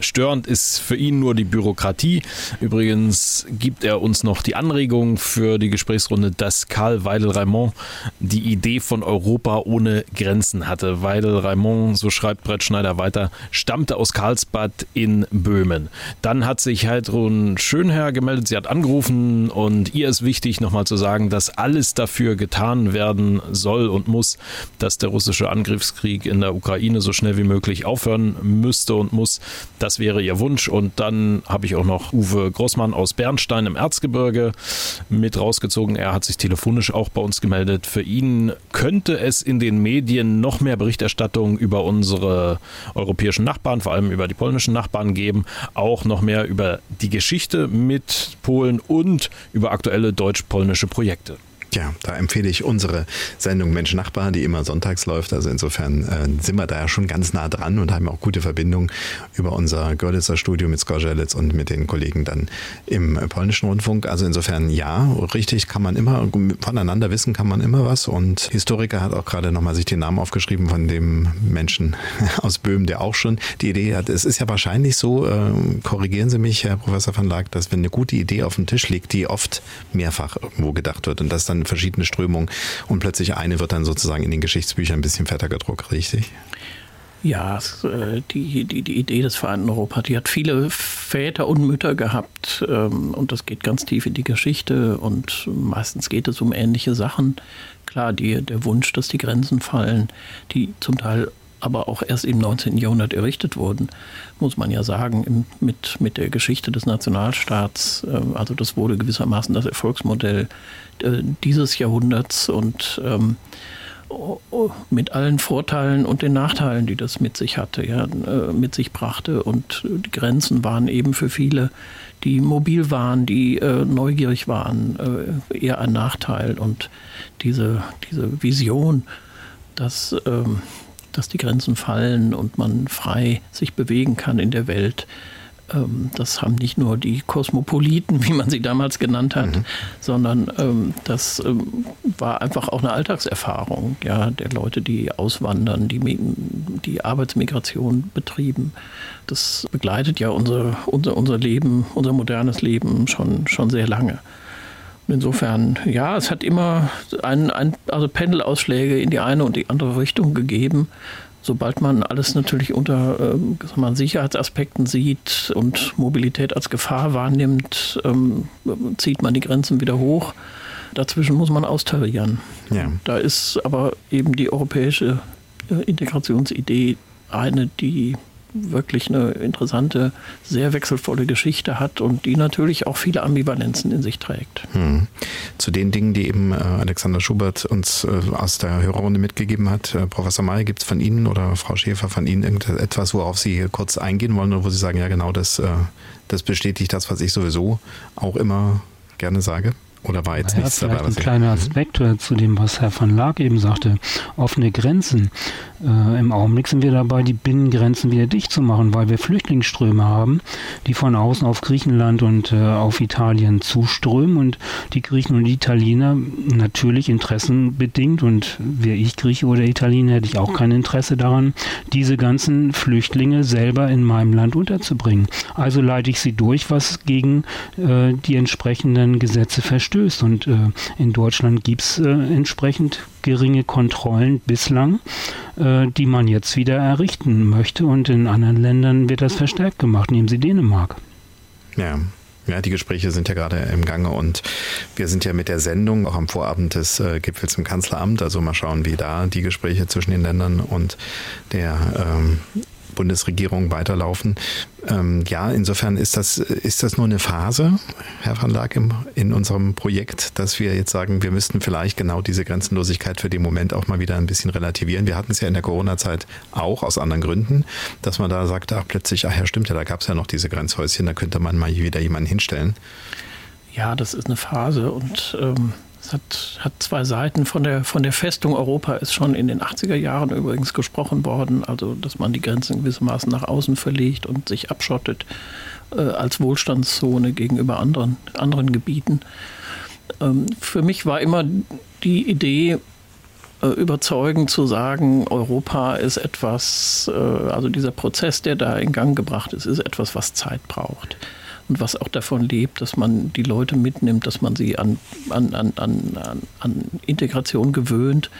Störend ist für ihn nur die Bürokratie. Übrigens gibt er uns noch die Anregung für die Gesprächsrunde, dass Karl Weidel-Raimond die Idee von Europa ohne Grenzen hatte. Weidel-Raimond, so schreibt Brettschneider, Schneider weiter, stammte aus Karlsbad in Böhmen. Dann hat sich Heidrun Schönherr gemeldet, sie hat angerufen und ihr ist wichtig nochmal zu sagen, dass alles dafür getan werden soll und muss, dass der russische Angriffskrieg in der Ukraine so schnell wie möglich aufhören müsste und muss. Das wäre ihr Wunsch. Und dann habe ich auch noch Uwe Grossmann aus Bernstein im Erzgebirge mit rausgezogen. Er hat sich telefonisch auch bei uns gemeldet. Für ihn könnte es in den Medien noch mehr Berichterstattung über unsere europäischen Nachbarn, vor allem über die polnischen Nachbarn geben, auch noch mehr über die Geschichte mit Polen und über aktuelle deutsch-polnische Projekte. Ja, da empfehle ich unsere Sendung Mensch Nachbar, die immer sonntags läuft. Also insofern äh, sind wir da ja schon ganz nah dran und haben auch gute Verbindungen über unser Görlitzer Studio mit Skorzelitz und mit den Kollegen dann im polnischen Rundfunk. Also insofern ja, richtig kann man immer, voneinander wissen kann man immer was. Und Historiker hat auch gerade nochmal sich den Namen aufgeschrieben von dem Menschen aus Böhmen, der auch schon die Idee hat. Es ist ja wahrscheinlich so, äh, korrigieren Sie mich, Herr Professor van Laak, dass wenn eine gute Idee auf dem Tisch liegt, die oft mehrfach irgendwo gedacht wird und das dann verschiedene Strömungen und plötzlich eine wird dann sozusagen in den Geschichtsbüchern ein bisschen fetter gedruckt, richtig? Ja, äh, die, die, die Idee des vereinten Europa, die hat viele Väter und Mütter gehabt ähm, und das geht ganz tief in die Geschichte und meistens geht es um ähnliche Sachen. Klar, die, der Wunsch, dass die Grenzen fallen, die zum Teil aber auch erst im 19. Jahrhundert errichtet wurden, muss man ja sagen, mit, mit der Geschichte des Nationalstaats. Ähm, also das wurde gewissermaßen das Erfolgsmodell äh, dieses Jahrhunderts und ähm, mit allen Vorteilen und den Nachteilen, die das mit sich hatte, ja, äh, mit sich brachte. Und die Grenzen waren eben für viele, die mobil waren, die äh, neugierig waren, eher ein Nachteil. Und diese, diese Vision, dass, ähm, dass die Grenzen fallen und man frei sich bewegen kann in der Welt, ähm, das haben nicht nur die Kosmopoliten, wie man sie damals genannt hat, mhm. sondern ähm, das ähm, war einfach auch eine Alltagserfahrung ja, der Leute, die auswandern, die, die Arbeitsmigration betrieben. Das begleitet ja unser, unser, unser Leben, unser modernes Leben schon, schon sehr lange. Insofern, ja, es hat immer ein, ein, also Pendelausschläge in die eine und die andere Richtung gegeben sobald man alles natürlich unter ähm, mal, Sicherheitsaspekten sieht und Mobilität als Gefahr wahrnimmt, ähm, zieht man die Grenzen wieder hoch. Dazwischen muss man austarieren. Ja. Da ist aber eben die europäische äh, Integrationsidee eine, die wirklich eine interessante, sehr wechselvolle Geschichte hat und die natürlich auch viele Ambivalenzen in sich trägt. Hm. Zu den Dingen, die eben äh, Alexander Schubert uns äh, aus der Hörerrunde mitgegeben hat, äh, Professor May, gibt es von Ihnen oder Frau Schäfer von Ihnen irgendetwas, worauf Sie kurz eingehen wollen oder wo Sie sagen, ja genau, das, das bestätigt das, was ich sowieso auch immer gerne sage? Oder war jetzt naja, nichts dabei? Ein kleiner Aspekt zu dem, was Herr van Laak eben sagte. Offene Grenzen. Äh, Im Augenblick sind wir dabei, die Binnengrenzen wieder dicht zu machen, weil wir Flüchtlingsströme haben, die von außen auf Griechenland und äh, auf Italien zuströmen und die Griechen und die Italiener natürlich interessenbedingt und wäre ich Grieche oder Italiener, hätte ich auch kein Interesse daran, diese ganzen Flüchtlinge selber in meinem Land unterzubringen. Also leite ich sie durch, was gegen äh, die entsprechenden Gesetze verstößt. Und äh, in Deutschland gibt es äh, entsprechend geringe Kontrollen bislang, äh, die man jetzt wieder errichten möchte. Und in anderen Ländern wird das verstärkt gemacht. Nehmen Sie Dänemark. Ja. Ja, die Gespräche sind ja gerade im Gange und wir sind ja mit der Sendung auch am Vorabend des äh, Gipfels im Kanzleramt. Also mal schauen, wie da die Gespräche zwischen den Ländern und der ähm, Bundesregierung weiterlaufen. Ähm, ja, insofern ist das, ist das nur eine Phase, Herr van Laak, in unserem Projekt, dass wir jetzt sagen, wir müssten vielleicht genau diese Grenzenlosigkeit für den Moment auch mal wieder ein bisschen relativieren. Wir hatten es ja in der Corona-Zeit auch aus anderen Gründen, dass man da sagt, ach plötzlich, ach ja, stimmt ja, da gab es ja noch diese Grenzhäuschen, da könnte man mal wieder jemanden hinstellen. Ja, das ist eine Phase und ähm, es hat, hat zwei Seiten. Von der, von der Festung Europa ist schon in den 80er Jahren übrigens gesprochen worden, also dass man die Grenzen gewissermaßen nach außen verlegt und sich abschottet äh, als Wohlstandszone gegenüber anderen, anderen Gebieten. Ähm, für mich war immer die Idee, äh, überzeugend zu sagen, Europa ist etwas, äh, also dieser Prozess, der da in Gang gebracht ist, ist etwas, was Zeit braucht was auch davon lebt, dass man die Leute mitnimmt, dass man sie an, an, an, an, an Integration gewöhnt.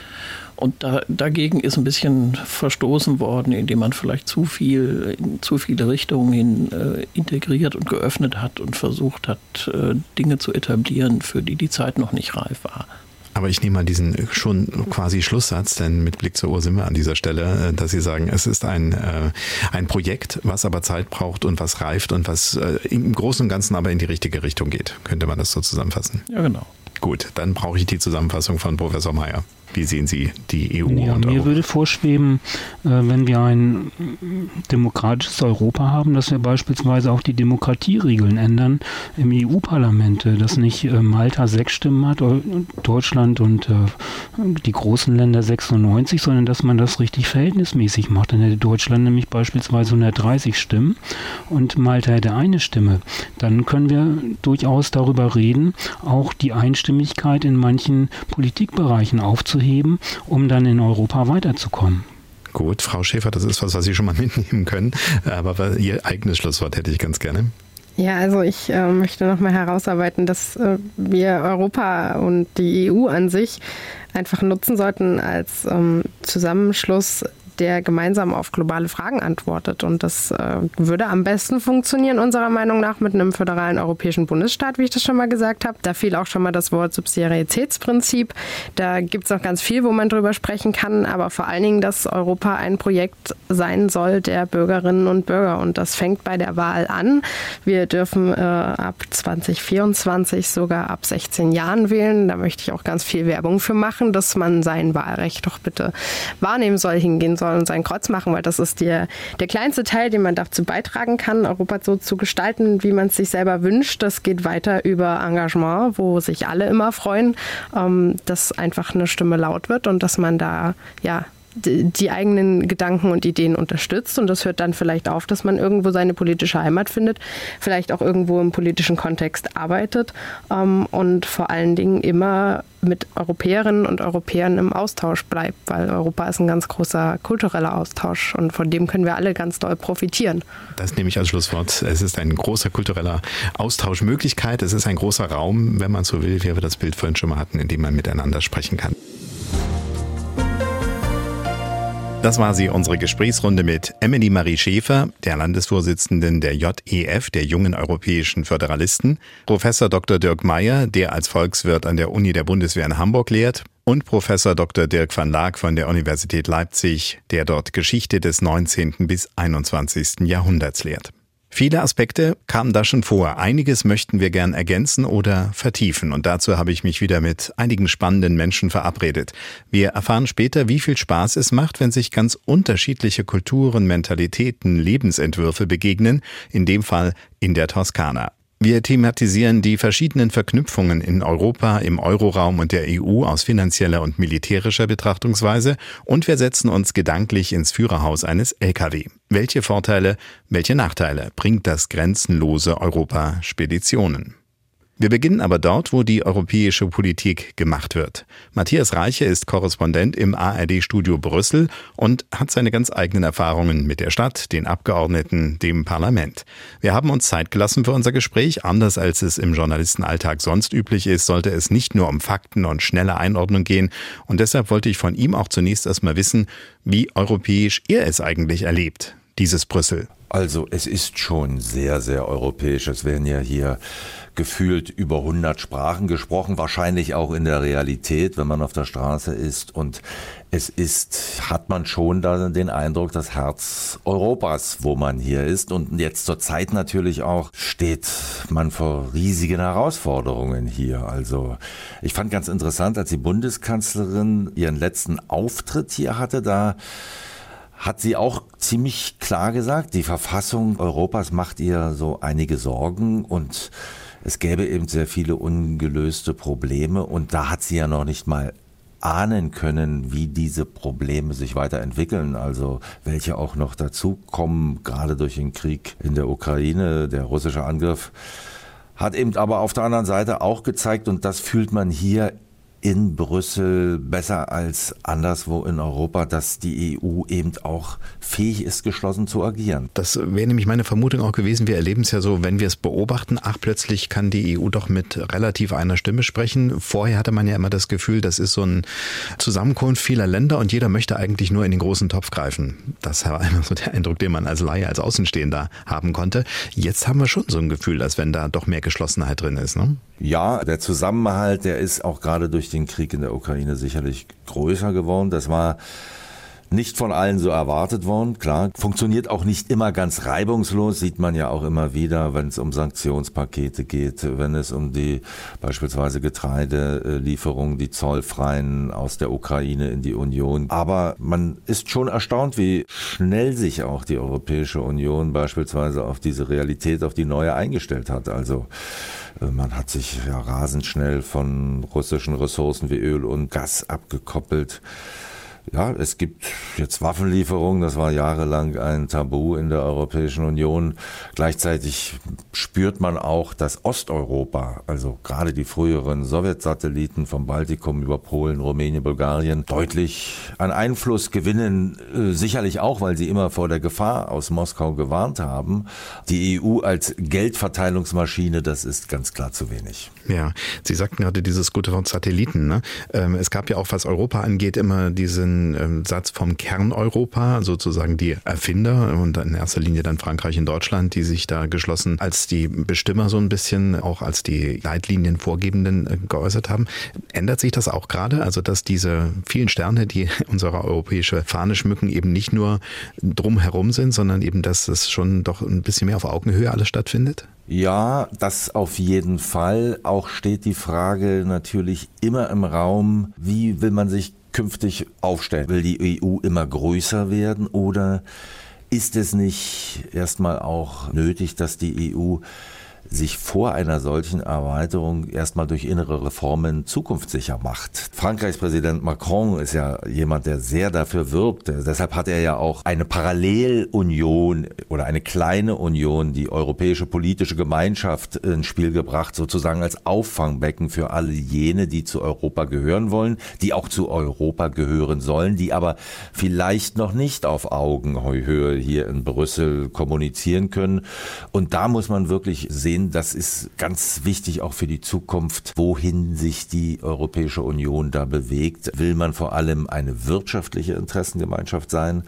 Und da, dagegen ist ein bisschen verstoßen worden, indem man vielleicht zu viel in zu viele Richtungen hin äh, integriert und geöffnet hat und versucht hat, äh, Dinge zu etablieren, für die die Zeit noch nicht reif war. Aber ich nehme mal diesen schon quasi Schlusssatz, denn mit Blick zur Uhr sind wir an dieser Stelle, äh, dass Sie sagen, es ist ein, äh, ein Projekt, was aber Zeit braucht und was reift und was äh, im Großen und Ganzen aber in die richtige Richtung geht. Könnte man das so zusammenfassen? Ja, genau. Gut, dann brauche ich die Zusammenfassung von Professor Meyer. Wie sehen Sie die EU? Ja, mir würde vorschweben, äh, wenn wir ein demokratisches Europa haben, dass wir beispielsweise auch die Demokratieregeln ändern im EU-Parlament, dass nicht äh, Malta sechs Stimmen hat, Deutschland und äh, die großen Länder 96, sondern dass man das richtig verhältnismäßig macht. Dann hätte Deutschland nämlich beispielsweise 130 Stimmen und Malta hätte eine Stimme. Dann können wir durchaus darüber reden, auch die Einstimmigkeit in manchen Politikbereichen aufzuheben, um dann in Europa weiterzukommen. Gut, Frau Schäfer, das ist was, was Sie schon mal mitnehmen können. Aber Ihr eigenes Schlusswort hätte ich ganz gerne. Ja, also ich äh, möchte nochmal herausarbeiten, dass äh, wir Europa und die EU an sich einfach nutzen sollten als ähm, Zusammenschluss der gemeinsam auf globale Fragen antwortet. Und das äh, würde am besten funktionieren, unserer Meinung nach, mit einem föderalen europäischen Bundesstaat, wie ich das schon mal gesagt habe. Da fiel auch schon mal das Wort Subsidiaritätsprinzip. Da gibt es noch ganz viel, wo man drüber sprechen kann, aber vor allen Dingen, dass Europa ein Projekt sein soll der Bürgerinnen und Bürger. Und das fängt bei der Wahl an. Wir dürfen äh, ab 2024 sogar ab 16 Jahren wählen. Da möchte ich auch ganz viel Werbung für machen, dass man sein Wahlrecht doch bitte wahrnehmen soll, hingehen soll soll und sein Kreuz machen, weil das ist der, der kleinste Teil, den man dazu beitragen kann, Europa so zu gestalten, wie man es sich selber wünscht. Das geht weiter über Engagement, wo sich alle immer freuen, ähm, dass einfach eine Stimme laut wird und dass man da ja die eigenen Gedanken und Ideen unterstützt. Und das hört dann vielleicht auf, dass man irgendwo seine politische Heimat findet, vielleicht auch irgendwo im politischen Kontext arbeitet ähm, und vor allen Dingen immer mit Europäerinnen und Europäern im Austausch bleibt, weil Europa ist ein ganz großer kultureller Austausch und von dem können wir alle ganz doll profitieren. Das nehme ich als Schlusswort. Es ist ein großer kultureller Austauschmöglichkeit. Es ist ein großer Raum, wenn man so will, wie wir das Bild vorhin schon mal hatten, in dem man miteinander sprechen kann. Das war sie, unsere Gesprächsrunde mit Emily Marie Schäfer, der Landesvorsitzenden der JEF, der Jungen Europäischen Föderalisten, Professor Dr. Dirk Meyer, der als Volkswirt an der Uni der Bundeswehr in Hamburg lehrt, und Professor Dr. Dirk van Laak von der Universität Leipzig, der dort Geschichte des 19. bis 21. Jahrhunderts lehrt. Viele Aspekte kamen da schon vor. Einiges möchten wir gern ergänzen oder vertiefen. Und dazu habe ich mich wieder mit einigen spannenden Menschen verabredet. Wir erfahren später, wie viel Spaß es macht, wenn sich ganz unterschiedliche Kulturen, Mentalitäten, Lebensentwürfe begegnen. In dem Fall in der Toskana. Wir thematisieren die verschiedenen Verknüpfungen in Europa, im Euroraum und der EU aus finanzieller und militärischer Betrachtungsweise und wir setzen uns gedanklich ins Führerhaus eines Lkw. Welche Vorteile, welche Nachteile bringt das grenzenlose Europa Speditionen? Wir beginnen aber dort, wo die europäische Politik gemacht wird. Matthias Reiche ist Korrespondent im ARD-Studio Brüssel und hat seine ganz eigenen Erfahrungen mit der Stadt, den Abgeordneten, dem Parlament. Wir haben uns Zeit gelassen für unser Gespräch. Anders als es im Journalistenalltag sonst üblich ist, sollte es nicht nur um Fakten und schnelle Einordnung gehen. Und deshalb wollte ich von ihm auch zunächst erstmal wissen, wie europäisch er es eigentlich erlebt, dieses Brüssel. Also es ist schon sehr, sehr europäisch. Es werden ja hier gefühlt über 100 Sprachen gesprochen, wahrscheinlich auch in der Realität, wenn man auf der Straße ist. Und es ist, hat man schon da den Eindruck, das Herz Europas, wo man hier ist. Und jetzt zur Zeit natürlich auch steht man vor riesigen Herausforderungen hier. Also ich fand ganz interessant, als die Bundeskanzlerin ihren letzten Auftritt hier hatte, da hat sie auch ziemlich klar gesagt, die Verfassung Europas macht ihr so einige Sorgen und es gäbe eben sehr viele ungelöste Probleme und da hat sie ja noch nicht mal ahnen können, wie diese Probleme sich weiterentwickeln, also welche auch noch dazukommen, gerade durch den Krieg in der Ukraine, der russische Angriff, hat eben aber auf der anderen Seite auch gezeigt, und das fühlt man hier in Brüssel besser als anderswo in Europa, dass die EU eben auch fähig ist, geschlossen zu agieren. Das wäre nämlich meine Vermutung auch gewesen. Wir erleben es ja so, wenn wir es beobachten, ach, plötzlich kann die EU doch mit relativ einer Stimme sprechen. Vorher hatte man ja immer das Gefühl, das ist so ein Zusammenkunft vieler Länder und jeder möchte eigentlich nur in den großen Topf greifen. Das war immer so der Eindruck, den man als Laie, als Außenstehender haben konnte. Jetzt haben wir schon so ein Gefühl, als wenn da doch mehr Geschlossenheit drin ist. Ne? Ja, der Zusammenhalt, der ist auch gerade durch den Krieg in der Ukraine sicherlich größer geworden. Das war nicht von allen so erwartet worden, klar. Funktioniert auch nicht immer ganz reibungslos, sieht man ja auch immer wieder, wenn es um Sanktionspakete geht, wenn es um die beispielsweise Getreidelieferungen, die zollfreien aus der Ukraine in die Union. Aber man ist schon erstaunt, wie schnell sich auch die Europäische Union beispielsweise auf diese Realität, auf die neue eingestellt hat. Also äh, man hat sich ja rasend schnell von russischen Ressourcen wie Öl und Gas abgekoppelt ja, es gibt jetzt Waffenlieferungen, das war jahrelang ein Tabu in der Europäischen Union. Gleichzeitig spürt man auch, dass Osteuropa, also gerade die früheren Sowjetsatelliten vom Baltikum über Polen, Rumänien, Bulgarien, deutlich an Einfluss gewinnen, äh, sicherlich auch, weil sie immer vor der Gefahr aus Moskau gewarnt haben. Die EU als Geldverteilungsmaschine, das ist ganz klar zu wenig. Ja, Sie sagten gerade dieses gute Wort Satelliten. Ne? Ähm, es gab ja auch, was Europa angeht, immer diesen ähm, Satz vom Kerneuropa, sozusagen die Erfinder und in erster Linie dann Frankreich und Deutschland, die sich da geschlossen als die Bestimmer so ein bisschen, auch als die Leitlinien vorgebenden äh, geäußert haben. Ändert sich das auch gerade? Also, dass diese vielen Sterne, die unsere europäische Fahne schmücken, eben nicht nur drumherum sind, sondern eben, dass es schon doch ein bisschen mehr auf Augenhöhe alles stattfindet? Ja, das auf jeden Fall. Auch steht die Frage natürlich immer im Raum, wie will man sich künftig aufstellen? Will die EU immer größer werden oder ist es nicht erstmal auch nötig, dass die EU sich vor einer solchen Erweiterung erstmal durch innere Reformen zukunftssicher macht. Frankreichs Präsident Macron ist ja jemand, der sehr dafür wirbt. Deshalb hat er ja auch eine Parallelunion oder eine kleine Union, die europäische politische Gemeinschaft ins Spiel gebracht, sozusagen als Auffangbecken für alle jene, die zu Europa gehören wollen, die auch zu Europa gehören sollen, die aber vielleicht noch nicht auf Augenhöhe hier in Brüssel kommunizieren können. Und da muss man wirklich sehen, sehen, das ist ganz wichtig auch für die Zukunft, wohin sich die Europäische Union da bewegt. Will man vor allem eine wirtschaftliche Interessengemeinschaft sein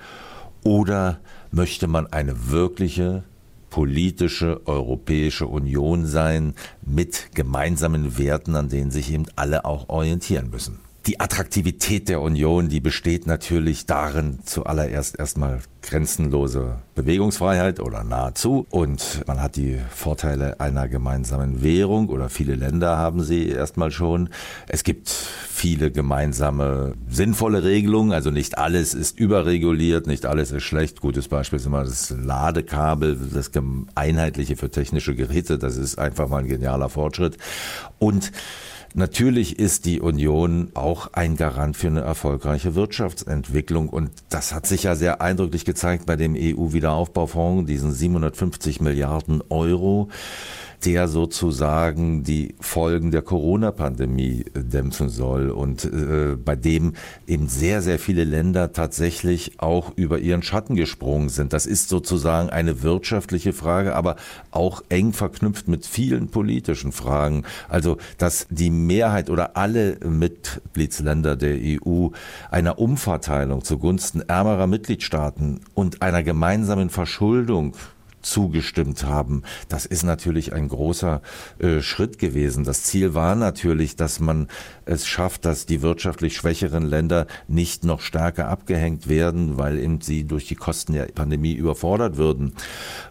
oder möchte man eine wirkliche politische Europäische Union sein mit gemeinsamen Werten, an denen sich eben alle auch orientieren müssen? Die Attraktivität der Union, die besteht natürlich darin, zuallererst erstmal grenzenlose Bewegungsfreiheit oder nahezu. Und man hat die Vorteile einer gemeinsamen Währung oder viele Länder haben sie erstmal schon. Es gibt viele gemeinsame sinnvolle Regelungen. Also nicht alles ist überreguliert, nicht alles ist schlecht. Gutes Beispiel ist immer das Ladekabel, das einheitliche für technische Geräte. Das ist einfach mal ein genialer Fortschritt. Und Natürlich ist die Union auch ein Garant für eine erfolgreiche Wirtschaftsentwicklung. Und das hat sich ja sehr eindrücklich gezeigt bei dem EU-Wiederaufbaufonds, diesen 750 Milliarden Euro der sozusagen die Folgen der Corona-Pandemie äh, dämpfen soll und äh, bei dem eben sehr, sehr viele Länder tatsächlich auch über ihren Schatten gesprungen sind. Das ist sozusagen eine wirtschaftliche Frage, aber auch eng verknüpft mit vielen politischen Fragen. Also, dass die Mehrheit oder alle Mitgliedsländer der EU einer Umverteilung zugunsten ärmerer Mitgliedstaaten und einer gemeinsamen Verschuldung zugestimmt haben. Das ist natürlich ein großer äh, Schritt gewesen. Das Ziel war natürlich, dass man es schafft, dass die wirtschaftlich schwächeren Länder nicht noch stärker abgehängt werden, weil eben sie durch die Kosten der Pandemie überfordert würden.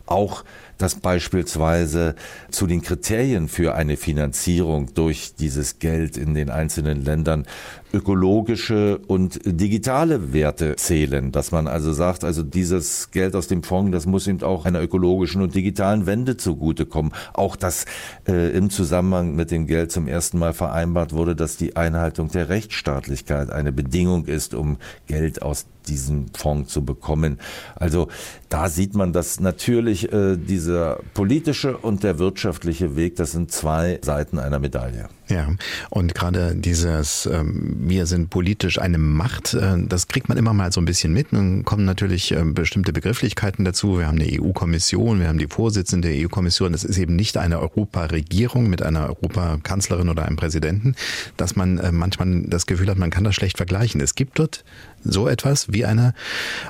Auch dass beispielsweise zu den Kriterien für eine Finanzierung durch dieses Geld in den einzelnen Ländern ökologische und digitale Werte zählen, dass man also sagt, also dieses Geld aus dem Fonds, das muss eben auch einer ökologischen und digitalen Wende zugutekommen. Auch dass äh, im Zusammenhang mit dem Geld zum ersten Mal vereinbart wurde, dass die Einhaltung der Rechtsstaatlichkeit eine Bedingung ist, um Geld aus diesen Fonds zu bekommen. Also da sieht man, dass natürlich äh, dieser politische und der wirtschaftliche Weg, das sind zwei Seiten einer Medaille. Ja, und gerade dieses ähm, Wir sind politisch eine Macht, äh, das kriegt man immer mal so ein bisschen mit. Dann kommen natürlich äh, bestimmte Begrifflichkeiten dazu. Wir haben eine EU-Kommission, wir haben die Vorsitzende der EU-Kommission. Das ist eben nicht eine Europaregierung mit einer Europakanzlerin oder einem Präsidenten, dass man äh, manchmal das Gefühl hat, man kann das schlecht vergleichen. Es gibt dort so etwas wie eine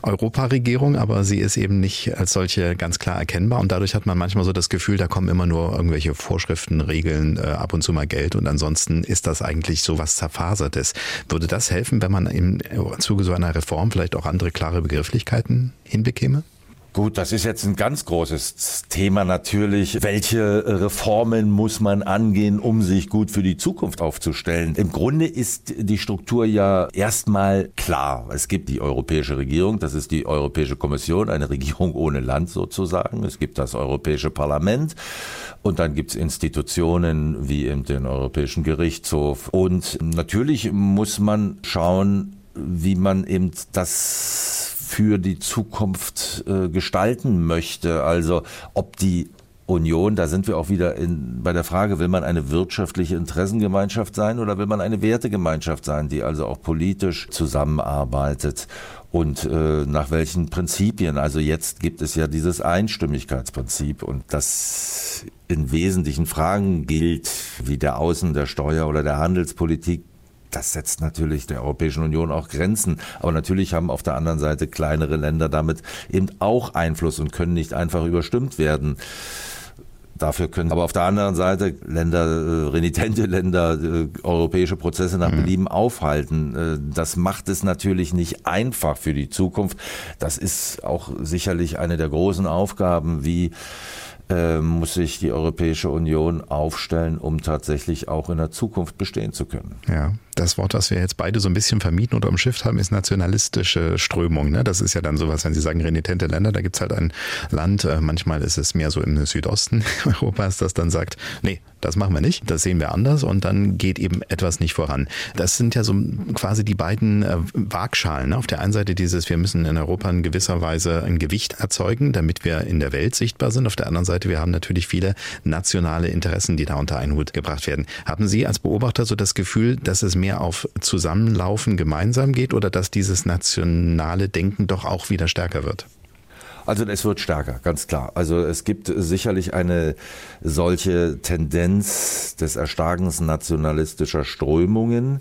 Europaregierung, aber sie ist eben nicht als solche ganz klar erkennbar und dadurch hat man manchmal so das Gefühl, da kommen immer nur irgendwelche Vorschriften, Regeln, äh, ab und zu mal Geld und ansonsten ist das eigentlich so was Zerfasertes. Würde das helfen, wenn man im Zuge so einer Reform vielleicht auch andere klare Begrifflichkeiten hinbekäme? Gut, das ist jetzt ein ganz großes Thema natürlich. Welche Reformen muss man angehen, um sich gut für die Zukunft aufzustellen? Im Grunde ist die Struktur ja erstmal klar. Es gibt die europäische Regierung, das ist die Europäische Kommission, eine Regierung ohne Land sozusagen. Es gibt das Europäische Parlament und dann gibt es Institutionen wie eben den Europäischen Gerichtshof. Und natürlich muss man schauen, wie man eben das für die Zukunft äh, gestalten möchte. Also ob die Union, da sind wir auch wieder in, bei der Frage, will man eine wirtschaftliche Interessengemeinschaft sein oder will man eine Wertegemeinschaft sein, die also auch politisch zusammenarbeitet und äh, nach welchen Prinzipien. Also jetzt gibt es ja dieses Einstimmigkeitsprinzip und das in wesentlichen Fragen gilt, wie der Außen-, der Steuer- oder der Handelspolitik, das setzt natürlich der Europäischen Union auch Grenzen. Aber natürlich haben auf der anderen Seite kleinere Länder damit eben auch Einfluss und können nicht einfach überstimmt werden. Dafür können aber auf der anderen Seite Länder, äh, renitente Länder, äh, europäische Prozesse nach mhm. Belieben aufhalten. Äh, das macht es natürlich nicht einfach für die Zukunft. Das ist auch sicherlich eine der großen Aufgaben, wie äh, muss sich die Europäische Union aufstellen, um tatsächlich auch in der Zukunft bestehen zu können. Ja, das Wort, das wir jetzt beide so ein bisschen vermieten oder umschifft haben, ist nationalistische Strömung. Ne? Das ist ja dann sowas, wenn Sie sagen renitente Länder, da gibt's halt ein Land, äh, manchmal ist es mehr so im Südosten Europas, das dann sagt, nee, das machen wir nicht, das sehen wir anders und dann geht eben etwas nicht voran. Das sind ja so quasi die beiden äh, Waagschalen. Ne? Auf der einen Seite dieses, wir müssen in Europa in gewisser Weise ein Gewicht erzeugen, damit wir in der Welt sichtbar sind. Auf der anderen Seite, wir haben natürlich viele nationale Interessen, die da unter einen Hut gebracht werden. Haben Sie als Beobachter so das Gefühl, dass es mehr auf Zusammenlaufen gemeinsam geht oder dass dieses nationale Denken doch auch wieder stärker wird? Also es wird stärker, ganz klar. Also es gibt sicherlich eine solche Tendenz des Erstarkens nationalistischer Strömungen.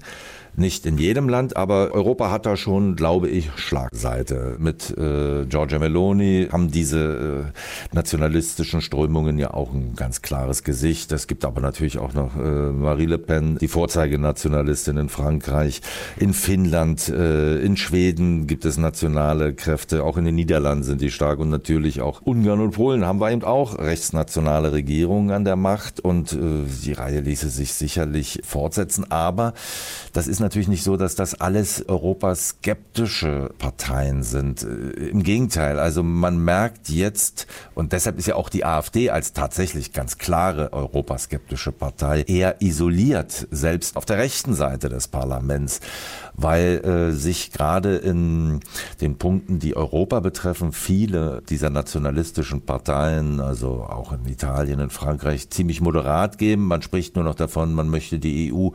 Nicht in jedem Land, aber Europa hat da schon, glaube ich, Schlagseite. Mit äh, Giorgia Meloni haben diese äh, nationalistischen Strömungen ja auch ein ganz klares Gesicht. Es gibt aber natürlich auch noch äh, Marie Le Pen, die Vorzeigenationalistin in Frankreich. In Finnland, äh, in Schweden gibt es nationale Kräfte. Auch in den Niederlanden sind die stark und natürlich auch Ungarn und Polen haben wir eben auch rechtsnationale Regierungen an der Macht und äh, die Reihe ließe sich sicherlich fortsetzen. Aber das ist natürlich nicht so, dass das alles europaskeptische Parteien sind. Äh, Im Gegenteil, also man merkt jetzt, und deshalb ist ja auch die AfD als tatsächlich ganz klare europaskeptische Partei eher isoliert, selbst auf der rechten Seite des Parlaments, weil äh, sich gerade in den Punkten, die Europa betreffen, viele dieser nationalistischen Parteien, also auch in Italien, in Frankreich, ziemlich moderat geben. Man spricht nur noch davon, man möchte die EU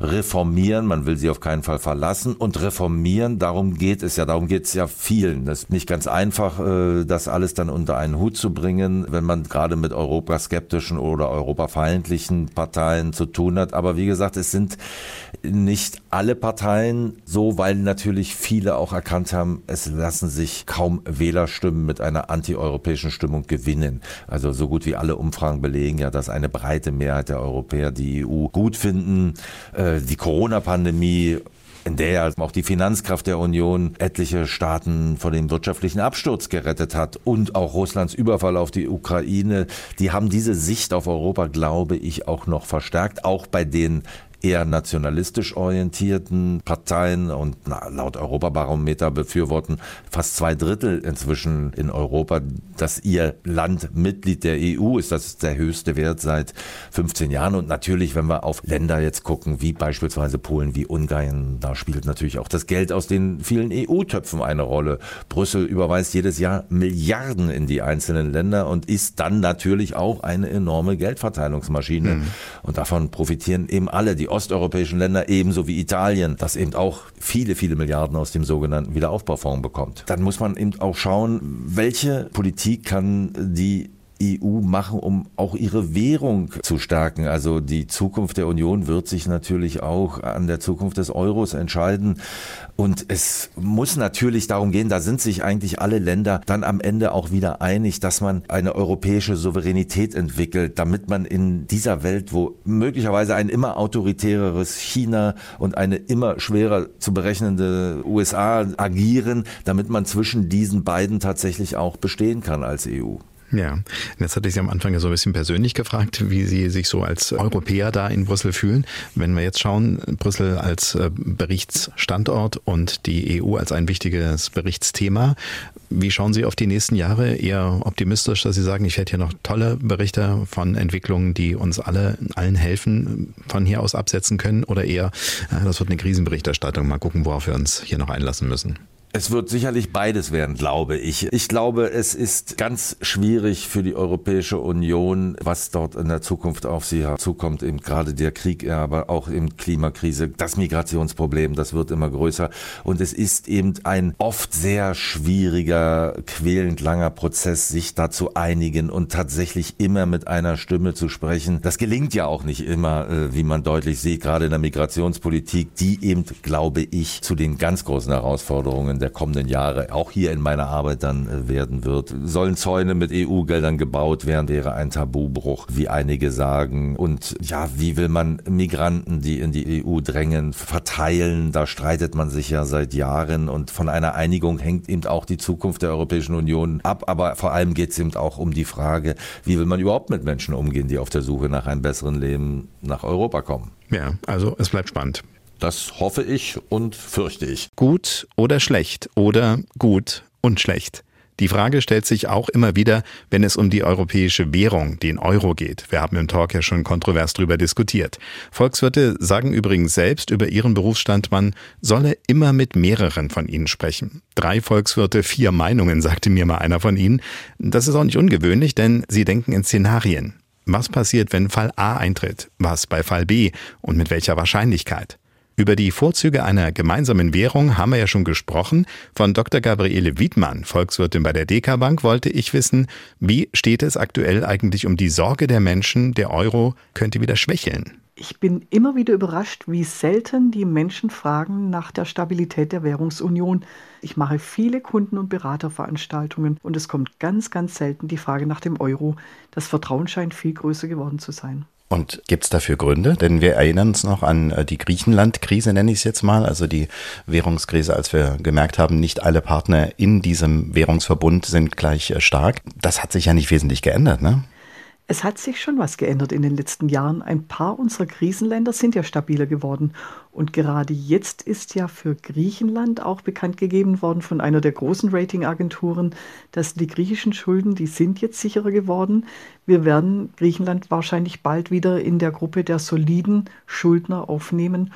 reformieren, man will sie auf keinen Fall verlassen und reformieren. Darum geht es ja, darum geht es ja vielen. Das ist nicht ganz einfach, äh, das alles dann unter einen Hut zu bringen, wenn man gerade mit europaskeptischen oder europafeindlichen Parteien zu tun hat. Aber wie gesagt, es sind nicht alle Parteien so, weil natürlich viele auch erkannt haben, es lassen sich kaum Wählerstimmen mit einer antieuropäischen Stimmung gewinnen. Also so gut wie alle Umfragen belegen ja, dass eine breite Mehrheit der Europäer die EU gut finden. Äh, die Corona-Pandemie Pandemie in der auch die Finanzkraft der Union etliche Staaten vor dem wirtschaftlichen Absturz gerettet hat und auch Russlands Überfall auf die Ukraine, die haben diese Sicht auf Europa, glaube ich, auch noch verstärkt, auch bei den eher nationalistisch orientierten Parteien und na, laut Europabarometer befürworten fast zwei Drittel inzwischen in Europa, dass ihr Land Mitglied der EU ist. Das ist der höchste Wert seit 15 Jahren. Und natürlich, wenn wir auf Länder jetzt gucken, wie beispielsweise Polen, wie Ungarn, da spielt natürlich auch das Geld aus den vielen EU-Töpfen eine Rolle. Brüssel überweist jedes Jahr Milliarden in die einzelnen Länder und ist dann natürlich auch eine enorme Geldverteilungsmaschine. Mhm. Und davon profitieren eben alle. Die osteuropäischen Länder ebenso wie Italien, das eben auch viele, viele Milliarden aus dem sogenannten Wiederaufbaufonds bekommt. Dann muss man eben auch schauen, welche Politik kann die EU machen, um auch ihre Währung zu stärken. Also die Zukunft der Union wird sich natürlich auch an der Zukunft des Euros entscheiden. Und es muss natürlich darum gehen, da sind sich eigentlich alle Länder dann am Ende auch wieder einig, dass man eine europäische Souveränität entwickelt, damit man in dieser Welt, wo möglicherweise ein immer autoritäreres China und eine immer schwerer zu berechnende USA agieren, damit man zwischen diesen beiden tatsächlich auch bestehen kann als EU. Ja, jetzt hatte ich Sie am Anfang ja so ein bisschen persönlich gefragt, wie Sie sich so als Europäer da in Brüssel fühlen. Wenn wir jetzt schauen, Brüssel als äh, Berichtsstandort und die EU als ein wichtiges Berichtsthema, wie schauen Sie auf die nächsten Jahre? Eher optimistisch, dass Sie sagen, ich werde hier noch tolle Berichte von Entwicklungen, die uns alle, allen helfen, von hier aus absetzen können? Oder eher, das wird eine Krisenberichterstattung, mal gucken, worauf wir uns hier noch einlassen müssen? Es wird sicherlich beides werden, glaube ich. Ich glaube, es ist ganz schwierig für die Europäische Union, was dort in der Zukunft auf sie zukommt, eben gerade der Krieg, aber auch im Klimakrise, das Migrationsproblem, das wird immer größer. Und es ist eben ein oft sehr schwieriger, quälend langer Prozess, sich da zu einigen und tatsächlich immer mit einer Stimme zu sprechen. Das gelingt ja auch nicht immer, äh, wie man deutlich sieht, gerade in der Migrationspolitik, die eben, glaube ich, zu den ganz großen Herausforderungen der kommenden Jahre auch hier in meiner Arbeit dann äh, werden wird. Sollen Zäune mit EU-Geldern gebaut werden, wäre ein Tabubruch, wie einige sagen. Und ja, wie will man Migranten, die in die EU drängen, verteilen? Da streitet man sich ja seit Jahren und von einer Einigung hängt eben auch die Zukunft der Europäischen Union ab. Aber vor allem geht es eben auch um die Frage, wie will man überhaupt mit Menschen umgehen, die auf der Suche nach einem besseren Leben nach Europa kommen. Ja, also es bleibt spannend. Das hoffe ich und fürchte ich. Gut oder schlecht oder gut und schlecht. Die Frage stellt sich auch immer wieder, wenn es um die europäische Währung, den Euro geht. Wir haben im Talk ja schon kontrovers darüber diskutiert. Volkswirte sagen übrigens selbst über ihren Berufsstand, man solle immer mit mehreren von ihnen sprechen. Drei Volkswirte, vier Meinungen, sagte mir mal einer von ihnen. Das ist auch nicht ungewöhnlich, denn sie denken in Szenarien. Was passiert, wenn Fall A eintritt? Was bei Fall B? Und mit welcher Wahrscheinlichkeit? Über die Vorzüge einer gemeinsamen Währung haben wir ja schon gesprochen. Von Dr. Gabriele Wiedmann, Volkswirtin bei der DK Bank, wollte ich wissen, wie steht es aktuell eigentlich um die Sorge der Menschen, der Euro könnte wieder schwächeln? Ich bin immer wieder überrascht, wie selten die Menschen fragen nach der Stabilität der Währungsunion. Ich mache viele Kunden- und Beraterveranstaltungen und es kommt ganz, ganz selten die Frage nach dem Euro. Das Vertrauen scheint viel größer geworden zu sein. Und gibt es dafür Gründe? Denn wir erinnern uns noch an äh, die Griechenland-Krise, nenne ich es jetzt mal, also die Währungskrise, als wir gemerkt haben, nicht alle Partner in diesem Währungsverbund sind gleich äh, stark. Das hat sich ja nicht wesentlich geändert, ne? Es hat sich schon was geändert in den letzten Jahren. Ein paar unserer Krisenländer sind ja stabiler geworden. Und gerade jetzt ist ja für Griechenland auch bekannt gegeben worden von einer der großen Ratingagenturen, dass die griechischen Schulden, die sind jetzt sicherer geworden. Wir werden Griechenland wahrscheinlich bald wieder in der Gruppe der soliden Schuldner aufnehmen.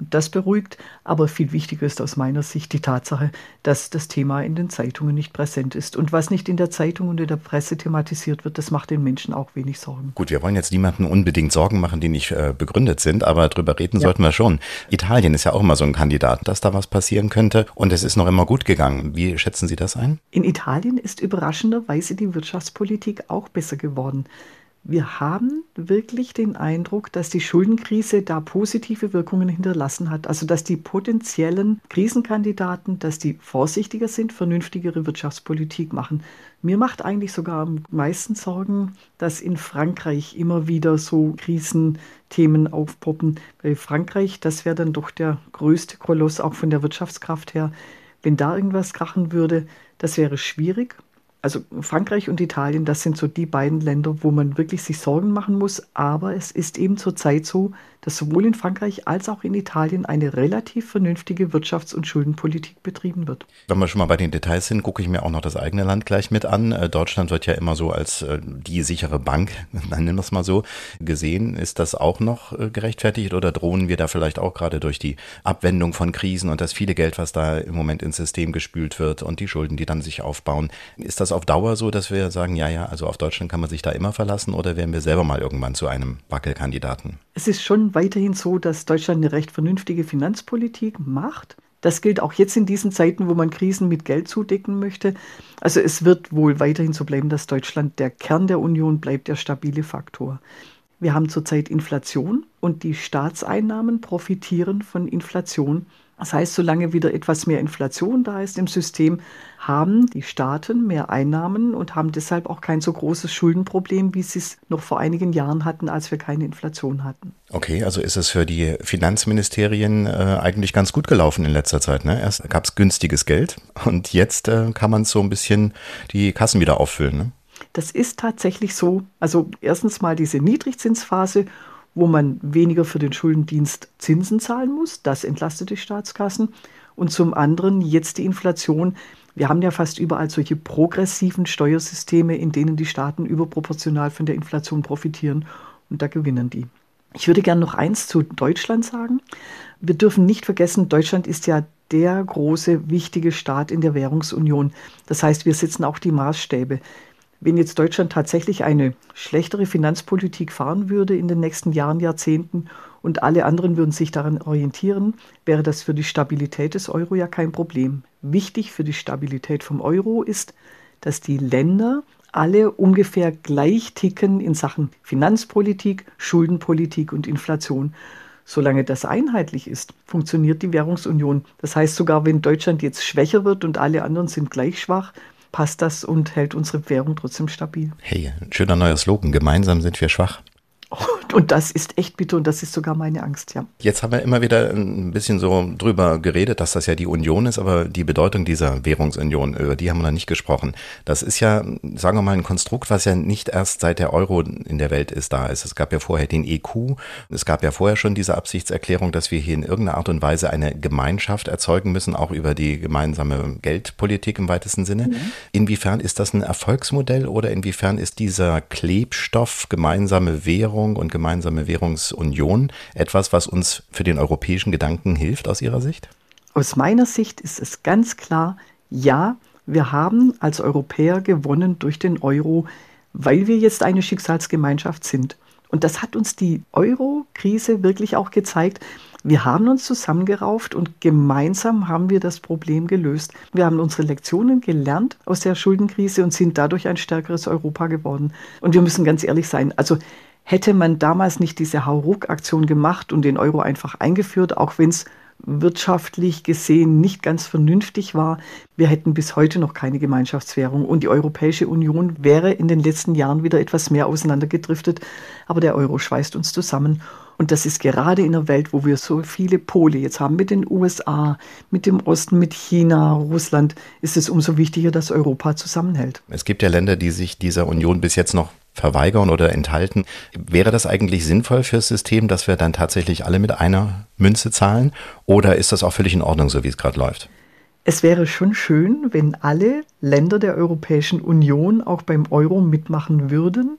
Das beruhigt, aber viel wichtiger ist aus meiner Sicht die Tatsache, dass das Thema in den Zeitungen nicht präsent ist. Und was nicht in der Zeitung und in der Presse thematisiert wird, das macht den Menschen auch wenig Sorgen. Gut, wir wollen jetzt niemanden unbedingt Sorgen machen, die nicht äh, begründet sind, aber drüber reden ja. sollten wir schon. Italien ist ja auch immer so ein Kandidat, dass da was passieren könnte und es ist noch immer gut gegangen. Wie schätzen Sie das ein? In Italien ist überraschenderweise die Wirtschaftspolitik auch besser geworden. Wir haben wirklich den Eindruck, dass die Schuldenkrise da positive Wirkungen hinterlassen hat. Also dass die potenziellen Krisenkandidaten, dass die vorsichtiger sind, vernünftigere Wirtschaftspolitik machen. Mir macht eigentlich sogar am meisten Sorgen, dass in Frankreich immer wieder so Krisenthemen aufpoppen. Bei Frankreich, das wäre dann doch der größte Koloss auch von der Wirtschaftskraft her. Wenn da irgendwas krachen würde, das wäre schwierig. Also Frankreich und Italien, das sind so die beiden Länder, wo man wirklich sich Sorgen machen muss. Aber es ist eben zurzeit so, dass sowohl in Frankreich als auch in Italien eine relativ vernünftige Wirtschafts- und Schuldenpolitik betrieben wird. Wenn wir schon mal bei den Details sind, gucke ich mir auch noch das eigene Land gleich mit an. Äh, Deutschland wird ja immer so als äh, die sichere Bank, dann nennen wir es mal so, gesehen. Ist das auch noch äh, gerechtfertigt oder drohen wir da vielleicht auch gerade durch die Abwendung von Krisen und das viele Geld, was da im Moment ins System gespült wird und die Schulden, die dann sich aufbauen? Ist das auf Dauer so, dass wir sagen, ja, ja, also auf Deutschland kann man sich da immer verlassen oder werden wir selber mal irgendwann zu einem Wackelkandidaten? Es ist schon weiterhin so, dass Deutschland eine recht vernünftige Finanzpolitik macht. Das gilt auch jetzt in diesen Zeiten, wo man Krisen mit Geld zudecken möchte. Also es wird wohl weiterhin so bleiben, dass Deutschland der Kern der Union bleibt, der stabile Faktor. Wir haben zurzeit Inflation und die Staatseinnahmen profitieren von Inflation. Das heißt, solange wieder etwas mehr Inflation da ist im System, haben die Staaten mehr Einnahmen und haben deshalb auch kein so großes Schuldenproblem, wie sie es noch vor einigen Jahren hatten, als wir keine Inflation hatten. Okay, also ist es für die Finanzministerien äh, eigentlich ganz gut gelaufen in letzter Zeit. Ne? Erst gab es günstiges Geld und jetzt äh, kann man so ein bisschen die Kassen wieder auffüllen. Ne? Das ist tatsächlich so. Also erstens mal diese Niedrigzinsphase wo man weniger für den Schuldendienst Zinsen zahlen muss. Das entlastet die Staatskassen. Und zum anderen jetzt die Inflation. Wir haben ja fast überall solche progressiven Steuersysteme, in denen die Staaten überproportional von der Inflation profitieren. Und da gewinnen die. Ich würde gerne noch eins zu Deutschland sagen. Wir dürfen nicht vergessen, Deutschland ist ja der große, wichtige Staat in der Währungsunion. Das heißt, wir setzen auch die Maßstäbe. Wenn jetzt Deutschland tatsächlich eine schlechtere Finanzpolitik fahren würde in den nächsten Jahren, Jahrzehnten und alle anderen würden sich daran orientieren, wäre das für die Stabilität des Euro ja kein Problem. Wichtig für die Stabilität vom Euro ist, dass die Länder alle ungefähr gleich ticken in Sachen Finanzpolitik, Schuldenpolitik und Inflation. Solange das einheitlich ist, funktioniert die Währungsunion. Das heißt, sogar wenn Deutschland jetzt schwächer wird und alle anderen sind gleich schwach, passt das und hält unsere Währung trotzdem stabil. Hey, ein schöner neuer Slogan. Gemeinsam sind wir schwach. Und das ist echt bitter und das ist sogar meine Angst, ja. Jetzt haben wir immer wieder ein bisschen so drüber geredet, dass das ja die Union ist, aber die Bedeutung dieser Währungsunion, über die haben wir noch nicht gesprochen. Das ist ja, sagen wir mal, ein Konstrukt, was ja nicht erst seit der Euro in der Welt ist, da ist. Es gab ja vorher den EQ, es gab ja vorher schon diese Absichtserklärung, dass wir hier in irgendeiner Art und Weise eine Gemeinschaft erzeugen müssen, auch über die gemeinsame Geldpolitik im weitesten Sinne. Mhm. Inwiefern ist das ein Erfolgsmodell oder inwiefern ist dieser Klebstoff gemeinsame Währung und gemeinsame gemeinsame Währungsunion etwas, was uns für den europäischen Gedanken hilft aus Ihrer Sicht? Aus meiner Sicht ist es ganz klar, ja, wir haben als Europäer gewonnen durch den Euro, weil wir jetzt eine Schicksalsgemeinschaft sind. Und das hat uns die Euro-Krise wirklich auch gezeigt. Wir haben uns zusammengerauft und gemeinsam haben wir das Problem gelöst. Wir haben unsere Lektionen gelernt aus der Schuldenkrise und sind dadurch ein stärkeres Europa geworden. Und wir müssen ganz ehrlich sein, also Hätte man damals nicht diese Hauruck-Aktion gemacht und den Euro einfach eingeführt, auch wenn es wirtschaftlich gesehen nicht ganz vernünftig war, wir hätten bis heute noch keine Gemeinschaftswährung und die Europäische Union wäre in den letzten Jahren wieder etwas mehr auseinandergedriftet. Aber der Euro schweißt uns zusammen. Und das ist gerade in einer Welt, wo wir so viele Pole jetzt haben mit den USA, mit dem Osten, mit China, Russland, ist es umso wichtiger, dass Europa zusammenhält. Es gibt ja Länder, die sich dieser Union bis jetzt noch verweigern oder enthalten. Wäre das eigentlich sinnvoll fürs System, dass wir dann tatsächlich alle mit einer Münze zahlen? Oder ist das auch völlig in Ordnung, so wie es gerade läuft? Es wäre schon schön, wenn alle Länder der Europäischen Union auch beim Euro mitmachen würden.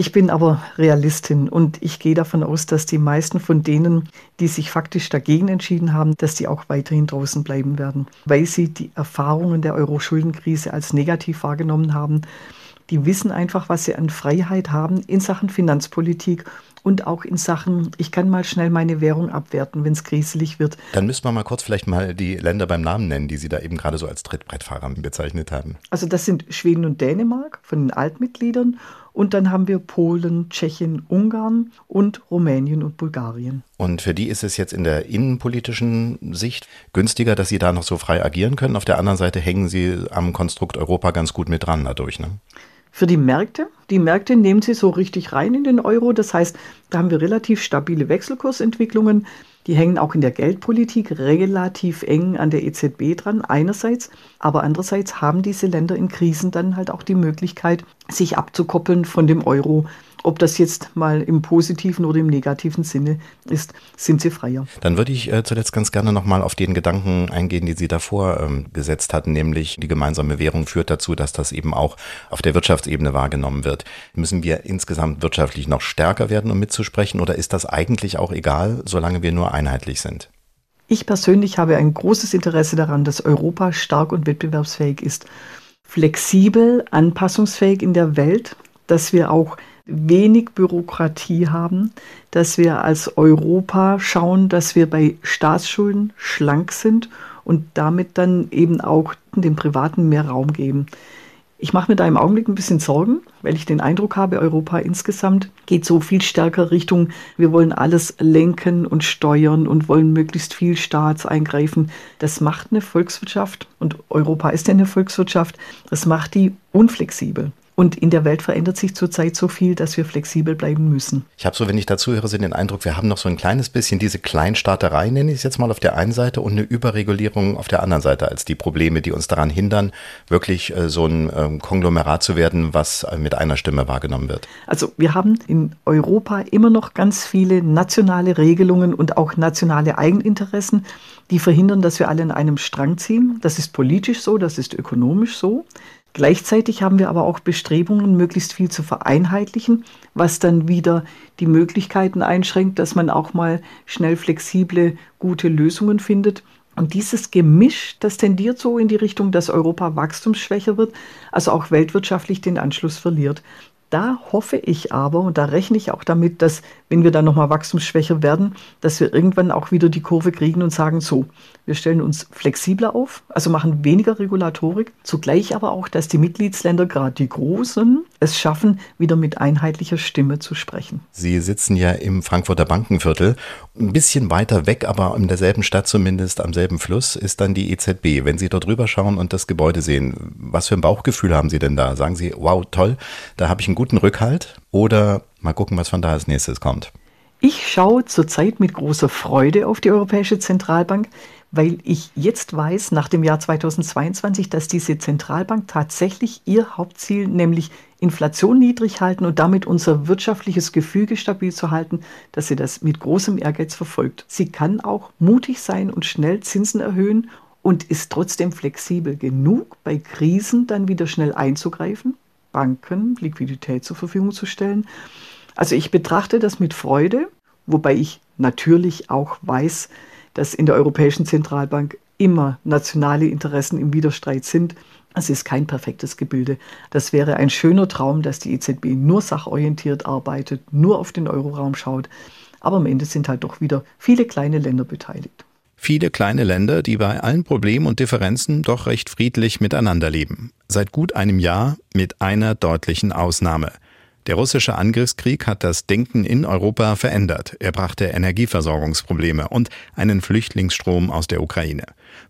Ich bin aber Realistin und ich gehe davon aus, dass die meisten von denen, die sich faktisch dagegen entschieden haben, dass die auch weiterhin draußen bleiben werden, weil sie die Erfahrungen der Euro-Schuldenkrise als negativ wahrgenommen haben die wissen einfach, was sie an Freiheit haben in Sachen Finanzpolitik und auch in Sachen, ich kann mal schnell meine Währung abwerten, wenn es kriselig wird. Dann müssen wir mal kurz vielleicht mal die Länder beim Namen nennen, die Sie da eben gerade so als Trittbrettfahrer bezeichnet haben. Also das sind Schweden und Dänemark von den Altmitgliedern und dann haben wir Polen, Tschechien, Ungarn und Rumänien und Bulgarien. Und für die ist es jetzt in der innenpolitischen Sicht günstiger, dass sie da noch so frei agieren können. Auf der anderen Seite hängen sie am Konstrukt Europa ganz gut mit dran dadurch. Ne? für die Märkte. Die Märkte nehmen sie so richtig rein in den Euro. Das heißt, da haben wir relativ stabile Wechselkursentwicklungen. Die hängen auch in der Geldpolitik relativ eng an der EZB dran, einerseits. Aber andererseits haben diese Länder in Krisen dann halt auch die Möglichkeit, sich abzukoppeln von dem Euro ob das jetzt mal im positiven oder im negativen Sinne ist, sind sie freier. Dann würde ich äh, zuletzt ganz gerne nochmal auf den Gedanken eingehen, den Sie davor ähm, gesetzt hatten, nämlich die gemeinsame Währung führt dazu, dass das eben auch auf der Wirtschaftsebene wahrgenommen wird. Müssen wir insgesamt wirtschaftlich noch stärker werden, um mitzusprechen, oder ist das eigentlich auch egal, solange wir nur einheitlich sind? Ich persönlich habe ein großes Interesse daran, dass Europa stark und wettbewerbsfähig ist, flexibel, anpassungsfähig in der Welt, dass wir auch wenig Bürokratie haben, dass wir als Europa schauen, dass wir bei Staatsschulden schlank sind und damit dann eben auch den Privaten mehr Raum geben. Ich mache mir da im Augenblick ein bisschen Sorgen, weil ich den Eindruck habe, Europa insgesamt geht so viel stärker Richtung, wir wollen alles lenken und steuern und wollen möglichst viel Staats eingreifen. Das macht eine Volkswirtschaft und Europa ist ja eine Volkswirtschaft, das macht die unflexibel. Und in der Welt verändert sich zurzeit so viel, dass wir flexibel bleiben müssen. Ich habe so, wenn ich dazu höre, den Eindruck, wir haben noch so ein kleines bisschen diese Kleinstaaterei, nenne ich es jetzt mal auf der einen Seite, und eine Überregulierung auf der anderen Seite als die Probleme, die uns daran hindern, wirklich äh, so ein ähm, Konglomerat zu werden, was äh, mit einer Stimme wahrgenommen wird. Also wir haben in Europa immer noch ganz viele nationale Regelungen und auch nationale Eigeninteressen, die verhindern, dass wir alle in einem Strang ziehen. Das ist politisch so, das ist ökonomisch so. Gleichzeitig haben wir aber auch Bestrebungen, möglichst viel zu vereinheitlichen, was dann wieder die Möglichkeiten einschränkt, dass man auch mal schnell flexible, gute Lösungen findet. Und dieses Gemisch, das tendiert so in die Richtung, dass Europa wachstumsschwächer wird, also auch weltwirtschaftlich den Anschluss verliert. Da hoffe ich aber, und da rechne ich auch damit, dass, wenn wir dann nochmal wachstumsschwächer werden, dass wir irgendwann auch wieder die Kurve kriegen und sagen, so, wir stellen uns flexibler auf, also machen weniger Regulatorik, zugleich aber auch, dass die Mitgliedsländer, gerade die großen, es schaffen, wieder mit einheitlicher Stimme zu sprechen. Sie sitzen ja im Frankfurter Bankenviertel. Ein bisschen weiter weg, aber in derselben Stadt zumindest, am selben Fluss, ist dann die EZB. Wenn Sie dort rüber schauen und das Gebäude sehen, was für ein Bauchgefühl haben Sie denn da? Sagen Sie, wow, toll, da habe ich einen guten Rückhalt? Oder mal gucken, was von da als nächstes kommt? Ich schaue zurzeit mit großer Freude auf die Europäische Zentralbank, weil ich jetzt weiß, nach dem Jahr 2022, dass diese Zentralbank tatsächlich ihr Hauptziel, nämlich Inflation niedrig halten und damit unser wirtschaftliches Gefüge stabil zu halten, dass sie das mit großem Ehrgeiz verfolgt. Sie kann auch mutig sein und schnell Zinsen erhöhen und ist trotzdem flexibel genug, bei Krisen dann wieder schnell einzugreifen, Banken Liquidität zur Verfügung zu stellen. Also ich betrachte das mit Freude, wobei ich natürlich auch weiß, dass in der Europäischen Zentralbank immer nationale Interessen im Widerstreit sind. Es ist kein perfektes Gebilde. Das wäre ein schöner Traum, dass die EZB nur sachorientiert arbeitet, nur auf den Euroraum schaut. Aber am Ende sind halt doch wieder viele kleine Länder beteiligt. Viele kleine Länder, die bei allen Problemen und Differenzen doch recht friedlich miteinander leben. Seit gut einem Jahr mit einer deutlichen Ausnahme. Der russische Angriffskrieg hat das Denken in Europa verändert. Er brachte Energieversorgungsprobleme und einen Flüchtlingsstrom aus der Ukraine.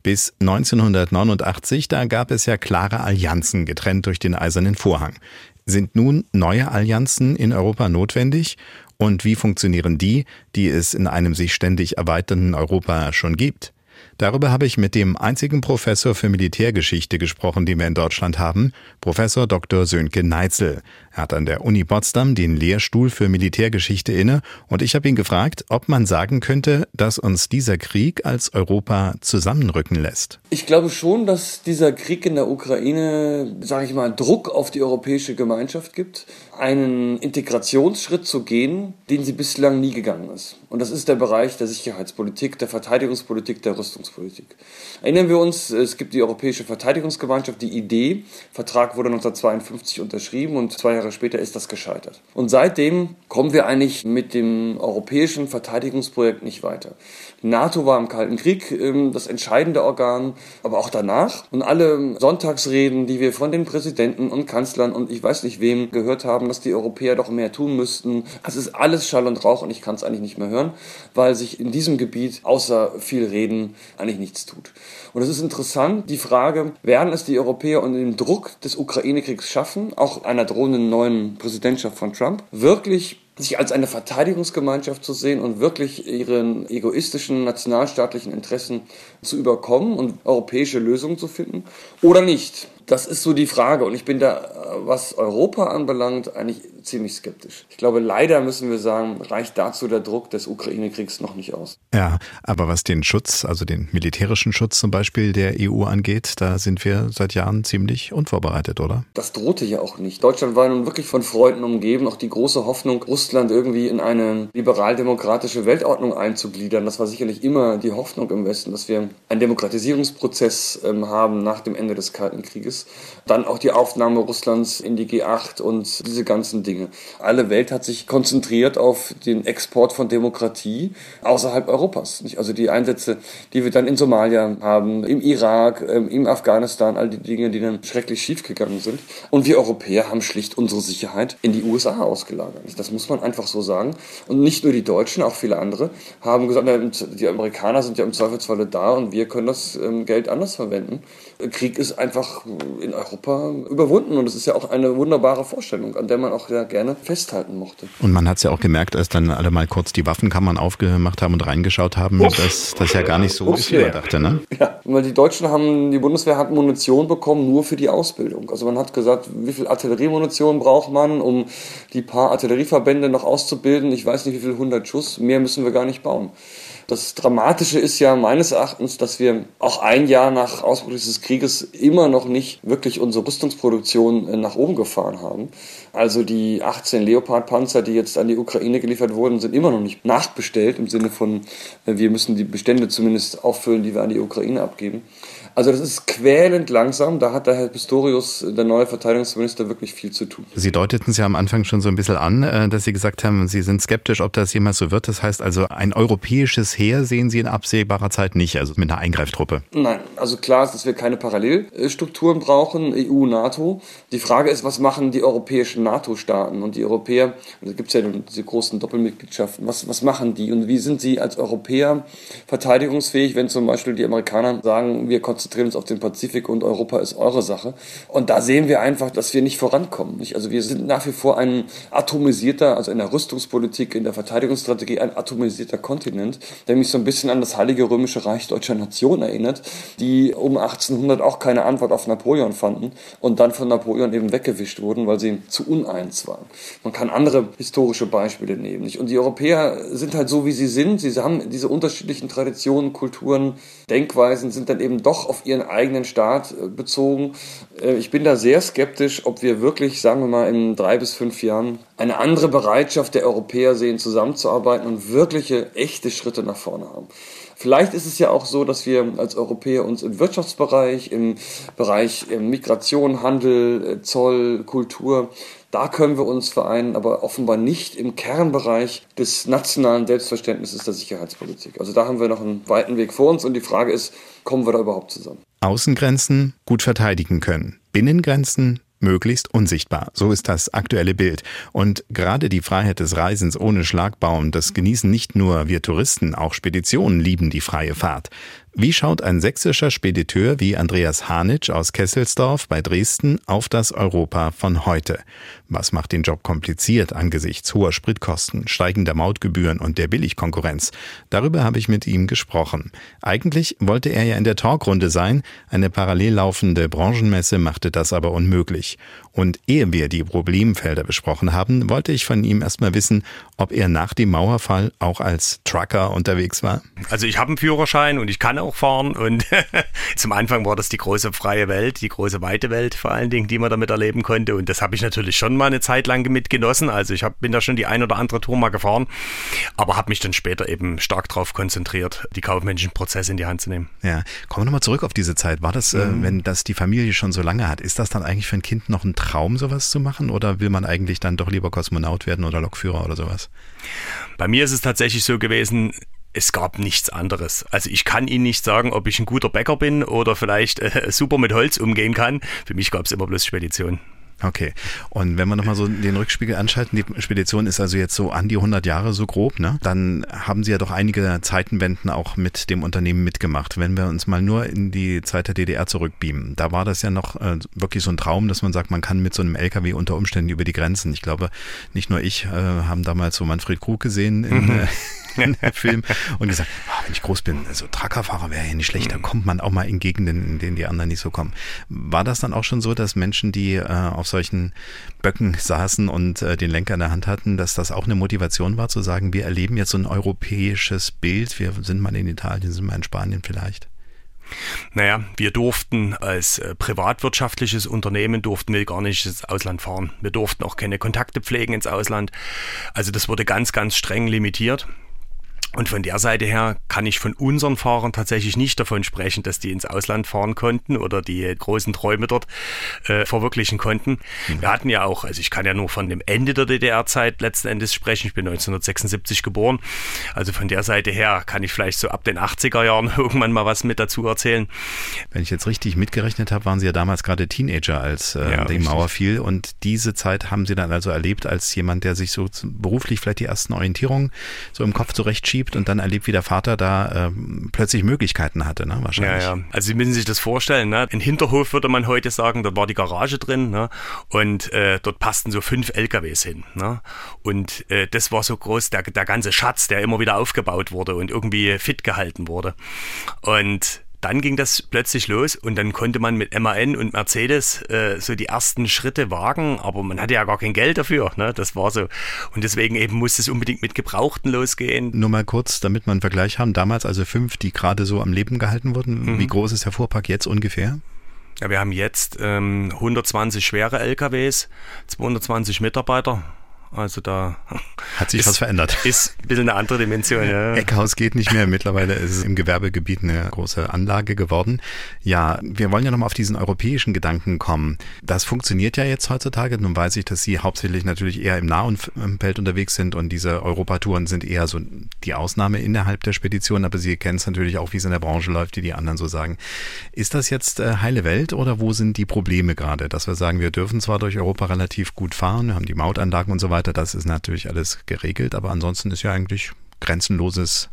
Bis 1989, da gab es ja klare Allianzen getrennt durch den eisernen Vorhang. Sind nun neue Allianzen in Europa notwendig? Und wie funktionieren die, die es in einem sich ständig erweiternden Europa schon gibt? Darüber habe ich mit dem einzigen Professor für Militärgeschichte gesprochen, den wir in Deutschland haben, Professor Dr. Sönke Neitzel. Er hat an der Uni Potsdam den Lehrstuhl für Militärgeschichte inne und ich habe ihn gefragt, ob man sagen könnte, dass uns dieser Krieg als Europa zusammenrücken lässt. Ich glaube schon, dass dieser Krieg in der Ukraine, sage ich mal, Druck auf die europäische Gemeinschaft gibt, einen Integrationsschritt zu gehen, den sie bislang nie gegangen ist. Und das ist der Bereich der Sicherheitspolitik, der Verteidigungspolitik, der Rüstungspolitik. Erinnern wir uns, es gibt die Europäische Verteidigungsgemeinschaft, die Idee, Vertrag wurde 1952 unterschrieben und zwei Jahre später ist das gescheitert. Und seitdem kommen wir eigentlich mit dem europäischen Verteidigungsprojekt nicht weiter. NATO war im Kalten Krieg ähm, das entscheidende Organ, aber auch danach. Und alle Sonntagsreden, die wir von den Präsidenten und Kanzlern und ich weiß nicht wem gehört haben, dass die Europäer doch mehr tun müssten, das ist alles Schall und Rauch und ich kann es eigentlich nicht mehr hören, weil sich in diesem Gebiet außer viel Reden eigentlich nichts tut. Und es ist interessant, die Frage, werden es die Europäer unter dem Druck des Ukraine-Kriegs schaffen, auch einer drohenden neuen Präsidentschaft von Trump, wirklich sich als eine Verteidigungsgemeinschaft zu sehen und wirklich ihren egoistischen nationalstaatlichen Interessen zu überkommen und europäische Lösungen zu finden oder nicht. Das ist so die Frage und ich bin da, was Europa anbelangt, eigentlich ziemlich skeptisch. Ich glaube, leider müssen wir sagen, reicht dazu der Druck des Ukraine-Kriegs noch nicht aus. Ja, aber was den Schutz, also den militärischen Schutz zum Beispiel der EU angeht, da sind wir seit Jahren ziemlich unvorbereitet, oder? Das drohte ja auch nicht. Deutschland war nun wirklich von Freuden umgeben, auch die große Hoffnung, Russland irgendwie in eine liberal-demokratische Weltordnung einzugliedern. Das war sicherlich immer die Hoffnung im Westen, dass wir einen Demokratisierungsprozess ähm, haben nach dem Ende des Kalten Krieges. Dann auch die Aufnahme Russlands in die G8 und diese ganzen Dinge. Dinge. Alle Welt hat sich konzentriert auf den Export von Demokratie außerhalb Europas. Also die Einsätze, die wir dann in Somalia haben, im Irak, ähm, im Afghanistan, all die Dinge, die dann schrecklich schiefgegangen sind. Und wir Europäer haben schlicht unsere Sicherheit in die USA ausgelagert. Das muss man einfach so sagen. Und nicht nur die Deutschen, auch viele andere haben gesagt, die Amerikaner sind ja im Zweifelsfalle da und wir können das ähm, Geld anders verwenden. Krieg ist einfach in Europa überwunden und es ist ja auch eine wunderbare Vorstellung, an der man auch ja gerne festhalten mochte. Und man hat es ja auch gemerkt, als dann alle mal kurz die Waffenkammern aufgemacht haben und reingeschaut haben, Uff. dass das ja gar nicht so Uff, ist, wie man dachte. Ne? Ja, weil die Deutschen haben, die Bundeswehr hat Munition bekommen nur für die Ausbildung. Also man hat gesagt, wie viel Artilleriemunition braucht man, um die paar Artillerieverbände noch auszubilden. Ich weiß nicht, wie viel 100 Schuss. Mehr müssen wir gar nicht bauen. Das Dramatische ist ja meines Erachtens, dass wir auch ein Jahr nach Ausbruch dieses Krieges immer noch nicht wirklich unsere Rüstungsproduktion äh, nach oben gefahren haben. Also die 18 Leopard-Panzer, die jetzt an die Ukraine geliefert wurden, sind immer noch nicht nachbestellt im Sinne von, äh, wir müssen die Bestände zumindest auffüllen, die wir an die Ukraine abgeben. Also das ist quälend langsam. Da hat der Herr Pistorius, der neue Verteidigungsminister, wirklich viel zu tun. Sie deuteten es ja am Anfang schon so ein bisschen an, äh, dass Sie gesagt haben, Sie sind skeptisch, ob das jemals so wird. Das heißt also, ein europäisches Heer sehen Sie in absehbarer Zeit nicht, also mit einer Eingreiftruppe. Nein, also klar ist, dass wir keine Parallelstrukturen brauchen, EU, NATO. Die Frage ist, was machen die europäischen NATO-Staaten und die Europäer, da gibt es ja diese großen Doppelmitgliedschaften, was, was machen die und wie sind sie als Europäer verteidigungsfähig, wenn zum Beispiel die Amerikaner sagen, wir konzentrieren konzentrieren uns auf den Pazifik und Europa ist eure Sache. Und da sehen wir einfach, dass wir nicht vorankommen. Nicht? Also wir sind nach wie vor ein atomisierter, also in der Rüstungspolitik, in der Verteidigungsstrategie ein atomisierter Kontinent, der mich so ein bisschen an das Heilige Römische Reich deutscher Nation erinnert, die um 1800 auch keine Antwort auf Napoleon fanden und dann von Napoleon eben weggewischt wurden, weil sie zu uneins waren. Man kann andere historische Beispiele nehmen. Nicht? Und die Europäer sind halt so, wie sie sind. Sie haben diese unterschiedlichen Traditionen, Kulturen, Denkweisen, sind dann eben doch auf auf ihren eigenen Staat äh, bezogen. Äh, ich bin da sehr skeptisch, ob wir wirklich, sagen wir mal, in drei bis fünf Jahren eine andere Bereitschaft der Europäer sehen, zusammenzuarbeiten und wirkliche, echte Schritte nach vorne haben. Vielleicht ist es ja auch so, dass wir als Europäer uns im Wirtschaftsbereich, im Bereich äh, Migration, Handel, Zoll, Kultur da können wir uns vereinen, aber offenbar nicht im Kernbereich des nationalen Selbstverständnisses der Sicherheitspolitik. Also da haben wir noch einen weiten Weg vor uns und die Frage ist, kommen wir da überhaupt zusammen? Außengrenzen gut verteidigen können, Binnengrenzen möglichst unsichtbar. So ist das aktuelle Bild. Und gerade die Freiheit des Reisens ohne Schlagbaum, das genießen nicht nur wir Touristen, auch Speditionen lieben die freie Fahrt. Wie schaut ein sächsischer Spediteur wie Andreas Hanitsch aus Kesselsdorf bei Dresden auf das Europa von heute? Was macht den Job kompliziert angesichts hoher Spritkosten, steigender Mautgebühren und der Billigkonkurrenz? Darüber habe ich mit ihm gesprochen. Eigentlich wollte er ja in der Talkrunde sein, eine parallel laufende Branchenmesse machte das aber unmöglich. Und ehe wir die Problemfelder besprochen haben, wollte ich von ihm erstmal wissen, ob er nach dem Mauerfall auch als Trucker unterwegs war. Also ich habe einen Führerschein und ich kann auch fahren und zum Anfang war das die große freie Welt, die große weite Welt vor allen Dingen, die man damit erleben konnte und das habe ich natürlich schon mal eine Zeit lang mitgenossen. Also ich hab, bin da schon die ein oder andere Tour mal gefahren, aber habe mich dann später eben stark darauf konzentriert, die kaufmännischen Prozesse in die Hand zu nehmen. Ja, kommen wir nochmal zurück auf diese Zeit. War das, äh, mhm. äh, wenn das die Familie schon so lange hat, ist das dann eigentlich für ein Kind noch ein Traum? Traum, sowas zu machen? Oder will man eigentlich dann doch lieber Kosmonaut werden oder Lokführer oder sowas? Bei mir ist es tatsächlich so gewesen, es gab nichts anderes. Also ich kann Ihnen nicht sagen, ob ich ein guter Bäcker bin oder vielleicht äh, super mit Holz umgehen kann. Für mich gab es immer bloß Spedition. Okay. Und wenn wir nochmal so den Rückspiegel anschalten, die Spedition ist also jetzt so an die 100 Jahre so grob, ne? Dann haben Sie ja doch einige Zeitenwenden auch mit dem Unternehmen mitgemacht. Wenn wir uns mal nur in die Zeit der DDR zurückbeamen, da war das ja noch äh, wirklich so ein Traum, dass man sagt, man kann mit so einem LKW unter Umständen über die Grenzen. Ich glaube, nicht nur ich äh, haben damals so Manfred Krug gesehen in, mhm. äh, Film und gesagt, oh, wenn ich groß bin, so also Truckerfahrer wäre ja nicht schlecht, da mhm. kommt man auch mal in Gegenden, in denen die anderen nicht so kommen. War das dann auch schon so, dass Menschen, die äh, auf solchen Böcken saßen und äh, den Lenker in der Hand hatten, dass das auch eine Motivation war, zu sagen, wir erleben jetzt so ein europäisches Bild, wir sind mal in Italien, sind mal in Spanien vielleicht? Naja, wir durften als äh, privatwirtschaftliches Unternehmen durften wir gar nicht ins Ausland fahren. Wir durften auch keine Kontakte pflegen ins Ausland. Also das wurde ganz, ganz streng limitiert. Und von der Seite her kann ich von unseren Fahrern tatsächlich nicht davon sprechen, dass die ins Ausland fahren konnten oder die großen Träume dort äh, verwirklichen konnten. Mhm. Wir hatten ja auch, also ich kann ja nur von dem Ende der DDR-Zeit letzten Endes sprechen. Ich bin 1976 geboren. Also von der Seite her kann ich vielleicht so ab den 80er Jahren irgendwann mal was mit dazu erzählen. Wenn ich jetzt richtig mitgerechnet habe, waren Sie ja damals gerade Teenager, als äh, ja, die Mauer fiel. Und diese Zeit haben Sie dann also erlebt als jemand, der sich so beruflich vielleicht die ersten Orientierungen so im Kopf zurechtschiebt schiebt und dann erlebt, wie der Vater da äh, plötzlich Möglichkeiten hatte, ne? wahrscheinlich. Ja, ja. Also Sie müssen sich das vorstellen, ne? Ein Hinterhof würde man heute sagen, da war die Garage drin ne? und äh, dort passten so fünf LKWs hin. Ne? Und äh, das war so groß, der, der ganze Schatz, der immer wieder aufgebaut wurde und irgendwie fit gehalten wurde. Und dann ging das plötzlich los und dann konnte man mit MAN und Mercedes äh, so die ersten Schritte wagen, aber man hatte ja gar kein Geld dafür. Ne? Das war so. Und deswegen eben musste es unbedingt mit Gebrauchten losgehen. Nur mal kurz, damit wir einen Vergleich haben. Damals also fünf, die gerade so am Leben gehalten wurden. Mhm. Wie groß ist der Fuhrpark jetzt ungefähr? Ja, wir haben jetzt ähm, 120 schwere LKWs, 220 Mitarbeiter also da hat sich ist, was verändert. Ist ein bisschen eine andere Dimension. Ja. Eckhaus geht nicht mehr. Mittlerweile ist es im Gewerbegebiet eine große Anlage geworden. Ja, wir wollen ja nochmal auf diesen europäischen Gedanken kommen. Das funktioniert ja jetzt heutzutage. Nun weiß ich, dass Sie hauptsächlich natürlich eher im Nahumfeld unterwegs sind und diese Europatouren sind eher so die Ausnahme innerhalb der Spedition. Aber Sie kennen es natürlich auch, wie es in der Branche läuft, wie die anderen so sagen. Ist das jetzt äh, heile Welt oder wo sind die Probleme gerade? Dass wir sagen, wir dürfen zwar durch Europa relativ gut fahren, wir haben die Mautanlagen und so weiter weiter, das ist natürlich alles geregelt, aber ansonsten ist ja eigentlich grenzenloses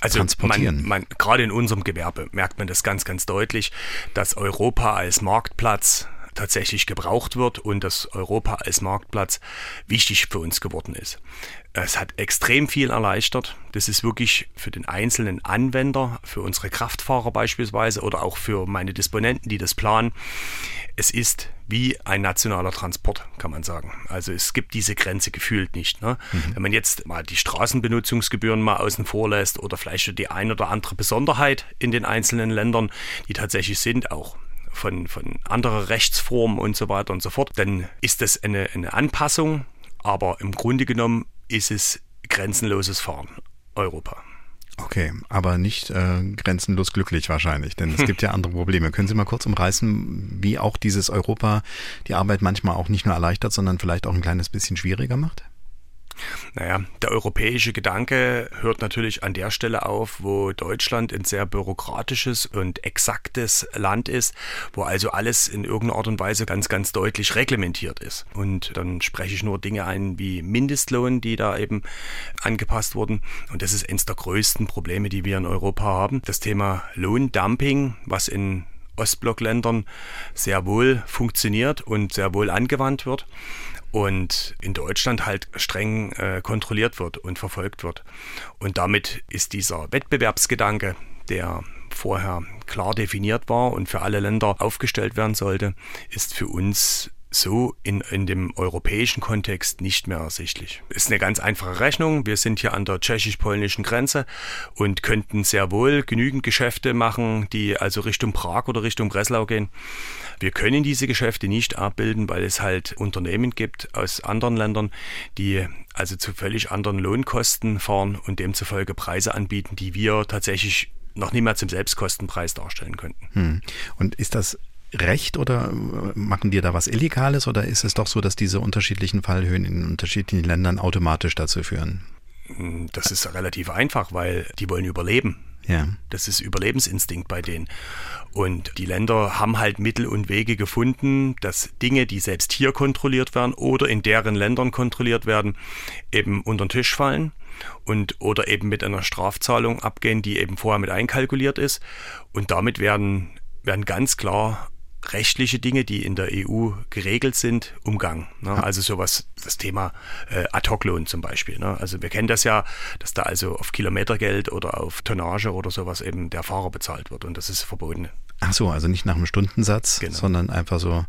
also transportieren. Man, man, gerade in unserem Gewerbe merkt man das ganz, ganz deutlich, dass Europa als Marktplatz tatsächlich gebraucht wird und dass Europa als Marktplatz wichtig für uns geworden ist. Es hat extrem viel erleichtert. Das ist wirklich für den einzelnen Anwender, für unsere Kraftfahrer beispielsweise oder auch für meine Disponenten, die das planen. Es ist wie ein nationaler Transport, kann man sagen. Also es gibt diese Grenze gefühlt nicht. Ne? Mhm. Wenn man jetzt mal die Straßenbenutzungsgebühren mal außen vor lässt oder vielleicht die ein oder andere Besonderheit in den einzelnen Ländern, die tatsächlich sind, auch von, von anderer Rechtsformen und so weiter und so fort, dann ist das eine, eine Anpassung, aber im Grunde genommen ist es grenzenloses Fahren Europa. Okay, aber nicht äh, grenzenlos glücklich wahrscheinlich, denn es gibt ja andere Probleme. Können Sie mal kurz umreißen, wie auch dieses Europa die Arbeit manchmal auch nicht nur erleichtert, sondern vielleicht auch ein kleines bisschen schwieriger macht? Naja, der europäische Gedanke hört natürlich an der Stelle auf, wo Deutschland ein sehr bürokratisches und exaktes Land ist, wo also alles in irgendeiner Art und Weise ganz, ganz deutlich reglementiert ist. Und dann spreche ich nur Dinge ein wie Mindestlohn, die da eben angepasst wurden. Und das ist eines der größten Probleme, die wir in Europa haben. Das Thema Lohndumping, was in Ostblockländern sehr wohl funktioniert und sehr wohl angewandt wird und in Deutschland halt streng äh, kontrolliert wird und verfolgt wird. Und damit ist dieser Wettbewerbsgedanke, der vorher klar definiert war und für alle Länder aufgestellt werden sollte, ist für uns so in, in dem europäischen Kontext nicht mehr ersichtlich. Ist eine ganz einfache Rechnung. Wir sind hier an der tschechisch-polnischen Grenze und könnten sehr wohl genügend Geschäfte machen, die also Richtung Prag oder Richtung Breslau gehen. Wir können diese Geschäfte nicht abbilden, weil es halt Unternehmen gibt aus anderen Ländern, die also zu völlig anderen Lohnkosten fahren und demzufolge Preise anbieten, die wir tatsächlich noch nicht mehr zum Selbstkostenpreis darstellen könnten. Hm. Und ist das Recht oder äh, machen die da was Illegales oder ist es doch so, dass diese unterschiedlichen Fallhöhen in unterschiedlichen Ländern automatisch dazu führen? Das ist relativ einfach, weil die wollen überleben. Ja. Das ist Überlebensinstinkt bei denen. Und die Länder haben halt Mittel und Wege gefunden, dass Dinge, die selbst hier kontrolliert werden oder in deren Ländern kontrolliert werden, eben unter den Tisch fallen und oder eben mit einer Strafzahlung abgehen, die eben vorher mit einkalkuliert ist. Und damit werden, werden ganz klar rechtliche Dinge, die in der EU geregelt sind, umgangen. Ne? Also sowas, das Thema äh, Ad-Hoc-Lohn zum Beispiel. Ne? Also wir kennen das ja, dass da also auf Kilometergeld oder auf Tonnage oder sowas eben der Fahrer bezahlt wird und das ist verboten. Ach so, also nicht nach einem Stundensatz, genau. sondern einfach so,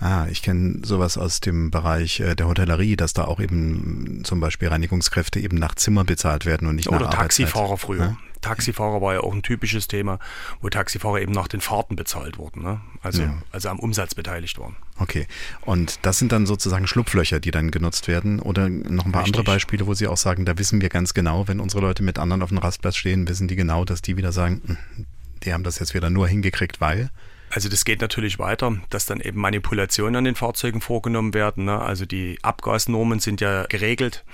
ah, ich kenne sowas aus dem Bereich äh, der Hotellerie, dass da auch eben zum Beispiel Reinigungskräfte eben nach Zimmer bezahlt werden und nicht Oder nach Taxifahrer früher. Ja? Taxifahrer war ja auch ein typisches Thema, wo Taxifahrer eben nach den Fahrten bezahlt wurden, ne? also, ja. also am Umsatz beteiligt waren. Okay, und das sind dann sozusagen Schlupflöcher, die dann genutzt werden oder noch ein paar Richtig. andere Beispiele, wo Sie auch sagen, da wissen wir ganz genau, wenn unsere Leute mit anderen auf dem Rastplatz stehen, wissen die genau, dass die wieder sagen, hm, die haben das jetzt wieder nur hingekriegt, weil. Also das geht natürlich weiter, dass dann eben Manipulationen an den Fahrzeugen vorgenommen werden. Ne? Also die Abgasnormen sind ja geregelt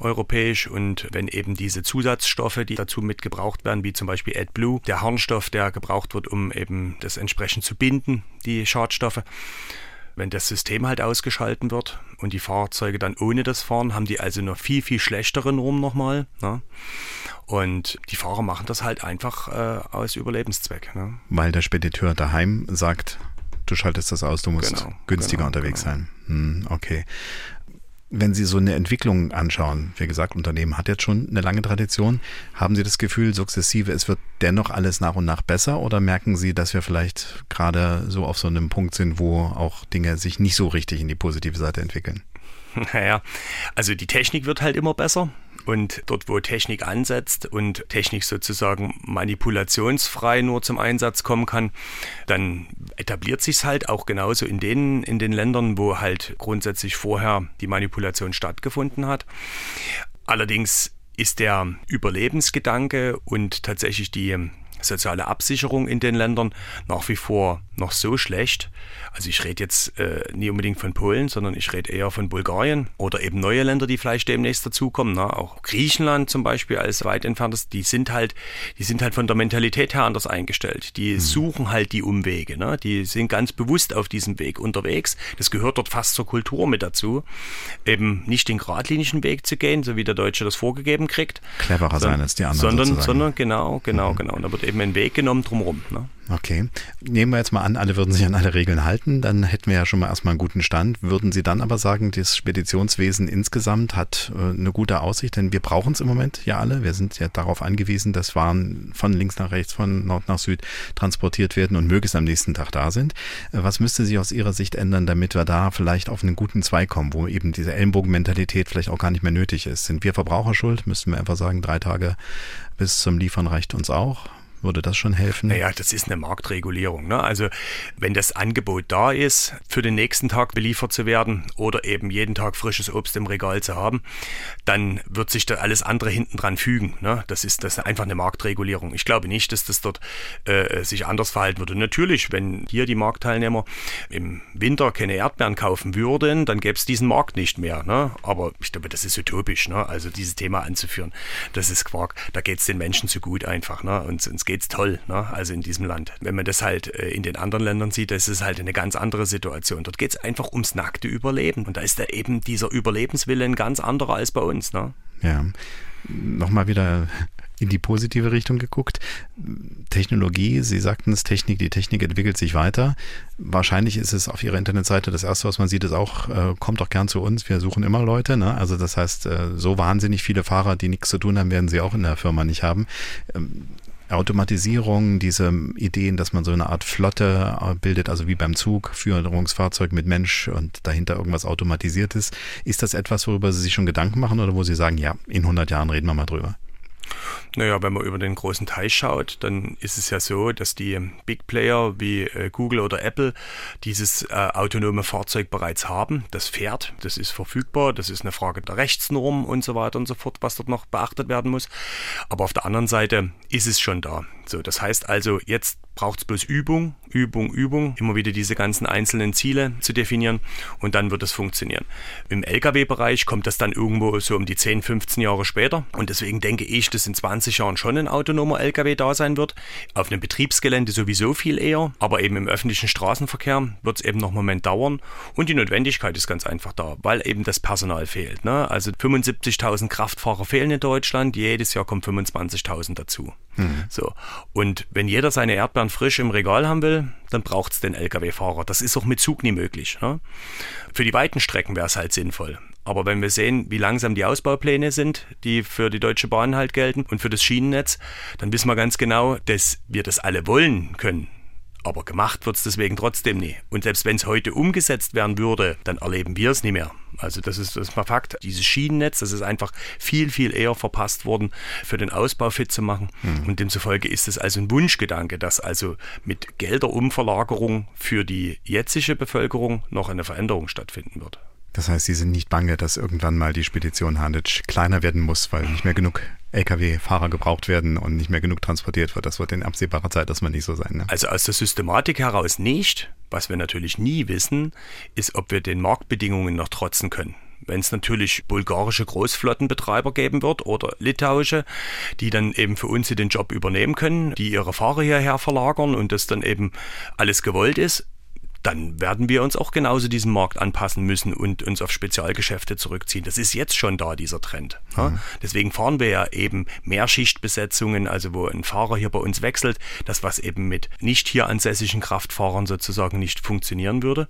europäisch und wenn eben diese Zusatzstoffe, die dazu mitgebraucht werden, wie zum Beispiel AdBlue, der Harnstoff, der gebraucht wird, um eben das entsprechend zu binden, die Schadstoffe, wenn das System halt ausgeschalten wird und die Fahrzeuge dann ohne das fahren, haben die also noch viel, viel schlechtere Normen nochmal. Ne? Und die Fahrer machen das halt einfach äh, aus Überlebenszweck. Ne? Weil der Spediteur daheim sagt, du schaltest das aus, du musst genau, günstiger genau, unterwegs genau. sein. Hm, okay. Wenn Sie so eine Entwicklung anschauen, wie gesagt, Unternehmen hat jetzt schon eine lange Tradition, haben Sie das Gefühl, sukzessive, es wird dennoch alles nach und nach besser oder merken Sie, dass wir vielleicht gerade so auf so einem Punkt sind, wo auch Dinge sich nicht so richtig in die positive Seite entwickeln? Naja, also die Technik wird halt immer besser. Und dort, wo Technik ansetzt und Technik sozusagen manipulationsfrei nur zum Einsatz kommen kann, dann etabliert sich es halt auch genauso in den, in den Ländern, wo halt grundsätzlich vorher die Manipulation stattgefunden hat. Allerdings ist der Überlebensgedanke und tatsächlich die soziale Absicherung in den Ländern nach wie vor noch so schlecht. Also ich rede jetzt äh, nie unbedingt von Polen, sondern ich rede eher von Bulgarien oder eben neue Länder, die vielleicht demnächst dazukommen. Ne? Auch Griechenland zum Beispiel als weit entferntes, die sind halt, die sind halt von der Mentalität her anders eingestellt. Die mhm. suchen halt die Umwege. Ne? Die sind ganz bewusst auf diesem Weg unterwegs. Das gehört dort fast zur Kultur mit dazu. Eben nicht den geradlinigen Weg zu gehen, so wie der Deutsche das vorgegeben kriegt. Cleverer sein als die anderen. Sondern, sozusagen. sondern genau, genau, mhm. genau. Und da wird eben ein Weg genommen drumherum. Ne? Okay. Nehmen wir jetzt mal an, alle würden sich an alle Regeln halten, dann hätten wir ja schon mal erstmal einen guten Stand. Würden Sie dann aber sagen, das Speditionswesen insgesamt hat äh, eine gute Aussicht? Denn wir brauchen es im Moment ja alle. Wir sind ja darauf angewiesen, dass Waren von links nach rechts, von Nord nach Süd transportiert werden und möglichst am nächsten Tag da sind. Äh, was müsste sich aus Ihrer Sicht ändern, damit wir da vielleicht auf einen guten Zweig kommen, wo eben diese Ellenbogenmentalität vielleicht auch gar nicht mehr nötig ist? Sind wir Verbraucher schuld? Müssten wir einfach sagen, drei Tage bis zum Liefern reicht uns auch? Würde das schon helfen? Naja, das ist eine Marktregulierung. Ne? Also wenn das Angebot da ist, für den nächsten Tag beliefert zu werden oder eben jeden Tag frisches Obst im Regal zu haben, dann wird sich da alles andere hinten dran fügen. Ne? Das, ist, das einfach eine Marktregulierung. Ich glaube nicht, dass das dort äh, sich anders verhalten würde. Natürlich, wenn hier die Marktteilnehmer im Winter keine Erdbeeren kaufen würden, dann gäbe es diesen Markt nicht mehr. Ne? Aber ich glaube, das ist utopisch. Ne? Also dieses Thema anzuführen, das ist Quark. Da geht es den Menschen zu gut einfach. Ne? Und uns geht geht's toll, ne? also in diesem Land. Wenn man das halt äh, in den anderen Ländern sieht, das ist halt eine ganz andere Situation. Dort geht es einfach ums nackte Überleben. Und da ist da eben dieser Überlebenswille ein ganz anderer als bei uns. Ne? Ja, nochmal wieder in die positive Richtung geguckt. Technologie, Sie sagten es, Technik, die Technik entwickelt sich weiter. Wahrscheinlich ist es auf Ihrer Internetseite das erste, was man sieht, ist auch, äh, kommt doch gern zu uns, wir suchen immer Leute. Ne? Also das heißt, äh, so wahnsinnig viele Fahrer, die nichts zu tun haben, werden Sie auch in der Firma nicht haben. Ähm, Automatisierung, diese Ideen, dass man so eine Art Flotte äh, bildet, also wie beim Zug, Führungsfahrzeug mit Mensch und dahinter irgendwas automatisiert ist. Ist das etwas, worüber Sie sich schon Gedanken machen oder wo Sie sagen, ja, in 100 Jahren reden wir mal drüber? Naja, wenn man über den großen Teich schaut, dann ist es ja so, dass die Big Player wie äh, Google oder Apple dieses äh, autonome Fahrzeug bereits haben. Das fährt, das ist verfügbar, das ist eine Frage der Rechtsnorm und so weiter und so fort, was dort noch beachtet werden muss. Aber auf der anderen Seite ist es schon da. So, das heißt also, jetzt braucht es bloß Übung, Übung, Übung, immer wieder diese ganzen einzelnen Ziele zu definieren und dann wird es funktionieren. Im Lkw-Bereich kommt das dann irgendwo so um die 10, 15 Jahre später und deswegen denke ich, dass in 20 Jahren schon ein autonomer Lkw da sein wird. Auf einem Betriebsgelände sowieso viel eher, aber eben im öffentlichen Straßenverkehr wird es eben noch einen Moment dauern und die Notwendigkeit ist ganz einfach da, weil eben das Personal fehlt. Ne? Also 75.000 Kraftfahrer fehlen in Deutschland, jedes Jahr kommen 25.000 dazu. Mhm. So. Und wenn jeder seine Erdbeeren frisch im Regal haben will, dann braucht es den Lkw-Fahrer. Das ist auch mit Zug nie möglich. Ne? Für die weiten Strecken wäre es halt sinnvoll. Aber wenn wir sehen, wie langsam die Ausbaupläne sind, die für die Deutsche Bahn halt gelten und für das Schienennetz, dann wissen wir ganz genau, dass wir das alle wollen können. Aber gemacht wird es deswegen trotzdem nie. Und selbst wenn es heute umgesetzt werden würde, dann erleben wir es nie mehr. Also das ist, das ist mal Fakt. Dieses Schienennetz, das ist einfach viel, viel eher verpasst worden, für den Ausbau fit zu machen. Mhm. Und demzufolge ist es also ein Wunschgedanke, dass also mit Gelderumverlagerung für die jetzige Bevölkerung noch eine Veränderung stattfinden wird. Das heißt, Sie sind nicht bange, dass irgendwann mal die Spedition Hanitsch kleiner werden muss, weil nicht mehr genug Lkw-Fahrer gebraucht werden und nicht mehr genug transportiert wird. Das wird in absehbarer Zeit erstmal nicht so sein. Ne? Also aus der Systematik heraus nicht. Was wir natürlich nie wissen, ist, ob wir den Marktbedingungen noch trotzen können. Wenn es natürlich bulgarische Großflottenbetreiber geben wird oder litauische, die dann eben für uns den Job übernehmen können, die ihre Fahrer hierher verlagern und das dann eben alles gewollt ist, dann werden wir uns auch genauso diesem Markt anpassen müssen und uns auf Spezialgeschäfte zurückziehen. Das ist jetzt schon da, dieser Trend. Mhm. Deswegen fahren wir ja eben Mehrschichtbesetzungen, also wo ein Fahrer hier bei uns wechselt, das was eben mit nicht hier ansässigen Kraftfahrern sozusagen nicht funktionieren würde.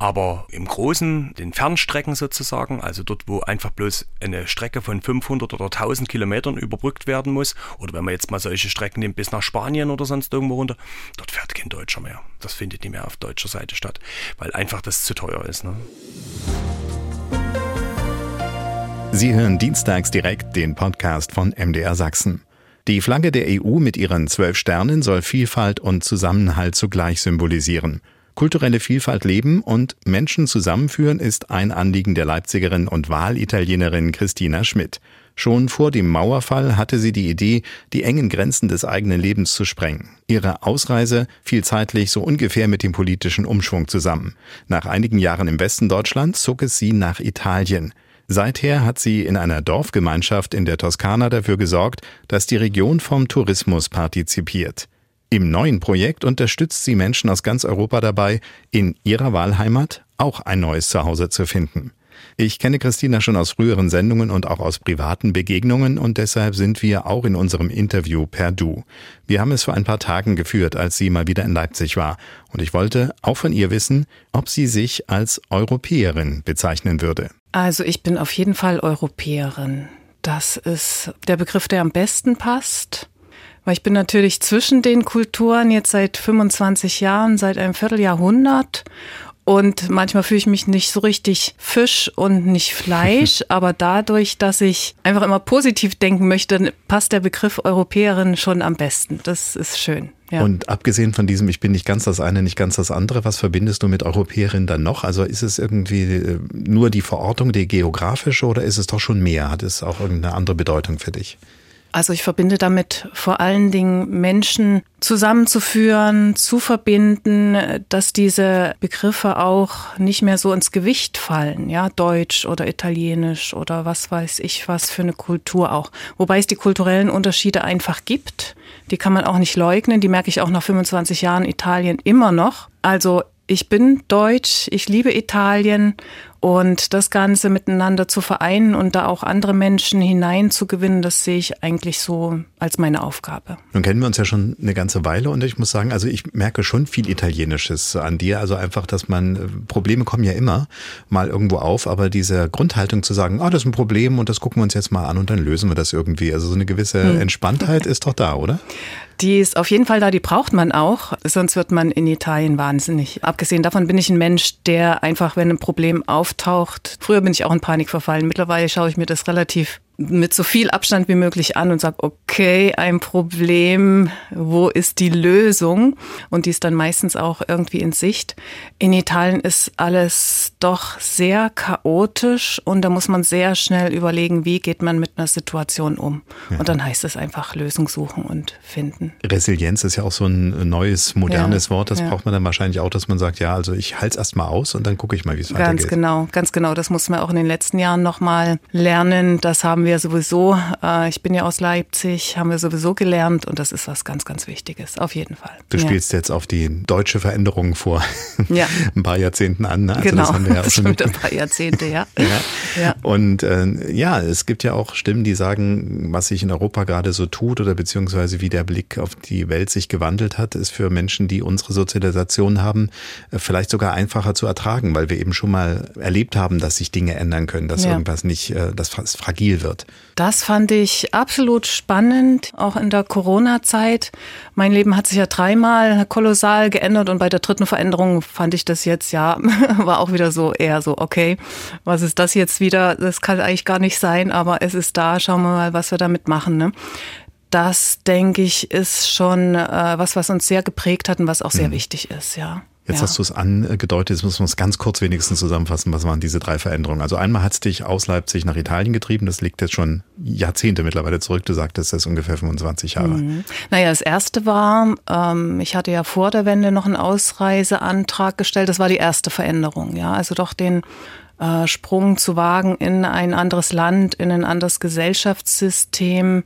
Aber im Großen, den Fernstrecken sozusagen, also dort, wo einfach bloß eine Strecke von 500 oder 1000 Kilometern überbrückt werden muss, oder wenn man jetzt mal solche Strecken nimmt bis nach Spanien oder sonst irgendwo runter, dort fährt kein Deutscher mehr. Das findet nicht mehr auf deutscher Seite statt, weil einfach das zu teuer ist. Ne? Sie hören dienstags direkt den Podcast von MDR Sachsen. Die Flagge der EU mit ihren zwölf Sternen soll Vielfalt und Zusammenhalt zugleich symbolisieren. Kulturelle Vielfalt leben und Menschen zusammenführen ist ein Anliegen der Leipzigerin und Wahlitalienerin Christina Schmidt. Schon vor dem Mauerfall hatte sie die Idee, die engen Grenzen des eigenen Lebens zu sprengen. Ihre Ausreise fiel zeitlich so ungefähr mit dem politischen Umschwung zusammen. Nach einigen Jahren im Westen Deutschlands zog es sie nach Italien. Seither hat sie in einer Dorfgemeinschaft in der Toskana dafür gesorgt, dass die Region vom Tourismus partizipiert. Im neuen Projekt unterstützt sie Menschen aus ganz Europa dabei, in ihrer Wahlheimat auch ein neues Zuhause zu finden. Ich kenne Christina schon aus früheren Sendungen und auch aus privaten Begegnungen und deshalb sind wir auch in unserem Interview per Du. Wir haben es vor ein paar Tagen geführt, als sie mal wieder in Leipzig war und ich wollte auch von ihr wissen, ob sie sich als Europäerin bezeichnen würde. Also ich bin auf jeden Fall Europäerin. Das ist der Begriff, der am besten passt. Weil ich bin natürlich zwischen den Kulturen jetzt seit 25 Jahren, seit einem Vierteljahrhundert. Und manchmal fühle ich mich nicht so richtig Fisch und nicht Fleisch, aber dadurch, dass ich einfach immer positiv denken möchte, passt der Begriff Europäerin schon am besten. Das ist schön. Ja. Und abgesehen von diesem, ich bin nicht ganz das eine, nicht ganz das andere, was verbindest du mit Europäerin dann noch? Also ist es irgendwie äh, nur die Verortung, die geografische oder ist es doch schon mehr? Hat es auch irgendeine andere Bedeutung für dich? Also ich verbinde damit vor allen Dingen Menschen zusammenzuführen, zu verbinden, dass diese Begriffe auch nicht mehr so ins Gewicht fallen, ja, Deutsch oder Italienisch oder was weiß ich was für eine Kultur auch. Wobei es die kulturellen Unterschiede einfach gibt. Die kann man auch nicht leugnen. Die merke ich auch nach 25 Jahren Italien immer noch. Also ich bin deutsch, ich liebe Italien und das Ganze miteinander zu vereinen und da auch andere Menschen hineinzugewinnen, das sehe ich eigentlich so als meine Aufgabe. Nun kennen wir uns ja schon eine ganze Weile und ich muss sagen, also ich merke schon viel Italienisches an dir. Also einfach, dass man, Probleme kommen ja immer mal irgendwo auf, aber diese Grundhaltung zu sagen, ah, oh, das ist ein Problem und das gucken wir uns jetzt mal an und dann lösen wir das irgendwie. Also so eine gewisse hm. Entspanntheit ist doch da, oder? Die ist auf jeden Fall da, die braucht man auch, sonst wird man in Italien wahnsinnig. Abgesehen davon bin ich ein Mensch, der einfach, wenn ein Problem auftaucht, früher bin ich auch in Panik verfallen, mittlerweile schaue ich mir das relativ mit so viel Abstand wie möglich an und sage, okay, ein Problem, wo ist die Lösung? Und die ist dann meistens auch irgendwie in Sicht. In Italien ist alles doch sehr chaotisch und da muss man sehr schnell überlegen, wie geht man mit einer Situation um. Ja. Und dann heißt es einfach Lösung suchen und finden. Resilienz ist ja auch so ein neues, modernes ja, Wort. Das ja. braucht man dann wahrscheinlich auch, dass man sagt, ja, also ich halte es erstmal aus und dann gucke ich mal, wie es weitergeht. Ganz genau, ganz genau. Das muss man auch in den letzten Jahren nochmal lernen. Das haben wir wir sowieso, äh, ich bin ja aus Leipzig, haben wir sowieso gelernt und das ist was ganz, ganz Wichtiges, auf jeden Fall. Du spielst ja. jetzt auf die deutsche Veränderung vor ja. ein paar Jahrzehnten an. Ne? Also genau, das haben wir ja auch schon ein paar Jahrzehnte, ja. ja. ja. Und äh, ja, es gibt ja auch Stimmen, die sagen, was sich in Europa gerade so tut oder beziehungsweise wie der Blick auf die Welt sich gewandelt hat, ist für Menschen, die unsere Sozialisation haben, äh, vielleicht sogar einfacher zu ertragen, weil wir eben schon mal erlebt haben, dass sich Dinge ändern können, dass irgendwas nicht, äh, dass fragil wird. Verändert? Das fand ich absolut spannend, auch in der Corona-Zeit. Mein Leben hat sich ja dreimal kolossal geändert und bei der dritten Veränderung fand ich das jetzt, ja, war auch wieder so eher so, okay, was ist das jetzt wieder? Das kann eigentlich gar nicht sein, aber es ist da, schauen wir mal, was wir damit machen. Ne? Das, denke ich, ist schon äh, was, was uns sehr geprägt hat und was auch sehr mhm. wichtig ist, ja. Jetzt ja. hast du es angedeutet, jetzt müssen wir es ganz kurz wenigstens zusammenfassen. Was waren diese drei Veränderungen? Also einmal hat es dich aus Leipzig nach Italien getrieben. Das liegt jetzt schon Jahrzehnte mittlerweile zurück. Du sagtest, das ist ungefähr 25 Jahre. Mhm. Naja, das erste war, ähm, ich hatte ja vor der Wende noch einen Ausreiseantrag gestellt. Das war die erste Veränderung. Ja, also doch den äh, Sprung zu wagen in ein anderes Land, in ein anderes Gesellschaftssystem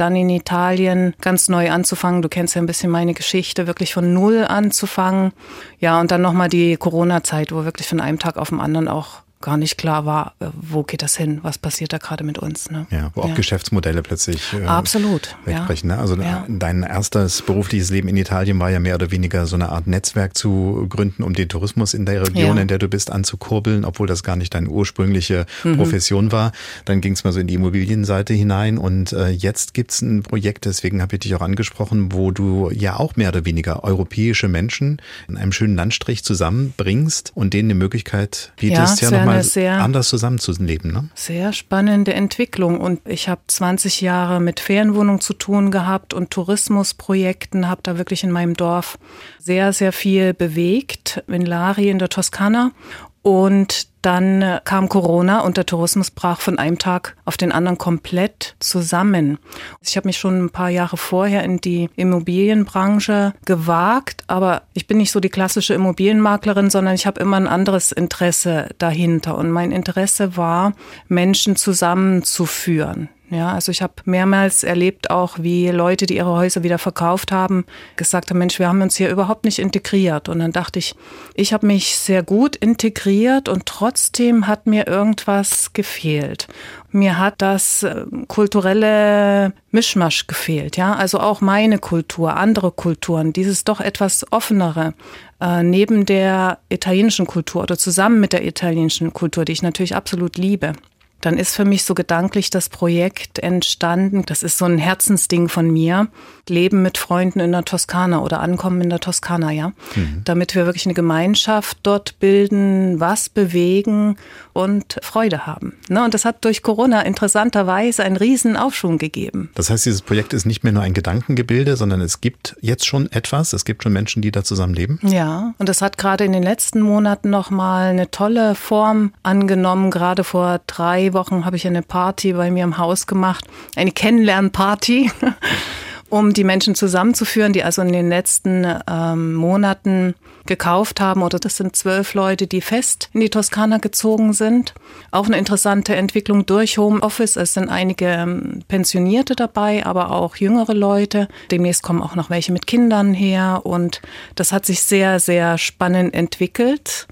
dann in Italien ganz neu anzufangen. Du kennst ja ein bisschen meine Geschichte, wirklich von Null anzufangen. Ja, und dann nochmal die Corona-Zeit, wo wirklich von einem Tag auf den anderen auch gar nicht klar war, äh, wo geht das hin, was passiert da gerade mit uns. Ne? Ja, wo auch ja. Geschäftsmodelle plötzlich äh, Absolut, wegbrechen. Ja. Ne? Also ja. dein erstes berufliches Leben in Italien war ja mehr oder weniger so eine Art Netzwerk zu gründen, um den Tourismus in der Region, in der du bist, anzukurbeln, obwohl das gar nicht deine ursprüngliche mhm. Profession war. Dann ging es mal so in die Immobilienseite hinein und äh, jetzt gibt's ein Projekt, deswegen habe ich dich auch angesprochen, wo du ja auch mehr oder weniger europäische Menschen in einem schönen Landstrich zusammenbringst und denen eine Möglichkeit bietest, ja, ja nochmal sehr, anders zusammenzuleben. Ne? Sehr spannende Entwicklung. Und ich habe 20 Jahre mit Ferienwohnungen zu tun gehabt und Tourismusprojekten, habe da wirklich in meinem Dorf sehr, sehr viel bewegt, in Lari in der Toskana. Und dann kam Corona und der Tourismus brach von einem Tag auf den anderen komplett zusammen. Ich habe mich schon ein paar Jahre vorher in die Immobilienbranche gewagt, aber ich bin nicht so die klassische Immobilienmaklerin, sondern ich habe immer ein anderes Interesse dahinter. Und mein Interesse war, Menschen zusammenzuführen. Ja, also ich habe mehrmals erlebt auch, wie Leute, die ihre Häuser wieder verkauft haben, gesagt haben, Mensch, wir haben uns hier überhaupt nicht integriert. Und dann dachte ich, ich habe mich sehr gut integriert und trotzdem hat mir irgendwas gefehlt. Mir hat das äh, kulturelle Mischmasch gefehlt, ja, also auch meine Kultur, andere Kulturen, dieses doch etwas offenere, äh, neben der italienischen Kultur oder zusammen mit der italienischen Kultur, die ich natürlich absolut liebe dann ist für mich so gedanklich das Projekt entstanden. Das ist so ein Herzensding von mir. Leben mit Freunden in der Toskana oder Ankommen in der Toskana, ja. Mhm. Damit wir wirklich eine Gemeinschaft dort bilden, was bewegen und Freude haben. Ne? Und das hat durch Corona interessanterweise einen riesen Aufschwung gegeben. Das heißt, dieses Projekt ist nicht mehr nur ein Gedankengebilde, sondern es gibt jetzt schon etwas. Es gibt schon Menschen, die da zusammen leben. Ja, und das hat gerade in den letzten Monaten nochmal eine tolle Form angenommen. Gerade vor drei Wochen habe ich eine Party bei mir im Haus gemacht, eine Kennenlernparty. um die Menschen zusammenzuführen, die also in den letzten ähm, Monaten gekauft haben. Oder das sind zwölf Leute, die fest in die Toskana gezogen sind. Auch eine interessante Entwicklung durch Homeoffice. Es sind einige ähm, Pensionierte dabei, aber auch jüngere Leute. Demnächst kommen auch noch welche mit Kindern her. Und das hat sich sehr, sehr spannend entwickelt.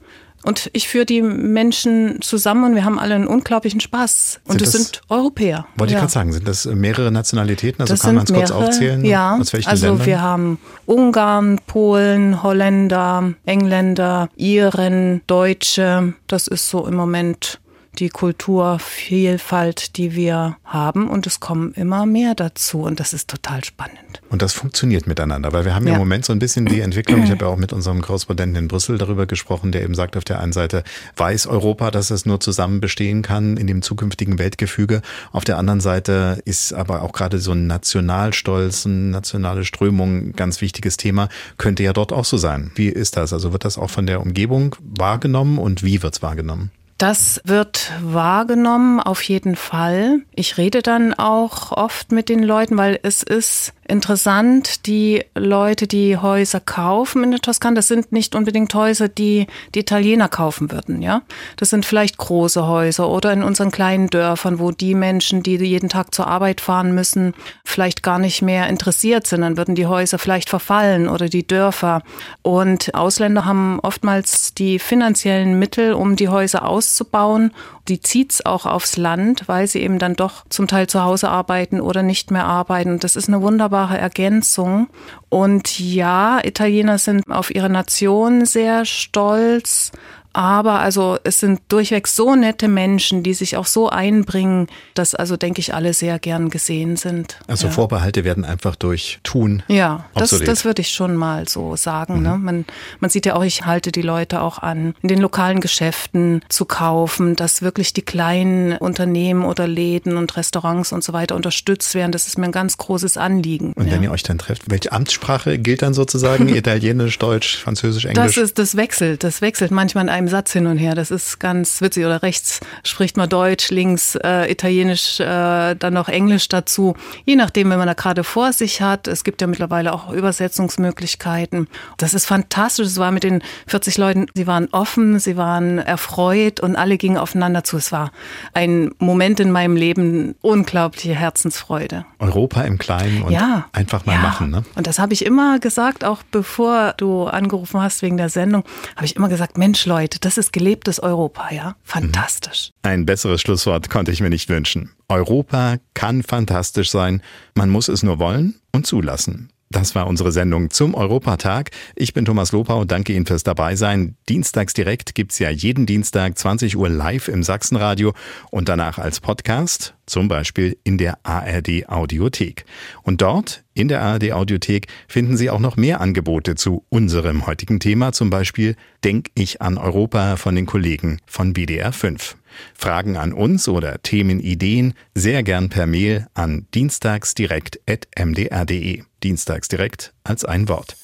Und ich führe die Menschen zusammen und wir haben alle einen unglaublichen Spaß. Und es sind Europäer. Wollte ja. ich gerade sagen, sind das mehrere Nationalitäten? Also das kann man es kurz aufzählen? Ja, aus welchen also Ländern? wir haben Ungarn, Polen, Holländer, Engländer, Iren, Deutsche. Das ist so im Moment die Kulturvielfalt, die wir haben. Und es kommen immer mehr dazu. Und das ist total spannend. Und das funktioniert miteinander, weil wir haben ja, im Moment so ein bisschen die Entwicklung. Ich habe ja auch mit unserem Korrespondenten in Brüssel darüber gesprochen, der eben sagt, auf der einen Seite weiß Europa, dass es nur zusammen bestehen kann in dem zukünftigen Weltgefüge. Auf der anderen Seite ist aber auch gerade so ein Nationalstolz, eine nationale Strömung ein ganz wichtiges Thema. Könnte ja dort auch so sein. Wie ist das? Also wird das auch von der Umgebung wahrgenommen und wie wird es wahrgenommen? Das wird wahrgenommen, auf jeden Fall. Ich rede dann auch oft mit den Leuten, weil es ist interessant, die Leute, die Häuser kaufen in der Toskana, das sind nicht unbedingt Häuser, die die Italiener kaufen würden, ja. Das sind vielleicht große Häuser oder in unseren kleinen Dörfern, wo die Menschen, die jeden Tag zur Arbeit fahren müssen, vielleicht gar nicht mehr interessiert sind. Dann würden die Häuser vielleicht verfallen oder die Dörfer. Und Ausländer haben oftmals die finanziellen Mittel, um die Häuser auszubauen die zieht's auch aufs Land, weil sie eben dann doch zum Teil zu Hause arbeiten oder nicht mehr arbeiten. Und das ist eine wunderbare Ergänzung. Und ja, Italiener sind auf ihre Nation sehr stolz, aber also es sind durchweg so nette Menschen, die sich auch so einbringen, dass also denke ich alle sehr gern gesehen sind. Also ja. Vorbehalte werden einfach durch Tun. Ja, das, das würde ich schon mal so sagen. Ne? Mhm. Ne? Man, man sieht ja auch, ich halte die Leute auch an, in den lokalen Geschäften zu kaufen, dass wirklich die kleinen Unternehmen oder Läden und Restaurants und so weiter unterstützt werden. Das ist mir ein ganz großes Anliegen. Und wenn ja. ihr euch dann trefft, welche Amtssprache gilt dann sozusagen? Italienisch, Deutsch, Französisch, Englisch? Das ist, das wechselt, das wechselt manchmal in einem einem Satz hin und her. Das ist ganz witzig. Oder rechts spricht man Deutsch, links äh, Italienisch, äh, dann noch Englisch dazu. Je nachdem, wenn man da gerade vor sich hat. Es gibt ja mittlerweile auch Übersetzungsmöglichkeiten. Das ist fantastisch. Es war mit den 40 Leuten, sie waren offen, sie waren erfreut und alle gingen aufeinander zu. Es war ein Moment in meinem Leben, unglaubliche Herzensfreude. Europa im Kleinen und ja, einfach mal ja. machen. Ne? Und das habe ich immer gesagt, auch bevor du angerufen hast wegen der Sendung, habe ich immer gesagt, Mensch Leute, das ist gelebtes Europa, ja. Fantastisch. Mhm. Ein besseres Schlusswort konnte ich mir nicht wünschen. Europa kann fantastisch sein. Man muss es nur wollen und zulassen. Das war unsere Sendung zum Europatag. Ich bin Thomas Lopau danke Ihnen fürs Dabeisein. Dienstags direkt gibt's ja jeden Dienstag 20 Uhr live im Sachsenradio und danach als Podcast, zum Beispiel in der ARD Audiothek. Und dort, in der ARD Audiothek, finden Sie auch noch mehr Angebote zu unserem heutigen Thema, zum Beispiel Denk ich an Europa von den Kollegen von BDR 5. Fragen an uns oder Themenideen sehr gern per Mail an dienstagsdirekt.mdr.de. Dienstagsdirekt als ein Wort.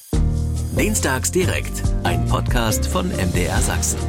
Dienstagsdirekt, ein Podcast von MDR Sachsen.